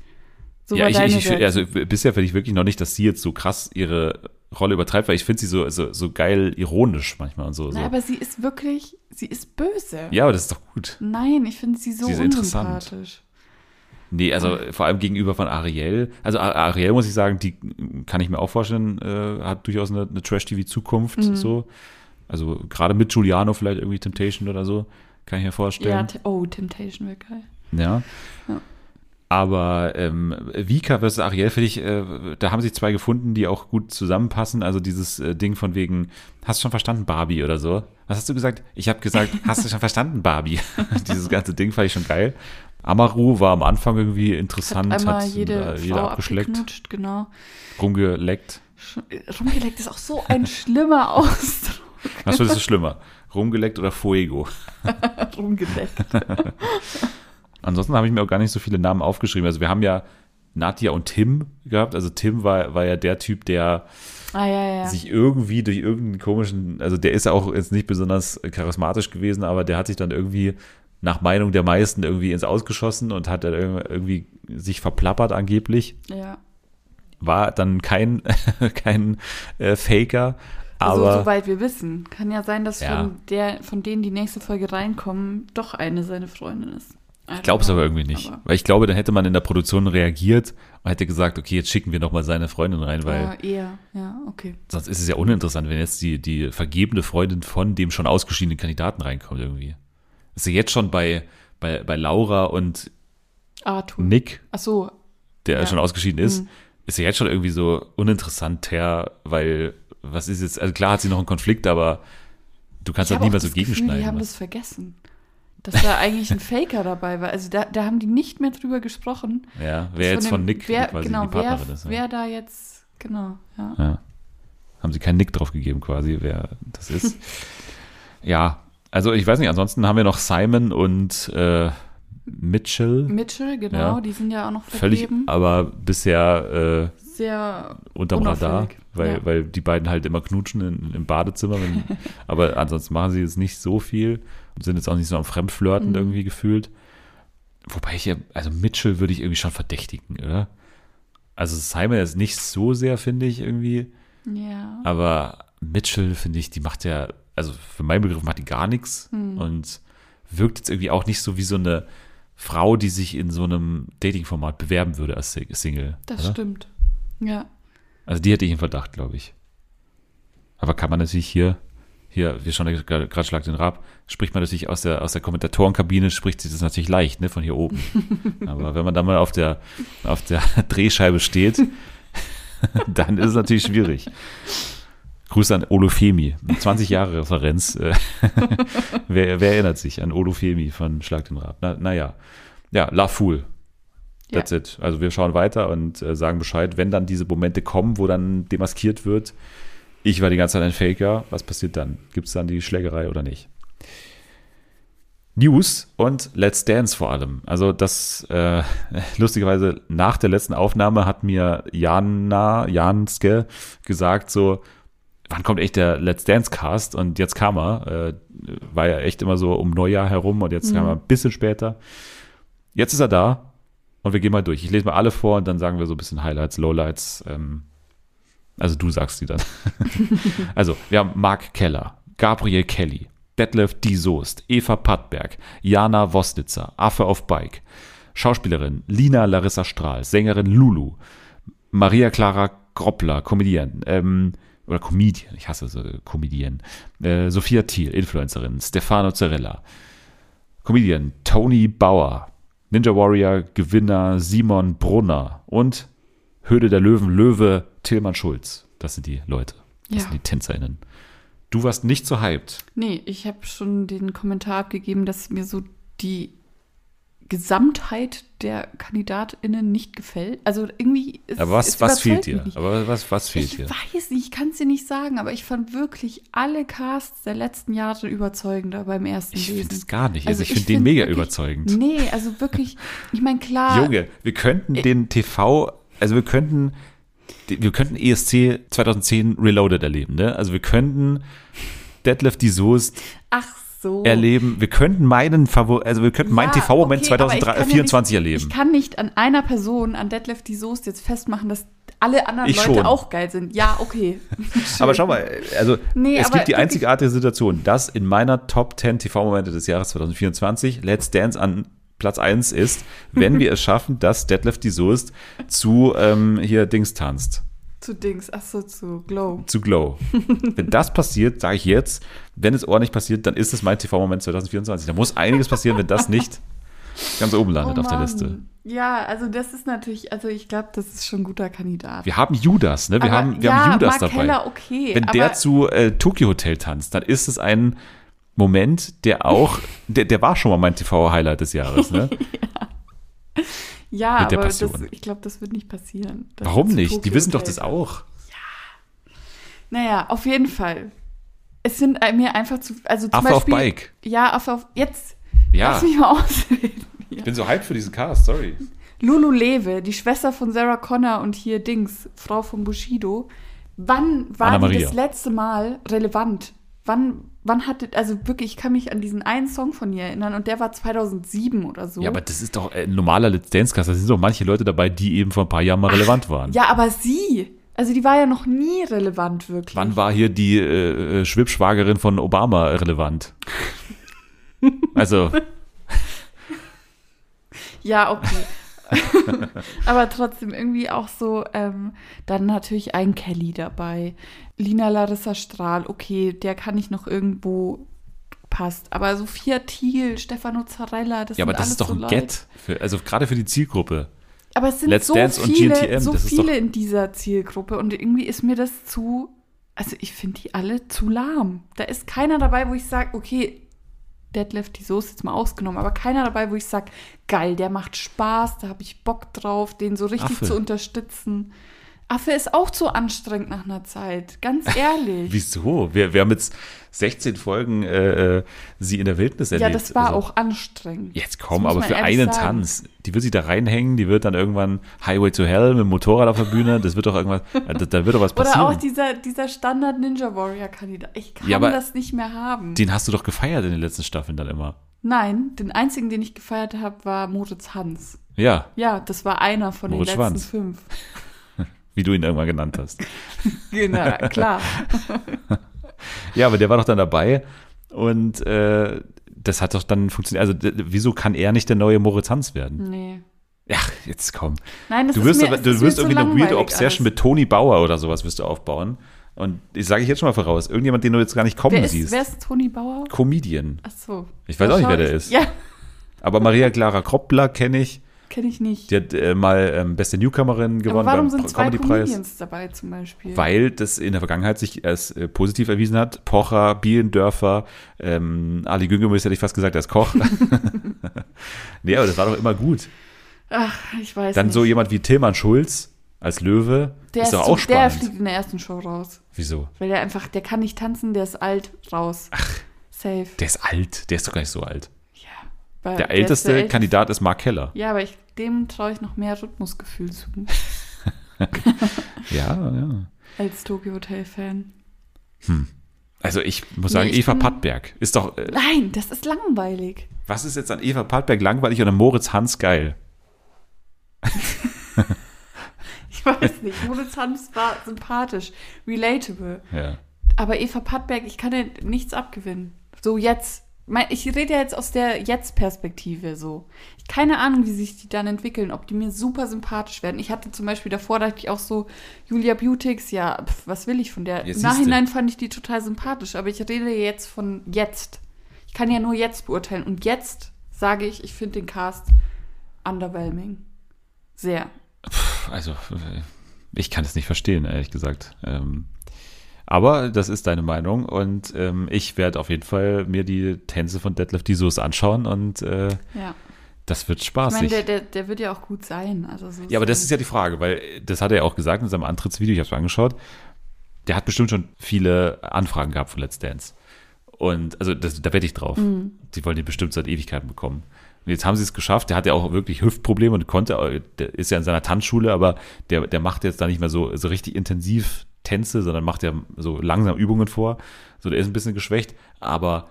So ja, ich, ich, ich, also bisher finde ich wirklich noch nicht, dass sie jetzt so krass ihre Rolle übertreibt, weil ich finde sie so, so, so geil ironisch manchmal und so. so. Na, aber sie ist wirklich, sie ist böse. Ja, aber das ist doch gut. Nein, ich finde sie so Sie ist interessant. Nee, also vor allem gegenüber von Ariel. Also Ariel muss ich sagen, die kann ich mir auch vorstellen, äh, hat durchaus eine, eine Trash-TV-Zukunft Mhm. so. Also gerade mit Giuliano vielleicht irgendwie Temptation oder so, kann ich mir Ja, vorstellen. T- oh, Temptation wäre geil. Ja. Ja. Aber ähm, Vika versus Ariel, finde ich, äh, da haben sich zwei gefunden, die auch gut zusammenpassen. Also dieses äh, Ding von wegen, hast du schon verstanden, Barbie oder so? Was hast du gesagt? Ich habe gesagt, [laughs] hast du schon verstanden, Barbie? [laughs] dieses ganze Ding fand ich schon geil. Amaru war am Anfang irgendwie interessant, Hat einmal hat jede äh, jeder abgeschleckt, genau. rumgeleckt. Sch- Rumgeleckt ist auch so ein [laughs] schlimmer Ausdruck. Was findest du schlimmer? Rumgeleckt oder Fuego? Rumgeleckt. Ansonsten habe ich mir auch gar nicht so viele Namen aufgeschrieben. Also wir haben ja Nadja und Tim gehabt. Also Tim war, war ja der Typ, der Ah, ja, ja. sich irgendwie durch irgendeinen komischen, also der ist ja auch jetzt nicht besonders charismatisch gewesen, aber der hat sich dann irgendwie nach Meinung der meisten irgendwie ins Ausgeschossen und hat dann irg- irgendwie sich verplappert angeblich. ja. War dann kein, [laughs] kein äh, Faker, Also, aber soweit wir wissen. Kann ja sein, dass Ja. von, der, von denen die nächste Folge reinkommen, doch eine seine Freundin ist. Ich glaube es aber irgendwie nicht. Aber, Weil ich glaube, dann hätte man in der Produktion reagiert und hätte gesagt, okay, jetzt schicken wir noch mal seine Freundin rein, weil ja, eher, ja, okay. sonst ist es ja uninteressant, wenn jetzt die, die vergebene Freundin von dem schon ausgeschiedenen Kandidaten reinkommt irgendwie. Ist ja jetzt schon bei, bei, bei Laura und Arthur. Nick, Ach so, der Ja. schon ausgeschieden ist, Mhm. ist ja jetzt schon irgendwie so uninteressanter, weil was ist jetzt, also klar hat sie noch einen Konflikt, aber du kannst ich halt nie mehr so Gefühl, gegenschneiden. Die haben was. das vergessen. Dass da eigentlich ein Faker dabei war. Also da, da haben die nicht mehr drüber gesprochen. ja, wer jetzt von dem- Nick wer, quasi genau, die Partnerin wer, ist. Ja. Wer da jetzt, genau, ja. Ja. Haben sie keinen Nick drauf gegeben, quasi, wer das ist. [laughs] ja, also ich weiß nicht, ansonsten haben wir noch Simon und äh, Mitchell. Mitchell, genau, Ja. die sind ja auch noch Völlig, vergeben. aber bisher äh, Sehr unterm Radar, weil, ja. weil die beiden halt immer knutschen in, im Badezimmer. Wenn, [laughs] aber ansonsten machen sie jetzt nicht so viel sind jetzt auch nicht so am Fremdflirten Mhm. irgendwie gefühlt. Wobei ich ja, also Mitchell würde ich irgendwie schon verdächtigen, oder? Also Simon ist nicht so sehr, finde ich, irgendwie. ja. Aber Mitchell, finde ich, die macht ja, also für meinen Begriff macht die gar nichts Hm. und wirkt jetzt irgendwie auch nicht so wie so eine Frau, die sich in so einem Dating-Format bewerben würde als Sing- Single. Das oder? stimmt. Ja. Also die hätte ich im Verdacht, glaube ich. Aber kann man natürlich hier, hier, wir schauen ja gerade Schlag den Rab, spricht man natürlich aus der, aus der Kommentatorenkabine, spricht sich das natürlich leicht, ne, von hier oben. [laughs] Aber wenn man dann mal auf der, auf der [laughs] Drehscheibe steht, [laughs] dann ist es natürlich schwierig. Grüße an Olufemi, 20 Jahre Referenz. äh, wer, wer erinnert sich an Olufemi von Schlag den Rab? Na, naja. Ja, La Fool. That's it. Also wir schauen weiter und äh, sagen Bescheid, wenn dann diese Momente kommen, wo dann demaskiert wird, ich war die ganze Zeit ein Faker, was passiert dann? Gibt es dann die Schlägerei oder nicht? News und Let's Dance vor allem. Also das, äh, [laughs] lustigerweise nach der letzten Aufnahme hat mir Jana, Janske gesagt so, wann kommt echt der Let's Dance Cast? Und jetzt kam er, äh, war ja echt immer so um Neujahr herum und jetzt kam er ein bisschen später. Jetzt ist er da Und wir gehen mal durch. Ich lese mal alle vor und dann sagen wir so ein bisschen Highlights, Lowlights. Ähm, also du sagst die dann. [laughs] also, wir haben Mark Keller, Gabriel Kelly, Detlef Die Soest, Eva Pattberg, Jana Wosnitzer, Affe auf Bike, Schauspielerin Lina Larissa Strahl, Sängerin Lulu, Maria Clara Groppler, Comedian, ähm, oder Comedian, ich hasse so Comedian, äh, Sophia Thiel, Influencerin, Stefano Zarella, Comedian Tony Bauer, Ninja Warrior Gewinner Simon Brunner und Höhle der Löwen Löwe Tillmann Schulz. Das sind die Leute. Das Ja. sind die TänzerInnen. Du warst nicht so hyped. Nee, ich habe schon den Kommentar abgegeben, dass mir so die Gesamtheit der KandidatInnen nicht gefällt. Also irgendwie. Es, Aber was, es was fehlt dir? Aber was, was fehlt Ich dir? weiß nicht, ich kann es dir nicht sagen, aber ich fand wirklich alle Casts der letzten Jahre überzeugender beim ersten Ich finde es gar nicht. Also, ich finde den find mega wirklich- überzeugend. Nee, also wirklich, ich meine, klar. [laughs] Junge, wir könnten den TV, also wir könnten, wir könnten ESC 2010 Reloaded erleben, ne? Also wir könnten Deadlift die Soest Ach so. erleben. Wir könnten meinen Favor, also wir könnten meinen Ja, TV-Moment okay, aber ich kann ja 2024 nicht, erleben. Ich kann nicht an einer Person, an Detlef die Soest jetzt festmachen, dass alle anderen Ich Leute schon. auch geil sind. Ja, okay. [laughs] Aber schau mal, also Nee, es gibt die einzigartige Situation, dass in meiner Top 10 TV-Momente des Jahres 2024 Let's Dance an Platz 1 ist, wenn wir es schaffen, dass Deadlift die Soest zu ähm, hier Dings tanzt. Zu Dings, ach so, zu Glow. zu Glow. wenn das passiert, sage ich jetzt, wenn es ordentlich passiert, dann ist es mein TV-Moment 2024. Da muss einiges passieren, wenn das nicht ganz oben landet Oh auf der. Liste. Ja, also das ist natürlich, also ich glaube, das ist schon ein guter Kandidat. Wir haben Judas, ne? Wir Aber haben, wir ja, haben Judas Mark dabei. Keller, okay, wenn der zu äh, Tokyo Hotel tanzt, dann ist es ein Moment, der auch, der, der war schon mal mein TV-Highlight des Jahres, ne? [laughs] ja, der aber das, ich glaube, das wird nicht passieren. dass Warum nicht? Die Tokyo wissen doch das auch. Naja, auf jeden Fall. Es sind mir einfach zu, also zum Affe auf Beispiel, Bike. Ja, Affe auf, jetzt, Ja. lass mich mal [laughs] ausreden. Ich bin so hyped für diesen Cast, sorry. Lulu Lewe, die Schwester von Sarah Connor und hier Dings, Frau von Bushido. Wann war die das letzte Mal relevant? Wann, wann hatte, also wirklich, ich kann mich an diesen einen Song von ihr erinnern und der war 2007 oder so. Ja, aber das ist doch äh, ein normaler Let's Dance-Cast. Da sind doch manche Leute dabei, die eben vor ein paar Jahren mal relevant waren. Ja, aber sie, also die war ja noch nie relevant wirklich. Wann war hier die äh, äh, Schwibschwagerin von Obama relevant? [laughs] Also, Ja, okay. Aber trotzdem irgendwie auch so, ähm, dann natürlich ein Kelly dabei. Lina Larissa Strahl, okay, der kann ich noch irgendwo passt. Aber Sophia Thiel, Stefano Zarella, das ja, aber das ist doch so ein Leute. Get. Für, also gerade für die Zielgruppe. Aber es sind Let's so Dance und viele, GNTM, so ist viele in dieser Zielgruppe und irgendwie ist mir das zu, also ich finde die alle zu lahm. Da ist keiner dabei, wo ich sage, okay, Deadlift, die Soße jetzt mal ausgenommen, aber keiner dabei, wo ich sage, geil, der macht Spaß, da habe ich Bock drauf, den so richtig Affe. zu unterstützen. Affe ist auch zu anstrengend nach einer Zeit, ganz [laughs] ehrlich. Wieso? Wir, wir haben jetzt 16 Folgen äh, äh, sie in der Wildnis ja, erlebt. das war also, auch anstrengend. Jetzt komm, aber für einen sagen. Tanz. Die wird sich da reinhängen, die wird dann irgendwann Highway to Hell mit dem Motorrad auf der Bühne. Das wird doch irgendwas, [laughs] da, da wird doch was Oder passieren. auch dieser, dieser Standard Ninja Warrior Kandidat. Ich kann Ja, das nicht mehr haben. Den hast du doch gefeiert in den letzten Staffeln dann immer. Nein, den einzigen, den ich gefeiert habe, war Moritz Hans. Ja, Ja, das war einer von Moritz den letzten Schwanz. fünf. [laughs] wie du ihn irgendwann genannt hast. [laughs] Genau, klar. [laughs] Ja, aber der war doch dann dabei und äh, das hat doch dann funktioniert. Also wieso kann er nicht der neue Moritz Hans werden? Nee. Ja, jetzt komm. Nein, das Du ist wirst, mir, aber, du ist wirst irgendwie eine weirde Obsession alles. mit Toni Bauer oder sowas wirst du aufbauen. Und ich sage ich jetzt schon mal voraus, irgendjemand, den du jetzt gar nicht kommen Wer ist, siehst. wer ist Toni Bauer? Comedian. Ach so. Ich weiß auch nicht, wer der ich- ist. Ja, Aber Maria Clara Kroppler kenne ich. Kenne ich nicht. Die hat äh, mal ähm, beste Newcomerin Aber gewonnen warum beim sind zwei. Comedians dabei zum Beispiel? Weil das in der Vergangenheit sich als äh, positiv erwiesen hat. Pocher, Bielendörfer, ähm, Ali Güngemus hätte ich fast gesagt, als Koch. [laughs] nee, aber das war doch immer gut. Ach, ich weiß Dann nicht. so jemand wie Tillmann Schulz als Löwe. der ist doch zu- auch Der spannend. fliegt in der ersten Show raus. Wieso? Weil der einfach, der kann nicht tanzen, der ist alt, raus. Ach. Safe. Der ist alt. Der ist doch gar nicht so alt. Weil Der älteste der. Kandidat ist Mark Keller. Ja, aber ich, dem traue ich noch mehr Rhythmusgefühl zu. [laughs] Ja, ja. als Tokyo Hotel Fan. Also ich muss Nee, sagen, ich Eva bin- Pattberg ist doch. Äh, Nein, das ist langweilig. was ist jetzt an Eva Pattberg langweilig an Moritz Hans geil? [laughs] Ich weiß nicht. Moritz Hans war sympathisch, relatable. Ja. Aber Eva Pattberg, ich kann ihr nichts abgewinnen. So jetzt. Ich rede ja jetzt aus der Jetzt-Perspektive so. Ich keine Ahnung, wie sich die dann entwickeln, ob die mir super sympathisch werden. Ich hatte zum Beispiel davor, dachte ich auch so, Julia Beautix, ja, pf, was will ich von der? Jetzt Im siehste. Nachhinein fand ich die total sympathisch, aber ich rede jetzt von jetzt. Ich kann ja nur jetzt beurteilen. Und jetzt sage ich, ich finde den Cast underwhelming. Sehr. Also, äh, ich kann es nicht verstehen, ehrlich gesagt. Ähm, aber das ist deine Meinung und ähm, ich werde auf jeden Fall mir die Tänze von Deadlift Disos anschauen und äh, Ja. das wird Ich meine, der, der, der wird ja auch gut sein. Also so Ja, aber das ist ja die Frage, weil das hat er ja auch gesagt in seinem Antrittsvideo, ich habe es mir angeschaut. Der hat bestimmt schon viele Anfragen gehabt von Let's Dance. Und also das, da wette ich drauf. Mhm. Die wollen die bestimmt seit Ewigkeiten bekommen. Und jetzt haben sie es geschafft. Der hat ja auch wirklich Hüftprobleme und konnte, der ist ja in seiner Tanzschule, aber der, der macht jetzt da nicht mehr so, so richtig intensiv Tänze, sondern macht ja so langsam Übungen vor. So, der ist ein bisschen geschwächt, aber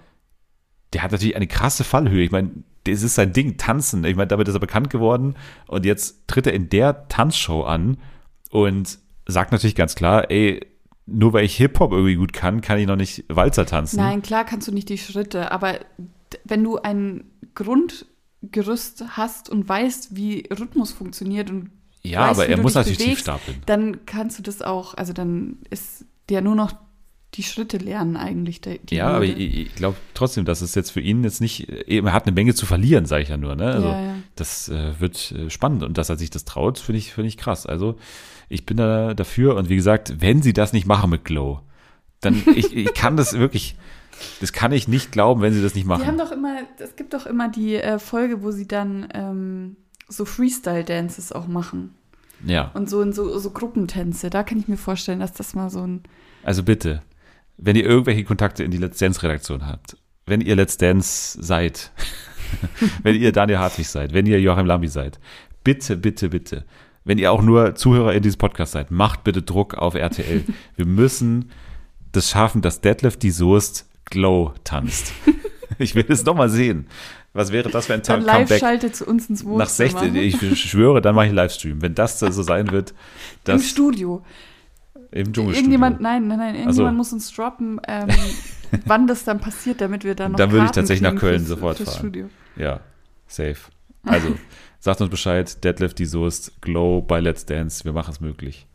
der hat natürlich eine krasse Fallhöhe. Ich meine, das ist sein Ding, tanzen. Ich meine, damit ist er bekannt geworden und jetzt tritt er in der Tanzshow an und sagt natürlich ganz klar, ey, nur weil ich Hip-Hop irgendwie gut kann, kann ich noch nicht Walzer tanzen. Nein, klar kannst du nicht die Schritte, aber wenn du ein Grundgerüst hast und weißt, wie Rhythmus funktioniert und Ja, weißt, aber wie er du muss natürlich tief bewegst, stapeln. Dann kannst du das auch, also dann ist ja nur noch die Schritte lernen eigentlich. Die, Ja, aber Hürde. ich, ich glaube trotzdem, dass es jetzt für ihn jetzt nicht, eben, er hat eine Menge zu verlieren, sage ich ja nur. Ne? Also Ja, ja. das äh, wird äh, spannend und dass er sich das traut, finde ich, finde ich krass. Also ich bin da dafür und wie gesagt, wenn sie das nicht machen mit Glow, dann ich, ich kann das wirklich, das kann ich nicht glauben, wenn sie das nicht Die haben machen. doch immer, es gibt doch immer die äh, Folge, wo sie dann ähm, so Freestyle-Dances auch machen. Ja, Und so in so, so Gruppentänze. Da kann ich mir vorstellen, dass das mal so ein. also bitte, wenn ihr irgendwelche Kontakte in die Let's Dance Redaktion habt, wenn ihr Let's Dance seid, [laughs] wenn ihr Daniel Hartwig seid, wenn ihr Joachim Lambi seid, bitte, bitte, bitte, wenn ihr auch nur Zuhörer in diesem Podcast seid, macht bitte Druck auf RTL. Wir müssen das schaffen, dass Deadlift die Soest Glow tanzt. [laughs] Ich will es nochmal sehen. Was wäre das für ein Dann Comeback? live schaltet zu uns ins Wohnzimmer. Nach 16, ich schwöre, dann mache ich einen Livestream. Wenn das so sein wird, Im das Studio. im Dschungelstudio. Irgendjemand, nein, nein, nein, irgendjemand so. muss uns droppen, ähm, [laughs] wann das dann passiert, damit wir dann noch Dann würde ich tatsächlich nach Köln fürs- sofort fürs fahren. Studio. Ja, safe. Also, [laughs] sagt uns Bescheid, Deadlift, die Soest, Glow bei Let's Dance, wir machen es möglich.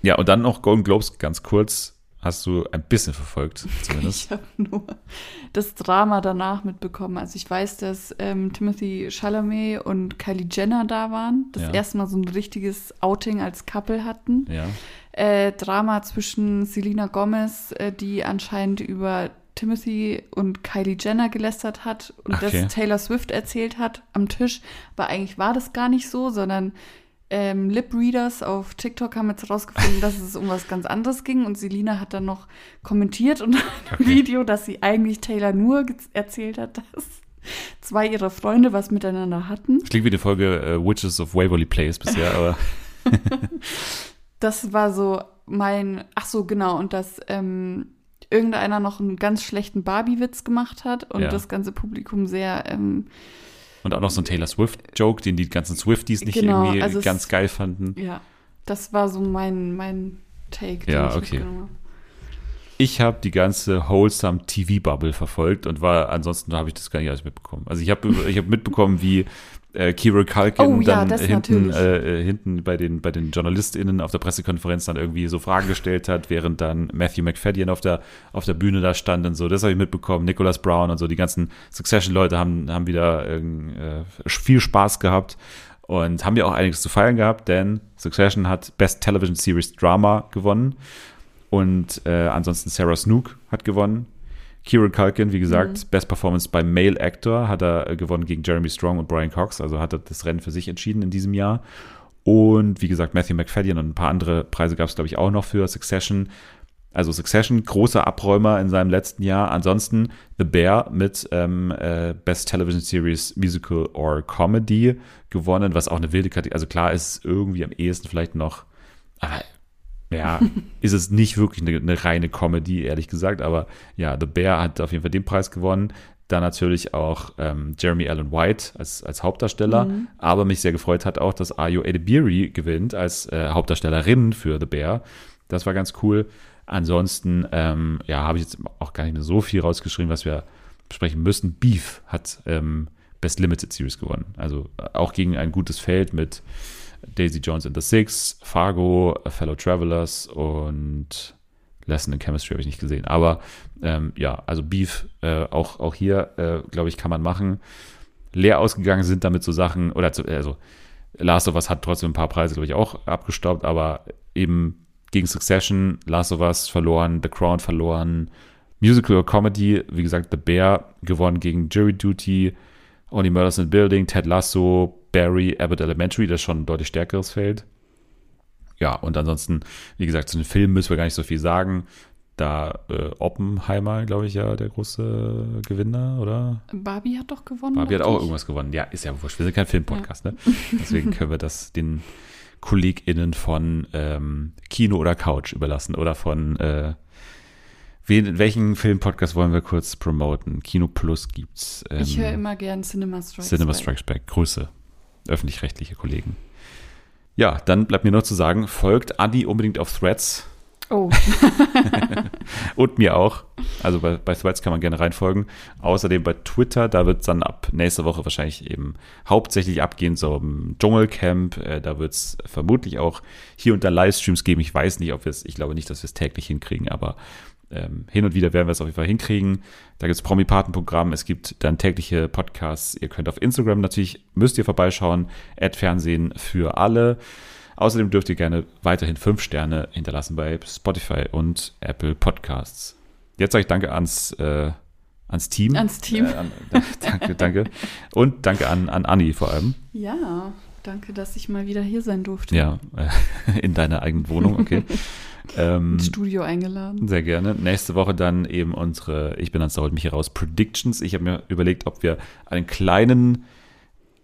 Ja, und dann noch Golden Globes, ganz kurz, hast du ein bisschen verfolgt, zumindest. [laughs] Ich habe nur das Drama danach mitbekommen. Also ich weiß, dass ähm, Timothy Chalamet und Kylie Jenner da waren. Das Ja. erste Mal so ein richtiges Outing als Couple hatten. Ja, Äh, Drama zwischen Selena Gomez, äh, die anscheinend über Timothy und Kylie Jenner gelästert hat und Okay. das Taylor Swift erzählt hat am Tisch. Aber eigentlich war das gar nicht so, sondern ähm, Lip-Readers auf TikTok haben jetzt rausgefunden, dass es um was ganz anderes ging und Selina hat dann noch kommentiert unter einem Video, dass sie eigentlich Taylor nur erzählt hat, dass zwei ihrer Freunde was miteinander hatten. klingt wie die Folge äh, Witches of Waverly Place bisher, [laughs] aber Das war so mein, ach so, genau, und dass ähm, irgendeiner noch einen ganz schlechten Barbie-Witz gemacht hat und Ja. das ganze Publikum sehr, ähm, und auch noch so ein Taylor Swift-Joke, den die ganzen Swifties nicht Genau, irgendwie also es- ganz geil fanden. ja, das war so mein, mein Take. den Ja, ich okay. Ich habe die ganze Wholesome TV-Bubble verfolgt und war, ansonsten habe ich das gar nicht alles mitbekommen. Also ich habe ich hab mitbekommen, wie äh, Kira Culkin Oh ja, dann hinten, äh, äh, hinten bei den, bei den JournalistInnen auf der Pressekonferenz dann irgendwie so Fragen gestellt hat, während dann Matthew McFadden auf der, auf der Bühne da stand und so. Das habe ich mitbekommen. Nicholas Brown und so. Die ganzen Succession-Leute haben, haben wieder äh, viel Spaß gehabt und haben ja auch einiges zu feiern gehabt, denn Succession hat Best Television Series Drama gewonnen. Und äh, ansonsten Sarah Snook hat gewonnen. Kieran Culkin, wie gesagt, Best Performance bei Male Actor hat er äh, gewonnen gegen Jeremy Strong und Brian Cox. Also hat er das Rennen für sich entschieden in diesem Jahr. Und wie gesagt, Matthew McFadden und ein paar andere Preise gab es, glaube ich, auch noch für Succession. Also Succession, großer Abräumer in seinem letzten Jahr. Ansonsten The Bear mit ähm, äh, Best Television Series Musical or Comedy gewonnen, was auch eine wilde Kategorie. Also klar ist irgendwie am ehesten vielleicht noch, aber ja, [laughs] ist es nicht wirklich eine, eine reine Comedy, ehrlich gesagt. Aber ja, The Bear hat auf jeden Fall den Preis gewonnen. Dann natürlich auch ähm, Jeremy Allen White als, als Hauptdarsteller. Mhm. Aber mich sehr gefreut hat auch, dass Ayo Edebiri gewinnt als äh, Hauptdarstellerin für The Bear. Das war ganz cool. Ansonsten, ähm, ja, habe ich jetzt auch gar nicht mehr so viel rausgeschrieben, was wir besprechen müssen. Beef hat ähm, Best Limited Series gewonnen. Also äh, auch gegen ein gutes Feld mit Daisy Jones and the Six, Fargo, Fellow Travelers und Lesson in Chemistry habe ich nicht gesehen. Aber ähm, ja, also Beef äh, auch, auch hier, äh, glaube ich, kann man machen. Leer ausgegangen sind damit so Sachen, oder zu, also Last of Us hat trotzdem ein paar Preise, glaube ich, auch abgestaubt, aber eben gegen Succession, Last of Us verloren, The Crown verloren, Musical or Comedy, wie gesagt, The Bear gewonnen gegen Jury Duty, Only Murders in the Building, Ted Lasso, Barry, Abbott Elementary, das ist schon ein deutlich stärkeres Feld. Ja, und ansonsten, wie gesagt, zu den Filmen müssen wir gar nicht so viel sagen. Da äh, Oppenheimer, glaube ich, ja der große Gewinner, oder? Barbie hat doch gewonnen. Barbie hat auch ich. irgendwas gewonnen. Ja, ist ja wurscht. Wir sind kein Filmpodcast, ne? Deswegen können wir das den KollegInnen von ähm, Kino oder Couch überlassen oder von äh, wen, welchen Filmpodcast wollen wir kurz promoten? Kino Plus gibt's. Ähm, Ich höre immer gern Cinema Strikes Cinema Back. Strikes Back. Grüße. Öffentlich-rechtliche Kollegen. Ja, dann bleibt mir noch zu sagen, folgt Adi unbedingt auf Threads Oh, [laughs] und mir auch. Also bei, bei Threads kann man gerne reinfolgen. Außerdem bei Twitter, da wird es dann ab nächster Woche wahrscheinlich eben hauptsächlich abgehen, so im Dschungelcamp. Äh, da wird es vermutlich auch hier und da Livestreams geben. Ich weiß nicht, ob wir es, ich glaube nicht, dass wir es täglich hinkriegen, aber ähm, hin und wieder werden wir es auf jeden Fall hinkriegen. Da gibt es Promi-Patenprogramm, es gibt dann tägliche Podcasts. Ihr könnt auf Instagram natürlich, müsst ihr vorbeischauen, Ad Fernsehen für alle. Außerdem dürft ihr gerne weiterhin fünf Sterne hinterlassen bei Spotify und Apple Podcasts. Jetzt sage ich Danke ans, äh, ans Team. Ans Team. Äh, an, danke, danke. Und danke an, an Anni vor allem. ja. Danke, dass ich mal wieder hier sein durfte. Ja, äh, [laughs] in deiner eigenen Wohnung, okay. [laughs] ähm, Ins Studio eingeladen. Sehr gerne. Nächste Woche dann eben unsere, ich bin ans Holt mich heraus, Predictions. Ich habe mir überlegt, ob wir einen kleinen,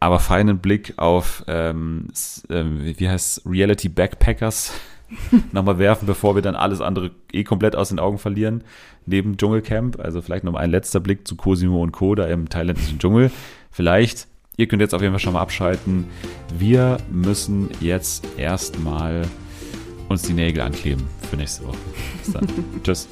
aber feinen Blick auf, ähm, ähm, wie heißt Reality Backpackers [laughs] nochmal werfen, bevor wir dann alles andere eh komplett aus den Augen verlieren, neben Dschungelcamp. Also vielleicht noch mal ein letzter Blick zu Cosimo und Co. da im thailändischen Dschungel. Vielleicht, ihr könnt jetzt auf jeden Fall schon mal abschalten. Wir müssen jetzt erstmal uns die Nägel ankleben für nächste Woche. Bis dann. [laughs] Tschüss.